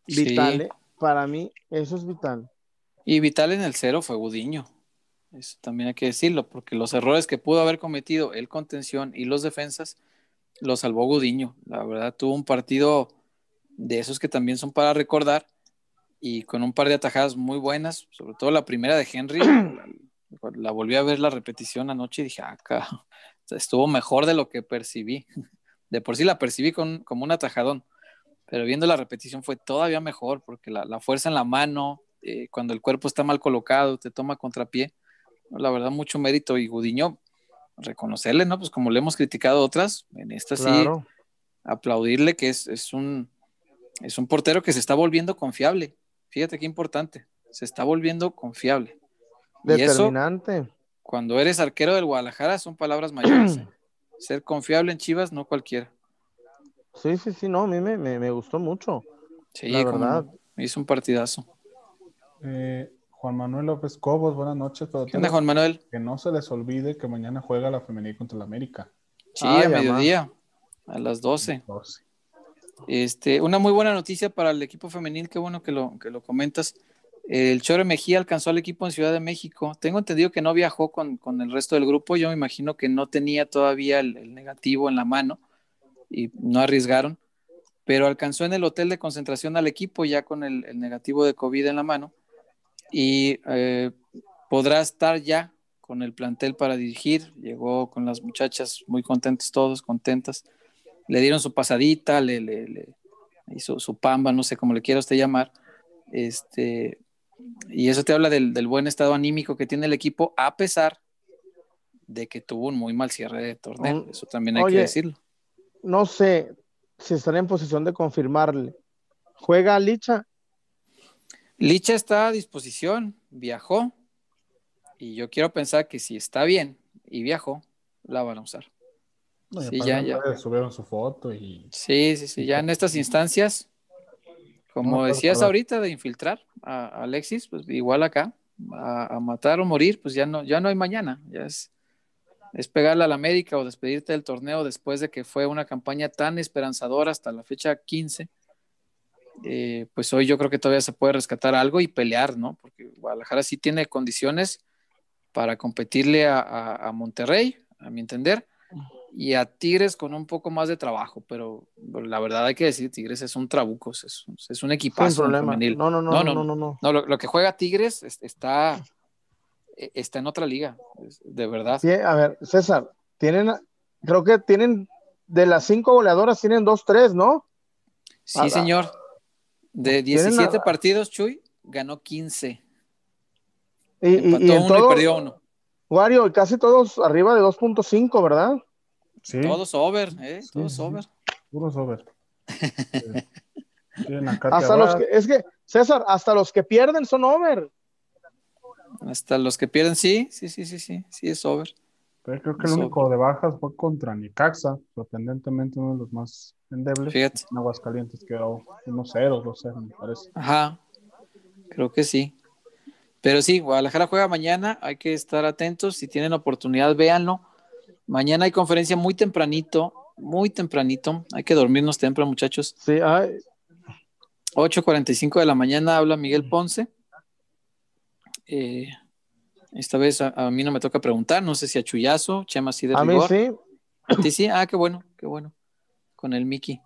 vital. ¿eh? Para mí eso es vital. Y vital en el cero fue Gudiño. Eso también hay que decirlo, porque los errores que pudo haber cometido el contención y los defensas lo salvó Gudiño. La verdad, tuvo un partido de esos que también son para recordar, y con un par de atajadas muy buenas, sobre todo la primera de Henry. (clears throat) la, volví a ver la repetición anoche y dije, acá ah, estuvo mejor de lo que percibí. De por sí la percibí con, como un atajadón, pero viendo la repetición fue todavía mejor porque la, fuerza en la mano, eh, cuando el cuerpo está mal colocado, te toma contrapié. La verdad, mucho mérito. Y Gudiño, reconocerle, ¿no? Pues como le hemos criticado otras, en esta sí, aplaudirle que es, es, un, es un portero que se está volviendo confiable. Fíjate qué importante, se está volviendo confiable. Determinante. cuando eres arquero del Guadalajara son palabras mayores. ¿eh? (clears throat) Ser confiable en Chivas, no cualquiera. Sí, sí, sí, no, a mí me, gustó mucho. Sí, la verdad. hizo un partidazo. Eh, Juan Manuel López Cobos, buenas noches. ¿Qué Juan Manuel? Que no se les olvide que mañana juega la femenil contra la América. Sí, a mediodía, a las 12. Este, una muy buena noticia para el equipo femenil, qué bueno que lo, que lo comentas. El Chore Mejía alcanzó al equipo en Ciudad de México. Tengo entendido que no viajó con, el resto del grupo. Yo me imagino que no tenía todavía el, negativo en la mano y no arriesgaron, pero alcanzó en el hotel de concentración al equipo ya con el, negativo de COVID en la mano y eh, podrá estar ya con el plantel para dirigir. Llegó con las muchachas muy contentas, todos contentas. Le dieron su pasadita, le, le hizo su pamba, no sé cómo le quiera usted llamar. Este, y eso te habla del, buen estado anímico que tiene el equipo, a pesar de que tuvo un muy mal cierre de torneo. Eso también hay que decirlo. No sé si estará en posición de confirmarle. ¿Juega Licha? Licha está a disposición, viajó. Y yo quiero pensar que si está bien y viajó, la van a usar. Sí, ya, ya. Subieron su foto y. Sí, sí, sí. Ya en estas instancias como decías ahorita de infiltrar a, Alexis, pues igual acá, a, matar o morir, pues ya no, ya no hay mañana, ya es, es pegarle a la América o despedirte del torneo después de que fue una campaña tan esperanzadora hasta la fecha 15. Eh, pues hoy yo creo que todavía se puede rescatar algo y pelear, ¿no? Porque Guadalajara sí tiene condiciones para competirle a Monterrey, a mi entender, y a Tigres con un poco más de trabajo, pero la verdad hay que decir, Tigres es un trabuco, es, es un equipazo femenil. No, no, no, no, no, no, no. lo, que juega Tigres está, e, está en otra liga, de verdad. a ver, César, tienen, creo que tienen, de las cinco goleadoras tienen dos, tres, ¿no? Sí, señor. De 17 partidos, Chuy ganó 15. Y, Empató uno y perdió uno. Wario, casi todos arriba de 2.5, ¿verdad? Todos over, ¿eh? Todos over. Puros over. (laughs) hasta los que, es que, César, hasta los que pierden son over. Hasta los que pierden, sí, sí, sí, sí, sí, sí, es over. Pero creo que el único de bajas fue contra Nicaxa, sorprendentemente uno de los más endebles. Fíjate. En Aguascalientes quedó 1-0, 2-0, me parece. Ajá, creo que sí. Pero sí, Guadalajara juega mañana, hay que estar atentos. Si tienen oportunidad, véanlo. Mañana hay conferencia muy tempranito, muy tempranito. Hay que dormirnos temprano, muchachos. Sí, hay. 8.45 de la mañana habla Miguel Ponce. Eh, esta vez a, mí no me toca preguntar, no sé si a Chuyazo, Chema sí de A mí sí. A ti sí, ah, qué bueno, qué bueno. Con el Mickey.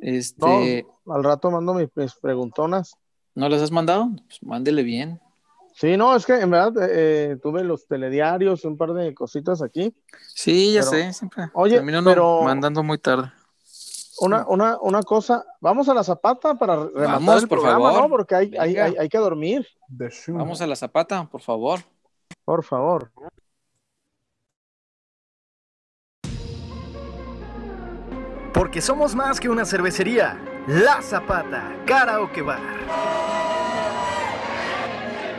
Este... al rato mando mis, preguntonas. ¿No las has mandado? Pues mándele bien. Sí, no, es que en verdad eh, tuve los telediarios, un par de cositas aquí. Sí, ya sé, siempre. Oye, pero mandando muy tarde. Una, una, una cosa, vamos a la zapata para rematar el por programa, favor. ¿no? Porque hay, hay, hay, que dormir. Vamos a la zapata, por favor. Por favor. Porque somos más que una cervecería. La Zapata, Karaoke Bar.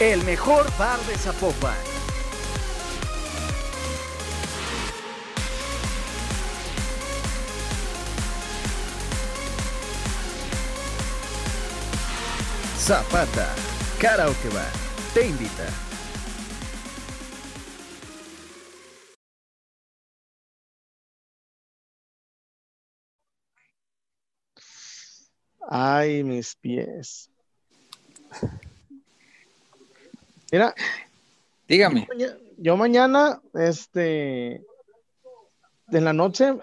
El mejor bar de Zapopan. Zapata, Karaoke Bar, te invita. Ay, mis pies. Mira, dígame. Yo, mañana, este, en la noche,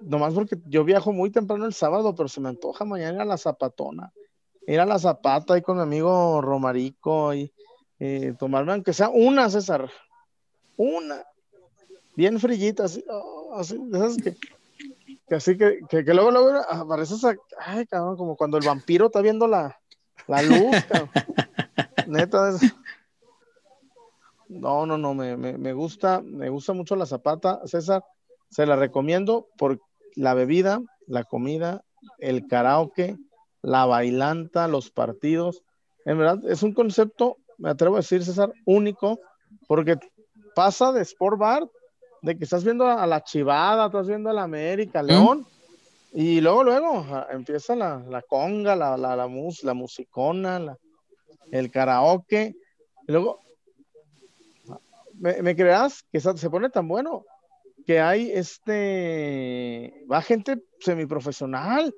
nomás porque yo viajo muy temprano el sábado, pero se me antoja mañana ir a la zapatona. Ir a la zapata ahí con mi amigo Romarico y eh, tomarme, aunque sea una, César. Una. Bien frillita, así, oh, así esas que que así que, que, luego, luego aparece esa, ay, cabrón, como cuando el vampiro está viendo la, la luz, cabrón. (laughs) Neta, es... No, no, no, me, me, me, gusta, me gusta mucho la zapata, César, se la recomiendo por la bebida, la comida, el karaoke, la bailanta, los partidos. En verdad, es un concepto, me atrevo a decir, César, único, porque pasa de Sport Bar de que estás viendo a la Chivada, estás viendo a la América, León, y luego, luego empieza la, conga, la, la, la, mus, la musicona, el karaoke, y luego, me, creerás que se pone tan bueno que hay este, va gente semiprofesional,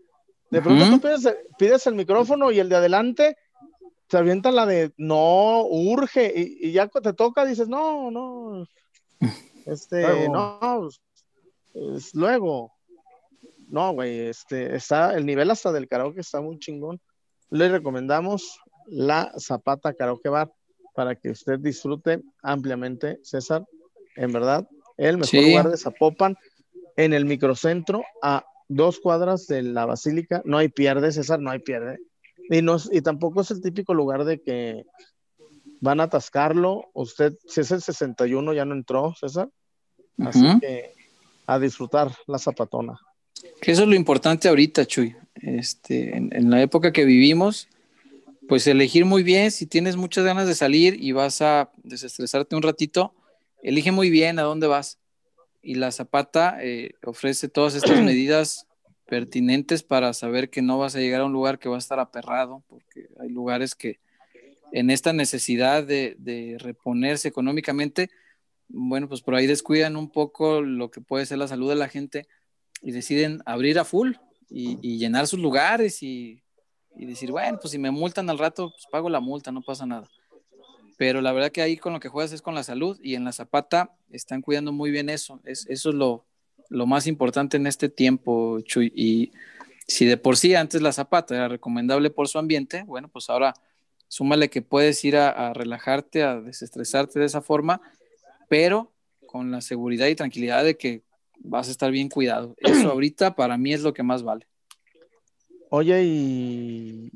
de pronto tú pides, pides, el micrófono y el de adelante se avienta la de no, urge, y, y ya te toca, dices, no, no, (laughs) este, no, es luego. No, güey, este, está, el nivel hasta del karaoke está muy chingón. Le recomendamos la Zapata Karaoke Bar para que usted disfrute ampliamente, César. En verdad, el mejor lugar de Zapopan, en el microcentro, a dos cuadras de la Basílica. No hay pierde, César, no hay pierde. Y, no, y tampoco es el típico lugar de que van a atascarlo. Usted, si es el 61, ya no entró, César. Así que a disfrutar la zapatona. Que eso es lo importante ahorita, Chuy. Este, en, la época que vivimos, pues elegir muy bien, si tienes muchas ganas de salir y vas a desestresarte un ratito, elige muy bien a dónde vas. Y la Zapata eh, ofrece todas estas (clears throat) medidas pertinentes para saber que no vas a llegar a un lugar que va a estar aperrado, porque hay lugares que en esta necesidad de, de reponerse económicamente, bueno, pues por ahí descuidan un poco lo que puede ser la salud de la gente y deciden abrir a full y, llenar sus lugares y, decir, bueno, pues si me multan al rato, pues pago la multa, no pasa nada. Pero la verdad que ahí con lo que juegas es con la salud y en la Zapata están cuidando muy bien eso. Es, eso es lo, más importante en este tiempo, Chuy. Y si de por sí antes la Zapata era recomendable por su ambiente, bueno, pues ahora súmale que puedes ir a relajarte, a desestresarte de esa forma pero con la seguridad y tranquilidad de que vas a estar bien cuidado. Eso ahorita para mí es lo que más vale. Oye, y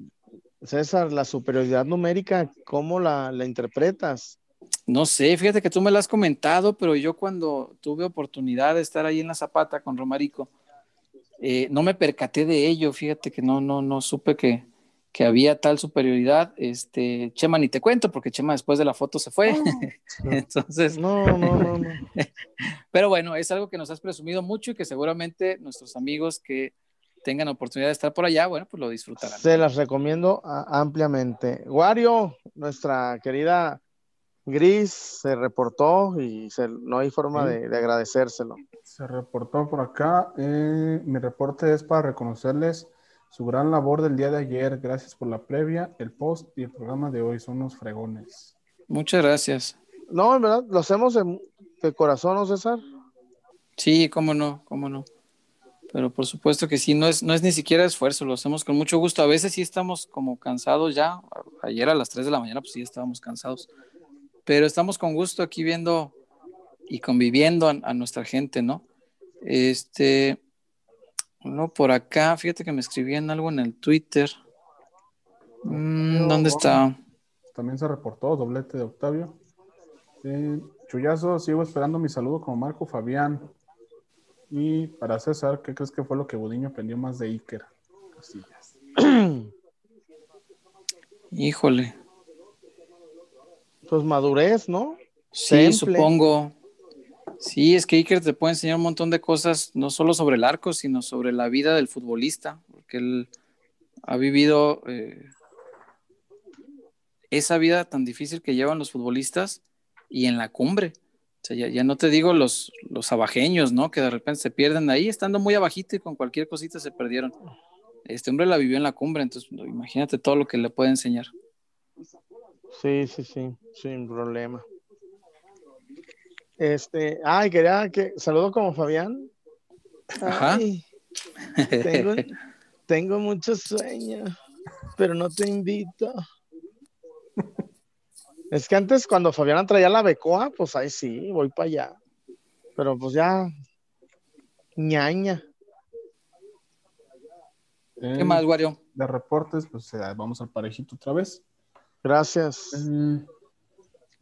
César, la superioridad numérica, ¿cómo la, interpretas? No sé, fíjate que tú me lo has comentado, pero yo cuando tuve oportunidad de estar ahí en la Zapata con Romarico, eh, no me percaté de ello, fíjate que no, no, no supe que, que había tal superioridad, este, Chema ni te cuento, porque Chema después de la foto se fue. (laughs) Entonces. No, no, no, no. (laughs) Pero bueno, es algo que nos has presumido mucho y que seguramente nuestros amigos que tengan oportunidad de estar por allá, bueno, pues lo disfrutarán. Se las recomiendo ampliamente. Wario, nuestra querida Gris, se reportó y no hay forma de, agradecérselo. Se reportó por acá. Eh, mi reporte es para reconocerles su gran labor del día de ayer. Gracias por la previa, el post y el programa de hoy. Son unos fregones. Muchas gracias. No, en verdad, lo hacemos de, corazón, ¿no, César? Sí, cómo no, cómo no. Pero por supuesto que sí, no es, no es ni siquiera esfuerzo, lo hacemos con mucho gusto. A veces sí estamos como cansados ya. Ayer a las 3 de la mañana, pues sí estábamos cansados. Pero estamos con gusto aquí viendo y conviviendo a, a nuestra gente, ¿no? Este, no, por acá, fíjate que me escribían algo en el Twitter. Mm, ¿Dónde está? También se reportó, doblete de Octavio. Chuyazo, sigo esperando mi saludo como Marco Fabián. Y para César, ¿qué crees que fue lo que Budiño aprendió más de Iker? (clears throat) Híjole. Pues madurez, ¿no? Sí, supongo. Sí, es que Iker te puede enseñar un montón de cosas, no solo sobre el arco, sino sobre la vida del futbolista, porque él ha vivido eh, esa vida tan difícil que llevan los futbolistas y en la cumbre. O sea, ya, no te digo los, los abajeños, ¿no? Que de repente se pierden ahí, estando muy abajito y con cualquier cosita se perdieron. Este hombre la vivió en la cumbre, entonces imagínate todo lo que le puede enseñar. Sí, sí, sí, sin problema. Este, ay, quería que saludo como Fabián. Ajá. (laughs) tengo, tengo mucho sueño, pero no te invito. Es que antes cuando Fabián traía la becoa, pues ahí sí, voy para allá. Pero pues ya, ñaña. ¿Qué más, Wario? De reportes, pues eh, vamos al parejito otra vez. Gracias.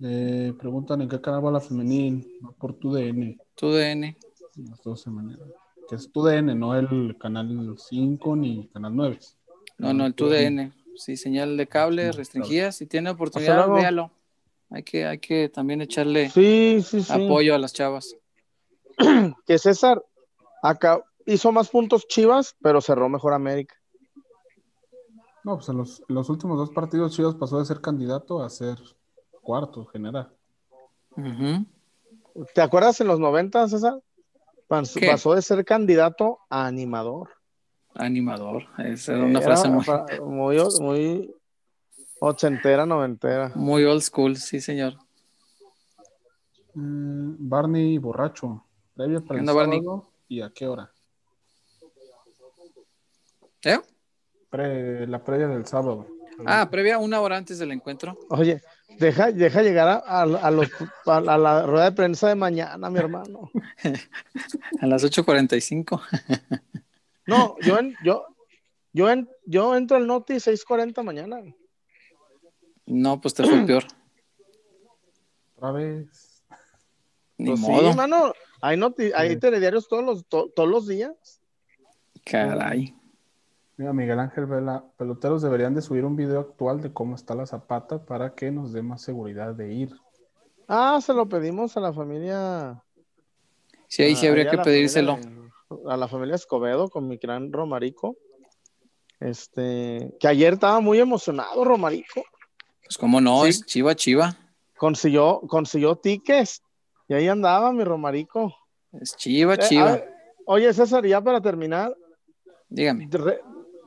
Eh, preguntan en qué canal va la femenil, por tu DN. Tu DN. Las 12 maneras. Que es tu DN, no el canal 5 ni canal 9. No, no, el tu DN. Sí, señal de cable restringida. Si tiene oportunidad, véalo. Hay que, hay que también echarle apoyo a las chavas. (clears throat) Que César acá hizo más puntos Chivas, pero cerró mejor América. No, pues en los, últimos dos partidos Chivas pasó de ser candidato a ser cuarto general. ¿Te acuerdas en los 90, César? Pasó de ser candidato a animador. Animador, esa era una frase muy, muy, Ochentera, noventera. Muy old school, sí, señor. Mm, Barney borracho. Previa para el sábado y a qué hora? ¿Eh? la previa del sábado. Ah, previa una hora antes del encuentro. Oye, deja, deja llegar a, la rueda de prensa de mañana, mi hermano. (laughs) a las 8.45. no, yo, yo, yo, yo entro al Noti 6.40 mañana. No, pues te fue peor. Otra vez. Ni pues modo. Sí, hermano. Hay, hay telediarios todos los, todos los días. Caray. Mira, Miguel Ángel Vela, peloteros deberían de subir un video actual de cómo está la zapata para que nos dé más seguridad de ir. Ah, se lo pedimos a la familia. Sí, ahí sí habría que pedírselo. a la familia Escobedo con mi gran Romarico. Este, que ayer estaba muy emocionado, Romarico. Pues cómo no, es chiva, chiva. Consiguió, consiguió tickets y ahí andaba mi Romarico. Es chiva, eh, chiva. oye, César, ya para terminar. Dígame.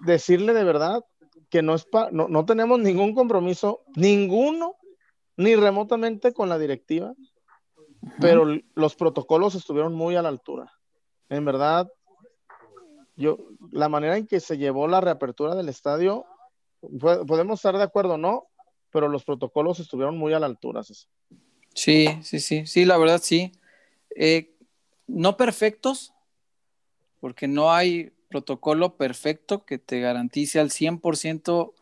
decirle de verdad que no, es no, tenemos ningún compromiso, ninguno, ni remotamente con la directiva, pero los protocolos estuvieron muy a la altura. En verdad, yo, la manera en que se llevó la reapertura del estadio, podemos estar de acuerdo o no, pero los protocolos estuvieron muy a la altura. Sí, sí, sí, sí, la verdad sí. Eh, no perfectos, porque no hay protocolo perfecto que te garantice al 100%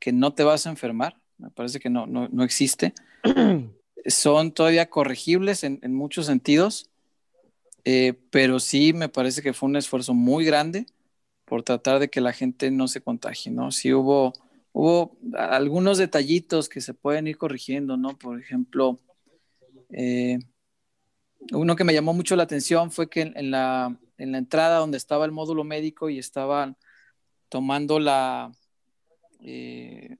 que no te vas a enfermar. Me parece que no, no, existe. (clears throat) Son todavía corregibles en, muchos sentidos, eh, pero sí me parece que fue un esfuerzo muy grande por tratar de que la gente no se contagie, ¿no? Sí hubo hubo algunos detallitos que se pueden ir corrigiendo, ¿no? Por ejemplo, eh, uno que me llamó mucho la atención fue que en, la, entrada donde estaba el módulo médico y estaban tomando la, eh,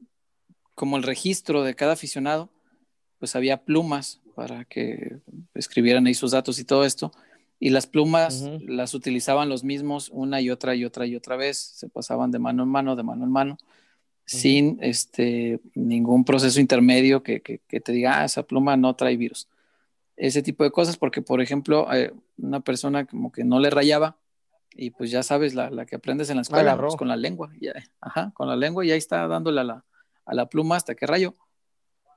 como el registro de cada aficionado, pues había plumas para que escribieran ahí sus datos y todo esto. Y las plumas las utilizaban los mismos una y otra y otra y otra vez, se pasaban de mano en mano, de mano en mano sin este, ningún proceso intermedio que, te diga, ah, esa pluma no trae virus. Ese tipo de cosas, porque por ejemplo, eh, una persona como que no le rayaba, y pues ya sabes, la, que aprendes en la escuela, pues, con la lengua, ya, ajá, con la lengua, y ahí está dándole a la, a la pluma hasta que rayó.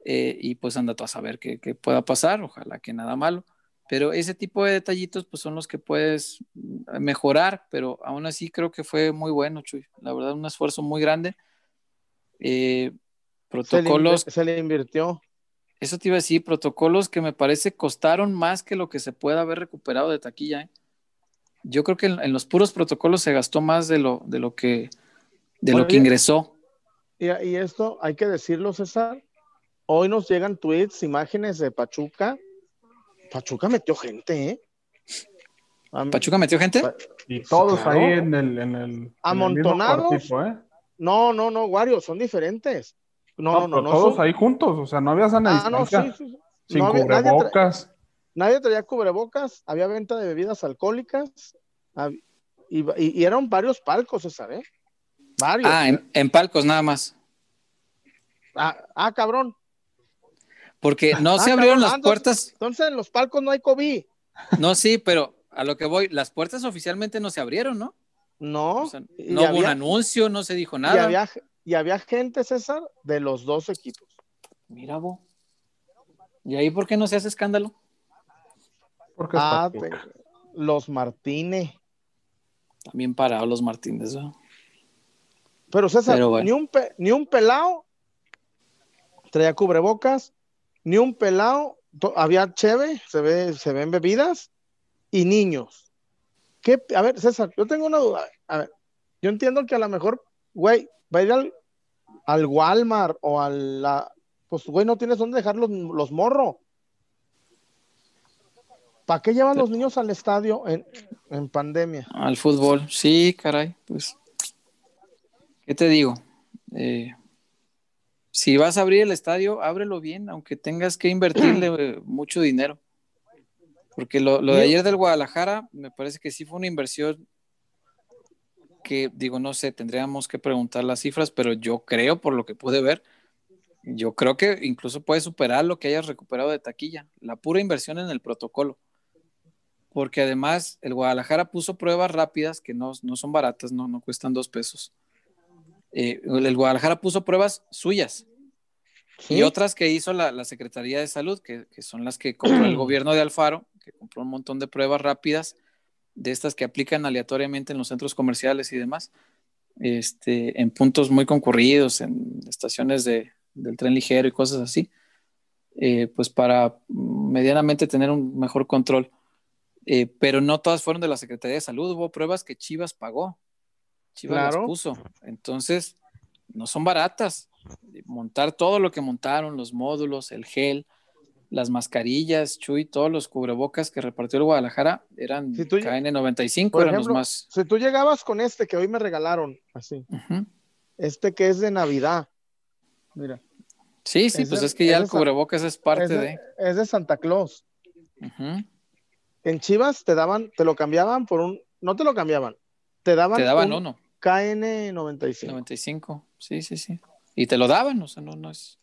Eh, y pues anda tú a saber qué, pueda pasar, ojalá que nada malo. Pero ese tipo de detallitos pues son los que puedes mejorar, pero aún así creo que fue muy bueno, Chuy. La verdad, un esfuerzo muy grande eh, protocolos. Se le, invirtió. Eso te iba a decir, protocolos que me parece costaron más que lo que se puede haber recuperado de taquilla. ¿eh? Yo creo que en, los puros protocolos se gastó más de lo, de lo que de lo que ingresó. Y, y, esto hay que decirlo, César. Hoy nos llegan tweets, imágenes de Pachuca. Pachuca metió gente, ¿eh? ¿Pachuca metió gente? Y todos ahí en el, en el amontonados. ¿eh? No, no, no, Wario, son diferentes. No, no, no. todos ahí juntos, o sea, no había sana ah, No, sí, sí, Sin cubrebocas. Nadie, traía cubrebocas, había venta de bebidas alcohólicas y, eran varios palcos, César, ¿eh? Varios. Ah, en, palcos nada más. Ah, ah cabrón. Porque no (laughs) se abrieron las puertas. Entonces en los palcos no hay COVID. No, sí, pero a lo que voy, las puertas oficialmente no se abrieron, ¿no? No. no hubo un anuncio, no se dijo nada. Y había, y había, gente, César, de los dos equipos. Mira, vos. ¿Y ahí por qué no se hace escándalo? Porque ah, los Martínez. También parados los Martínez, ¿no? Pero César, ni, un ni un pelado traía cubrebocas, ni un pelado, había cheve, se, ve, se ven bebidas, y niños. ¿Qué? A ver, César, yo tengo una duda. A ver, yo entiendo que a lo mejor, güey, va a ir al, Walmart o a la. Pues, güey, no tienes dónde dejar los, los morros. ¿Para qué llevan los niños al estadio en, pandemia? Al fútbol, sí, caray, pues. ¿Qué te digo? Eh, si vas a abrir el estadio, ábrelo bien, aunque tengas que invertirle (clears throat) mucho dinero. Porque lo, de ayer del Guadalajara me parece que sí fue una inversión que, digo, no sé, tendríamos que preguntar las cifras, pero yo creo, por lo que pude ver, yo creo que incluso puede superar lo que hayas recuperado de taquilla, la pura inversión en el protocolo. Porque además el Guadalajara puso pruebas rápidas que no, son baratas, no, no cuestan dos pesos. Eh, el Guadalajara puso pruebas suyas, y otras que hizo la, Secretaría de Salud, que, son las que compró el (clears throat) gobierno de Alfaro, que compró un montón de pruebas rápidas, de estas que aplican aleatoriamente en los centros comerciales y demás, este, en puntos muy concurridos, en estaciones de, del tren ligero y cosas así, eh, pues para medianamente tener un mejor control. Eh, pero no todas fueron de la Secretaría de Salud, hubo pruebas que Chivas pagó, Chivas las puso, entonces no son baratas. Montar todo lo que montaron, los módulos, el gel, las mascarillas, Chuy, todos los cubrebocas que repartió el Guadalajara eran KN95, eran los más. Si tú llegabas con este que hoy me regalaron, así, este que es de Navidad, mira. Sí, sí, pues es que ya el cubrebocas es parte de, Es de Santa Claus. En Chivas te daban, te lo cambiaban por un, no te lo cambiaban, te daban, te daban uno. KN95. 95, sí, sí, sí. Y te lo daban, o sea, no, no es.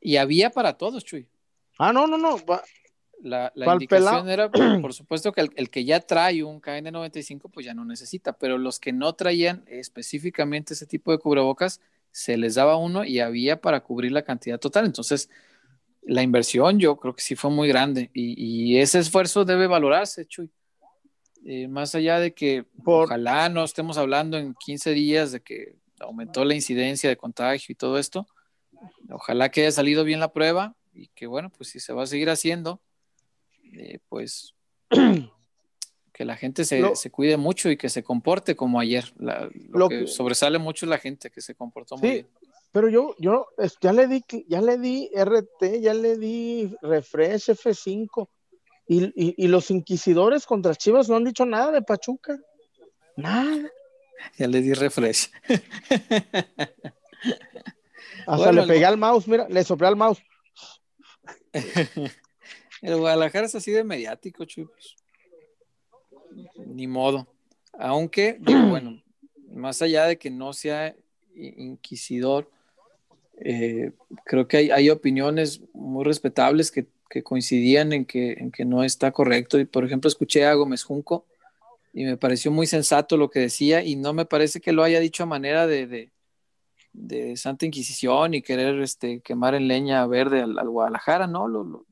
Y había para todos, Chuy. Ah, no, no, no. la, la indicación era, (clears throat) por supuesto, que el, que ya trae un KN95, pues ya no necesita, pero los que no traían específicamente ese tipo de cubrebocas, se les daba uno y había para cubrir la cantidad total. Entonces, la inversión yo creo que sí fue muy grande y, ese esfuerzo debe valorarse, Chuy. Eh, más allá de que ojalá no estemos hablando en 15 días de que aumentó la incidencia de contagio y todo esto. Ojalá que haya salido bien la prueba y que bueno, pues si se va a seguir haciendo, eh, pues (clears throat) que la gente se, cuide mucho y que se comporte como ayer. lo, que, sobresale mucho la gente que se comportó muy bien. Pero yo, yo ya le di, ya le di RT, ya le di refresh F5 y, y los inquisidores contra Chivas no han dicho nada de Pachuca. Nada. Ya le di refresh. Hasta le pegué al mouse, mira, le soplé al mouse. (laughs) el Guadalajara es así de mediático, chicos. Ni modo. Aunque, (clears throat) bueno, más allá de que no sea inquisidor, eh, creo que hay, opiniones muy respetables que, coincidían en que, no está correcto. Y por ejemplo, escuché a Gómez Junco y me pareció muy sensato lo que decía y no me parece que lo haya dicho a manera de, Santa Inquisición y querer este, quemar en leña verde al, Guadalajara, ¿no? Lo,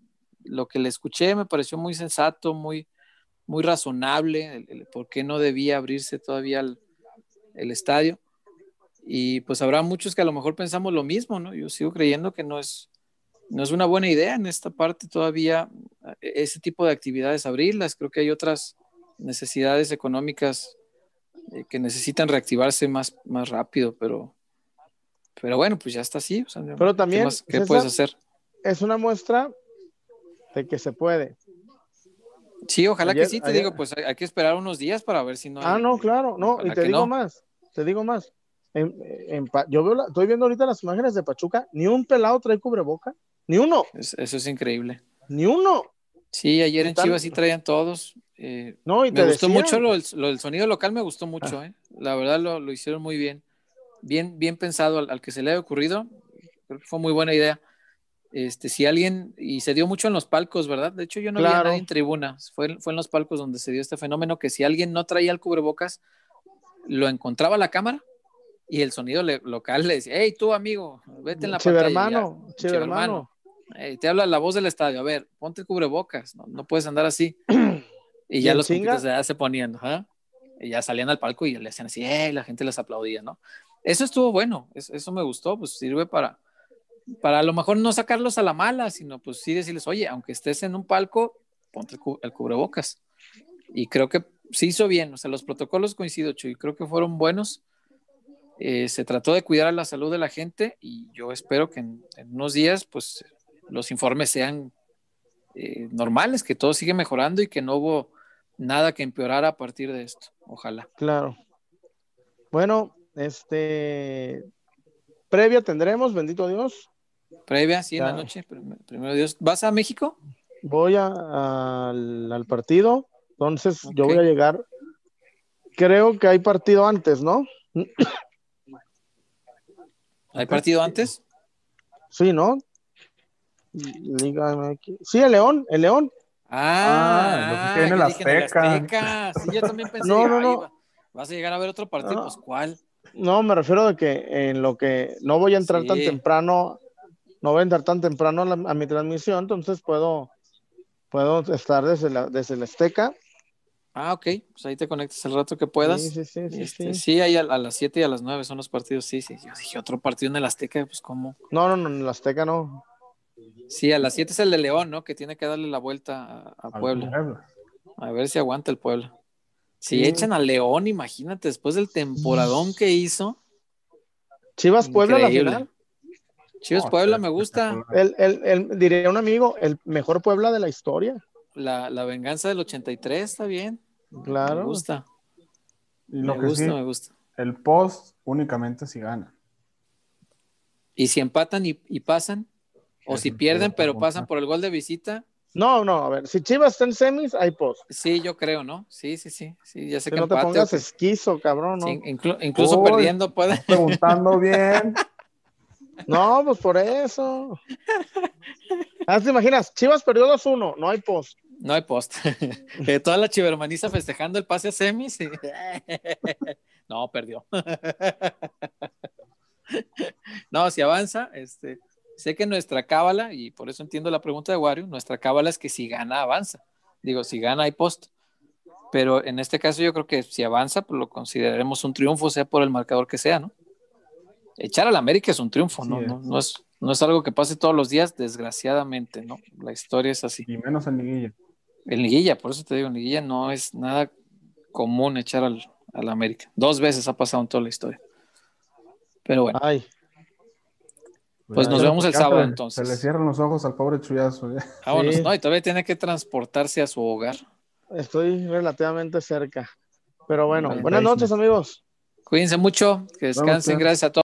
lo, que le escuché me pareció muy sensato, muy, muy razonable, por qué no debía abrirse todavía el, el, estadio. Y pues habrá muchos que a lo mejor pensamos lo mismo, ¿no? Yo sigo creyendo que no es, no es una buena idea en esta parte todavía e, ese tipo de actividades abrirlas. Creo que hay otras necesidades económicas eh, que necesitan reactivarse más, más rápido, pero, pero bueno, pues ya está así. pero también, ¿qué, puedes hacer? Es una muestra de que se puede. Sí, ojalá que sí, te digo, pues hay, que esperar unos días para ver si no. ah, no, claro, no, y te digo más, te digo más. yo veo estoy viendo ahorita las imágenes de Pachuca, ni un pelado trae cubreboca, ni uno. eso es increíble. Ni uno. Sí, ayer en Chivas sí traían todos. Eh, no, y me gustó mucho lo, del sonido local, me gustó mucho, ah. eh. La verdad lo, lo, hicieron muy bien. Bien, bien pensado al, que se le haya ocurrido. Creo que fue muy buena idea. Este, si alguien, y se dio mucho en los palcos, ¿verdad? De hecho, yo no vi a nadie en tribuna. Fue, fue en los palcos donde se dio este fenómeno que si alguien no traía el cubrebocas, lo encontraba la cámara y el sonido local le decía, hey, tú amigo, vete en la pantalla. Hermano, hermano. te habla la voz del estadio, a ver, ponte cubrebocas, no, puedes andar así. (clears throat) Y ya los compitos ya se ponían, y ya salían al palco y le hacían así, hey, la gente les aplaudía, ¿no? Eso estuvo bueno, eso, me gustó, pues sirve para, para a lo mejor no sacarlos a la mala, sino pues sí decirles, oye, aunque estés en un palco, ponte el, cubrebocas. Y creo que se hizo bien, o sea, los protocolos coincido, y creo que fueron buenos eh, se trató de cuidar la salud de la gente y yo espero que en, unos días pues los informes sean eh, normales, que todo sigue mejorando y que no hubo nada que empeorara a partir de esto. Ojalá. Claro. Bueno, este previa tendremos, bendito Dios. Previa, sí, en la noche, primero Dios. ¿Vas a México? Voy al, partido, entonces yo voy a llegar. Creo que hay partido antes, ¿no? ¿Hay partido antes? Sí, ¿no? Sí, el León, el León. Ah, ah lo que la Azteca. Sí, yo también (laughs) pensé, no, no, no. vas a llegar a ver otro partido, pues ¿cuál? No, me refiero a que en lo que no voy a entrar tan temprano, no voy a entrar tan temprano a, mi transmisión, entonces puedo, puedo estar desde la, desde la Azteca Ah, ok, pues ahí te conectas el rato que puedas. Sí, sí, sí. Sí, este, sí. ahí a, las 7 y a las 9 son los partidos, sí, sí. Yo dije, otro partido en el Azteca, pues ¿cómo? No, no, no, en el Azteca no. Sí, a las 7 es el de León, ¿no? Que tiene que darle la vuelta a, Puebla. A ver si aguanta el Puebla. Si echan a León, imagínate, después del temporadón que hizo. Chivas Puebla la final. Chivas Puebla me gusta. El, el, el, diría un amigo, el mejor Puebla de la historia la, venganza del 83 está bien. Claro. Me gusta. me gusta, me gusta. El post únicamente si gana. ¿Y si empatan y, pasan? ¿O si pierden pero pasan por el gol de visita? No, no, a ver, si Chivas está en semis, hay post. Sí, yo creo, ¿no? Sí, sí, sí. sí ya sé que, no te pongas esquizo, cabrón, ¿no? incluso perdiendo puede. Preguntando bien. (laughs) no, pues por eso. Ah, ¿te imaginas? Chivas perdió 2-1, no hay post. No hay post. (laughs) Toda la chivermaniza festejando el pase a semis. (laughs) no, perdió. no, si avanza, este, sé que nuestra cábala, y por eso entiendo la pregunta de Wario, nuestra cábala es que si gana, avanza. Digo, si gana, hay post. Pero en este caso yo creo que si avanza, pues lo consideraremos un triunfo, sea por el marcador que sea, ¿no? Echar al América es un triunfo, ¿no? No, no, es, no es algo que pase todos los días, desgraciadamente, ¿no? La historia es así. Y menos en liguilla. En liguilla, por eso te digo, en liguilla no es nada común echar al, América. Dos veces ha pasado en toda la historia. Pero bueno. Ay. Pues nos vemos el sábado entonces. Se le cierran los ojos al pobre chullazo. ¿eh? Ah, bueno, no, y todavía tiene que transportarse a su hogar. Estoy relativamente cerca. Pero bueno, buenas noches, amigos. Cuídense mucho, que descansen, gracias a todos.